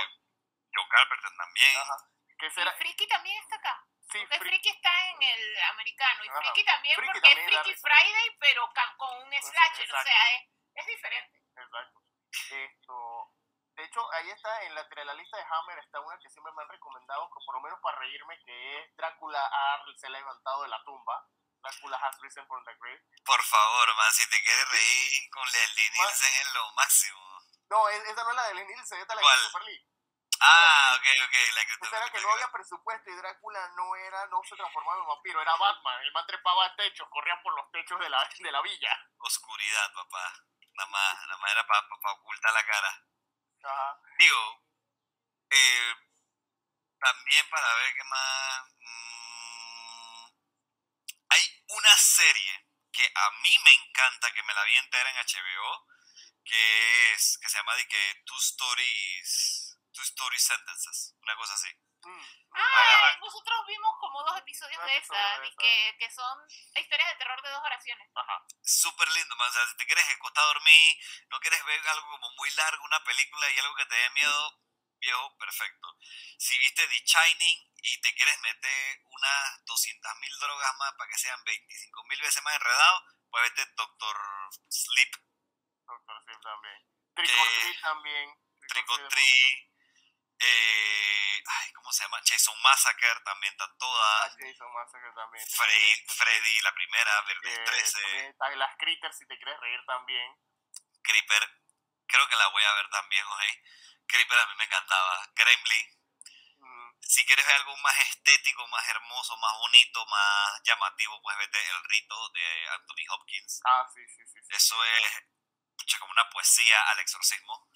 Speaker 8: Joe Carpenter también.
Speaker 6: Ajá. Que
Speaker 3: Y
Speaker 6: será,
Speaker 3: Friki también está acá.
Speaker 6: sí,
Speaker 3: Porque Friki está en el americano. Y
Speaker 6: Ajá.
Speaker 3: Friki también
Speaker 6: Friki
Speaker 3: porque
Speaker 6: también
Speaker 3: es Friki. Friday, pero ca- con un slasher. O sea, es, es diferente.
Speaker 6: Exacto. Esto, de hecho, ahí está, en la, entre la lista de Hammer está una que siempre me han recomendado, que por lo menos para reírme, que es Drácula ha, se ha levantado de la tumba. Drácula has risen from the grave.
Speaker 8: Por favor, man, si te quieres reír con Leslie Nielsen es lo máximo.
Speaker 6: No, es- esa no es la de Lenny Nielsen, esta es la de. Christopher Lee.
Speaker 8: Ah, ok, ok, la que
Speaker 6: Esa era que no había presupuesto y Drácula no era, no se transformaba en vampiro, era Batman. El man trepaba a techos, corría por los techos de la, de la villa.
Speaker 8: Oscuridad, papá. Nada más, nada más era para ocultar la cara. Digo, eh, también para ver qué más. mm, hay una serie que a mí me encanta, que me la vi entera en HBO, que es que se llama de que Two Stories, Two Story Sentences, una cosa así.
Speaker 6: Mm.
Speaker 3: Ah, nosotros vimos como dos episodios
Speaker 6: Dos
Speaker 3: de esa,
Speaker 6: de esa.
Speaker 3: que, que son historias de terror de dos oraciones.
Speaker 6: Ajá.
Speaker 8: Súper lindo, man. O sea, si te quieres acostar a dormir, no quieres ver algo como muy largo, una película y algo que te dé miedo, viejo, perfecto. Si viste The Shining y te quieres meter unas 200 mil drogas más para que sean 25 mil veces más enredado, pues vete Doctor Sleep,
Speaker 6: Doctor Sleep también. Trick or
Speaker 8: Que-
Speaker 6: Treat también.
Speaker 8: Trick eh, ay, ¿cómo se llama? Jason Massacre también está
Speaker 6: Ah,
Speaker 8: toda.
Speaker 6: Jason Massacre también.
Speaker 8: Freddy, Freddy, la primera, Verde
Speaker 6: Eh,
Speaker 8: 13.
Speaker 6: también está las Critters, si te quieres reír también.
Speaker 8: Creeper, creo que la voy a ver también hoy. Creeper a mí me encantaba. Gremlin,
Speaker 6: Mm,
Speaker 8: si quieres ver algo más estético, más hermoso, más bonito, más llamativo, pues vete El Rito de Anthony Hopkins.
Speaker 6: Ah, sí, sí, sí. sí.
Speaker 8: Eso es pucha, como una poesía al exorcismo.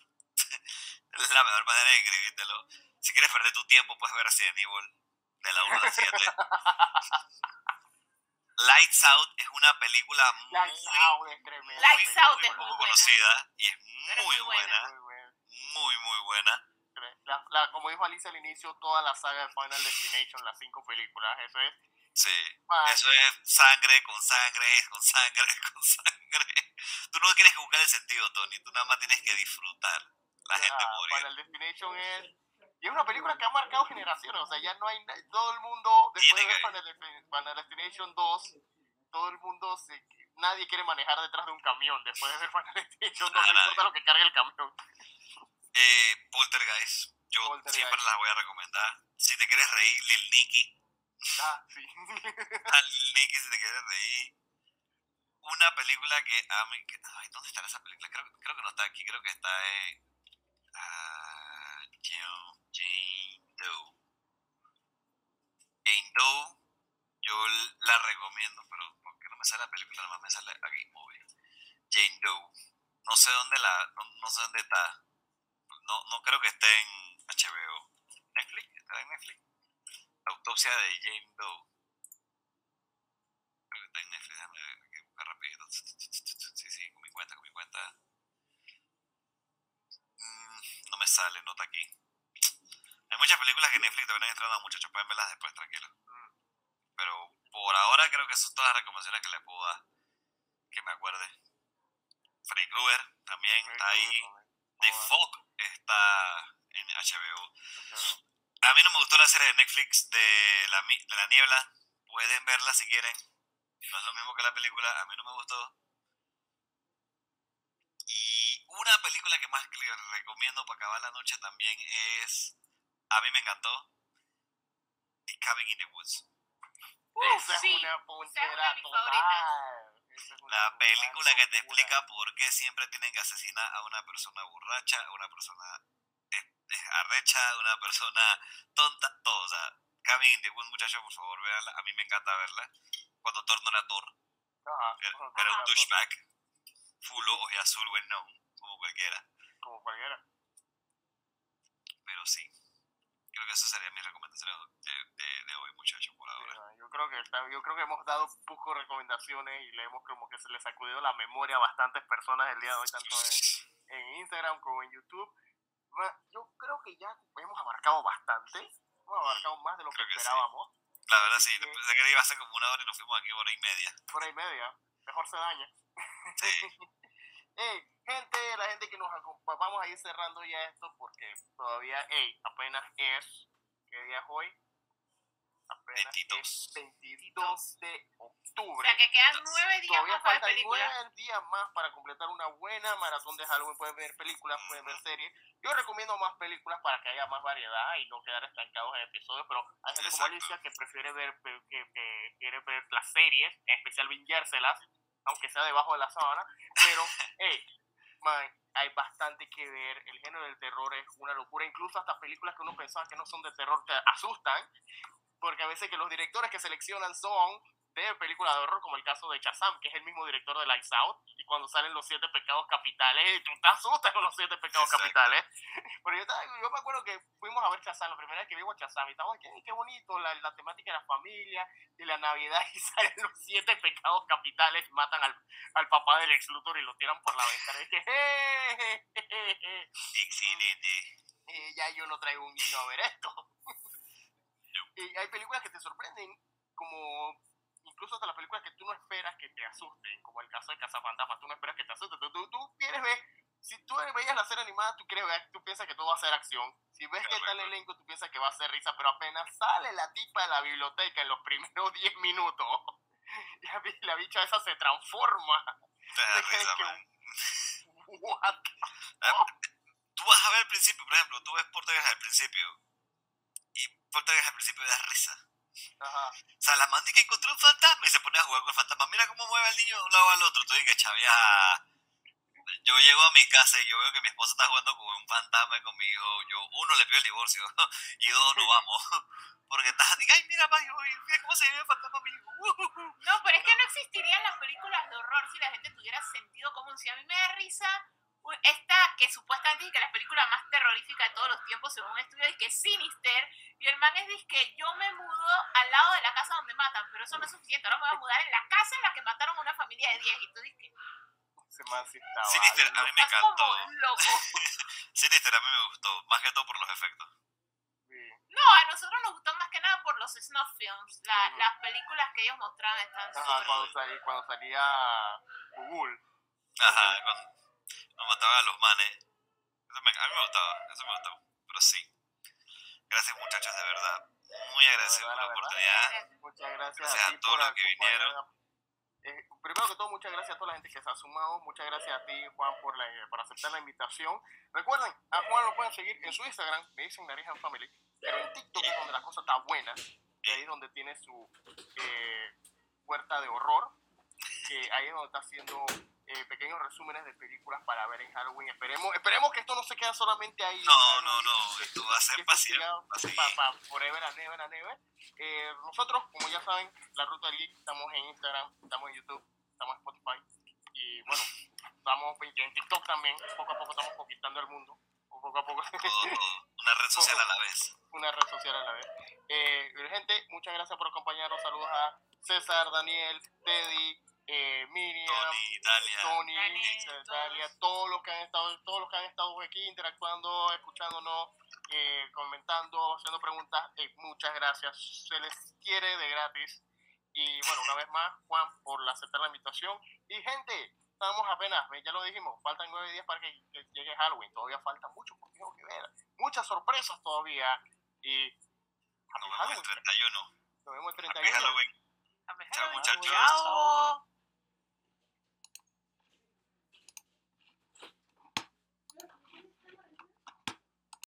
Speaker 8: (laughs) la mejor manera de escribírtelo. Si quieres perder tu tiempo, puedes ver Resident Evil de la 1 a la 7. (laughs) Lights Out es una película muy,
Speaker 6: Lights Out es tremenda.
Speaker 3: Lights
Speaker 6: película.
Speaker 3: Out es muy
Speaker 8: poco
Speaker 3: buena.
Speaker 8: conocida y es muy
Speaker 3: muy buena.
Speaker 8: buena,
Speaker 6: Muy
Speaker 8: muy, muy buena.
Speaker 6: La, la- como dijo Alicia al inicio, toda la saga de Final Destination, las cinco películas, eso es.
Speaker 8: Sí, eso es sangre con sangre, con sangre, (laughs) con sangre. Tú no tienes que buscar el sentido, Tony, tú nada más tienes que disfrutar la gente
Speaker 6: ah,
Speaker 8: morir.
Speaker 6: Final Destination es. Y es una película que ha marcado generaciones, o sea, ya no hay. Todo el mundo, después de ver Final, Destin- Final Destination 2, todo el mundo se. Nadie quiere manejar detrás de un camión después de ver Final Destination 2, no importa lo que cargue el camión.
Speaker 8: Eh, Poltergeist, yo
Speaker 6: Poltergeist.
Speaker 8: siempre las voy a recomendar. Si te quieres reír, Lil Nicky,
Speaker 6: Ah, sí.
Speaker 8: a (laughs) Lil Nicky si te quieres reír. Una película que a mí... ay, ¿dónde está esa película? Creo, creo que no está aquí, creo que está en... ah, Jane, Doe. Jane Doe, yo la recomiendo, pero ¿por qué no me sale la película? Nada más me sale aquí, movie. Jane Doe. No sé dónde la... No, sé dónde está. No, no creo que esté en HBO. Netflix, está en Netflix. Autopsia de Jane Doe. Creo que está en Netflix, déjame buscar rapidito. Sí, sí, con mi cuenta, con mi cuenta. No me sale, no está aquí. Hay muchas películas que Netflix te vienen estrenando, muchachos, pueden verlas después, tranquilos. Pero por ahora creo que son todas las recomendaciones que les puedo dar. Que me acuerde. Freddy Krueger también está ahí. The Fog está en HBO. A mí no me gustó la serie de Netflix de la, de la niebla. Pueden verla si quieren. No es lo mismo que la película. A mí no me gustó. Y una película que más que les recomiendo para acabar la noche también es... A mí me encantó. The Cabin in the Woods.
Speaker 6: Esa es
Speaker 3: sí,
Speaker 6: una
Speaker 3: esa es una
Speaker 6: ponchera
Speaker 3: de mis
Speaker 6: total. Esa es una
Speaker 8: La película que te explica por qué siempre tienen que asesinar a una persona borracha, a una persona eh, eh, arrecha, a una persona tonta, todo. O sea, Cabin in the Woods, muchachos, por favor, véanla. A mí me encanta verla. Cuando Thor no era Thor,
Speaker 6: Ajá,
Speaker 8: era, un douchebag. Full ojo azul, known, como cualquiera.
Speaker 6: Cualquiera.
Speaker 8: Pero sí. Creo que esas serían mis recomendaciones de, de, de hoy, muchachos, por
Speaker 6: Sí,
Speaker 8: ahora.
Speaker 6: ah, yo creo que está- yo creo que hemos dado poco recomendaciones y le hemos como que se ha sacudido la memoria a bastantes personas el día de hoy, tanto en, (laughs) en Instagram como en YouTube. Yo creo que ya hemos abarcado bastante, hemos abarcado más de lo que
Speaker 8: Creo que sí.
Speaker 6: esperábamos,
Speaker 8: La verdad
Speaker 6: Así
Speaker 8: sí,
Speaker 6: que-
Speaker 8: pensé que iba a ser como una hora y nos fuimos aquí hora y media.
Speaker 6: hora y media. mejor se daña.
Speaker 8: Sí. (laughs)
Speaker 6: Ey, gente, la gente que nos acompaña, vamos a ir cerrando ya esto porque todavía, ey, apenas es, ¿qué día es hoy? Apenas
Speaker 8: 22.
Speaker 6: es 22 de
Speaker 3: O
Speaker 6: octubre.
Speaker 3: sea que quedan nueve días
Speaker 6: Todavía
Speaker 3: más para
Speaker 6: faltan nueve días más para completar una buena maratón de Halloween. Pueden ver películas, pueden ver series. Yo recomiendo más películas para que haya más variedad y no quedar estancados en episodios. Pero hay gente como
Speaker 8: Exacto.
Speaker 6: Alicia que prefiere ver, que, que quiere ver las series, en especial vinguérselas, aunque sea debajo de la sábana. Pero, (laughs) hey, man, hay bastante que ver. El género del terror es una locura. Incluso hasta películas que uno pensaba que no son de terror te asustan. Porque a veces que los directores que seleccionan son de películas de horror, como el caso de Shazam, que es el mismo director de Lights Out, y cuando salen los siete pecados capitales, tú te asustas con los siete pecados
Speaker 8: Exacto.
Speaker 6: capitales. (laughs) Pero yo, me acuerdo que fuimos a ver Shazam, la primera vez que vimos Shazam, y estábamos, qué, qué bonito, la, la temática de la familia, de la Navidad, (laughs) y salen los siete pecados capitales, y matan al, al papá del ex Luthor y lo tiran por la ventana. Y que, (laughs) "Eh, je, je, je".
Speaker 8: Excelente.
Speaker 6: Ya yo no traigo un niño a ver esto. y hay películas que te sorprenden, como incluso hasta las películas que tú no esperas que te asusten, como el caso de Cazafantasmas, tú no esperas que te asusten, tú, tú, tú quieres ver, si tú veías la serie animada, tú quieres ver, tú piensas que todo va a ser acción, si ves que está el elenco, tú piensas que va a ser risa, pero apenas sale la tipa de la biblioteca en los primeros (laughs) 10 minutos, (laughs) la, la bicha esa se transforma. (laughs)
Speaker 8: Te da risa,
Speaker 6: que-. What?
Speaker 8: Tú vas a ver al principio, por ejemplo, tú ves Portugués al principio. Y Portugués al principio da risa.
Speaker 6: Ajá.
Speaker 8: O sea, la mandica encontró un fantasma y se pone a jugar con el fantasma. Mira cómo mueve al niño de un lado al otro. Tú dices, chavia. Yo llego a mi casa y yo veo que mi esposa está jugando con un fantasma y con mi hijo. Yo, uno, le pido el divorcio. (laughs) y dos, no vamos. (laughs) Porque estás así, ay, mira, yo- mira cómo se ve el fantasma mi hijo. (laughs)
Speaker 3: No, pero es que no existirían las películas de horror si la gente tuviera sentido común. Si a mí me da risa esta que supuestamente es que la película más terrorífica de todos los tiempos según un estudio es que es Sinister y el man es que yo me mudo al lado de la casa donde matan, pero eso no es suficiente, ahora me voy a mudar en la casa en la que mataron a una familia de 10 y tú dices que.
Speaker 8: Sinister, a mí me encantó. (laughs) Sinister a mí me gustó, más que todo por los efectos.
Speaker 3: No, a nosotros nos gustó más que nada por los snuff films, la- las películas que ellos mostraban están
Speaker 6: Ajá, cuando,
Speaker 3: cool.
Speaker 6: salí, cuando salía Google.
Speaker 8: Ajá, cuando, cuando mataban a los manes. Eso me- a mí me gustaba, eso me gustaba. Pero sí. Gracias muchachos, de verdad. Muy agradecido por la oportunidad.
Speaker 6: Muchas gracias,
Speaker 8: Gracias
Speaker 6: a ti
Speaker 8: a todos
Speaker 6: por
Speaker 8: los que vinieron.
Speaker 6: Eh, primero que todo, muchas gracias a toda la gente que se ha sumado. Muchas gracias a ti, Juan, por, la, por aceptar la invitación. Recuerden, a Juan lo pueden seguir en su Instagram, me dicen Narijan Family, pero en TikTok es donde la cosa está buena. Y ahí es donde tiene su eh, puerta de horror. Que ahí es donde está haciendo eh, pequeños resúmenes de películas para ver en Halloween. Esperemos, esperemos que esto no se quede solamente ahí.
Speaker 8: No, no, no, esto va a ser
Speaker 6: que
Speaker 8: para a
Speaker 6: pa- forever and ever and ever. Eh, nosotros, como ya saben, La Ruta del Geek, estamos en Instagram, estamos en YouTube, estamos en Spotify. Y bueno, estamos en TikTok también. Poco a poco estamos conquistando el mundo. Poco a poco.
Speaker 8: Todo. Una red social a la vez.
Speaker 6: Una red social a la vez. Eh, gente, muchas gracias por acompañarnos. Saludos a César, Daniel, Teddy, eh, Miriam.
Speaker 8: Tony, Dalia.
Speaker 6: Tony,
Speaker 3: Dani,
Speaker 6: eh, Dalia, todos los que han estado, todos los que han estado aquí interactuando, escuchándonos, eh, comentando, haciendo preguntas, eh, muchas gracias. Se les quiere de gratis. Y bueno, una vez más, Juan, por aceptar la invitación. Y gente, estamos apenas, ya lo dijimos, faltan nueve días para que, que llegue Halloween. Todavía falta mucho por Dios que ver. Muchas sorpresas todavía. Y
Speaker 8: Nos vemos el 31.
Speaker 6: nos vemos el
Speaker 8: Happy
Speaker 6: 31.
Speaker 8: Halloween.
Speaker 3: Happy
Speaker 8: Chao, muchachos.
Speaker 3: Chao.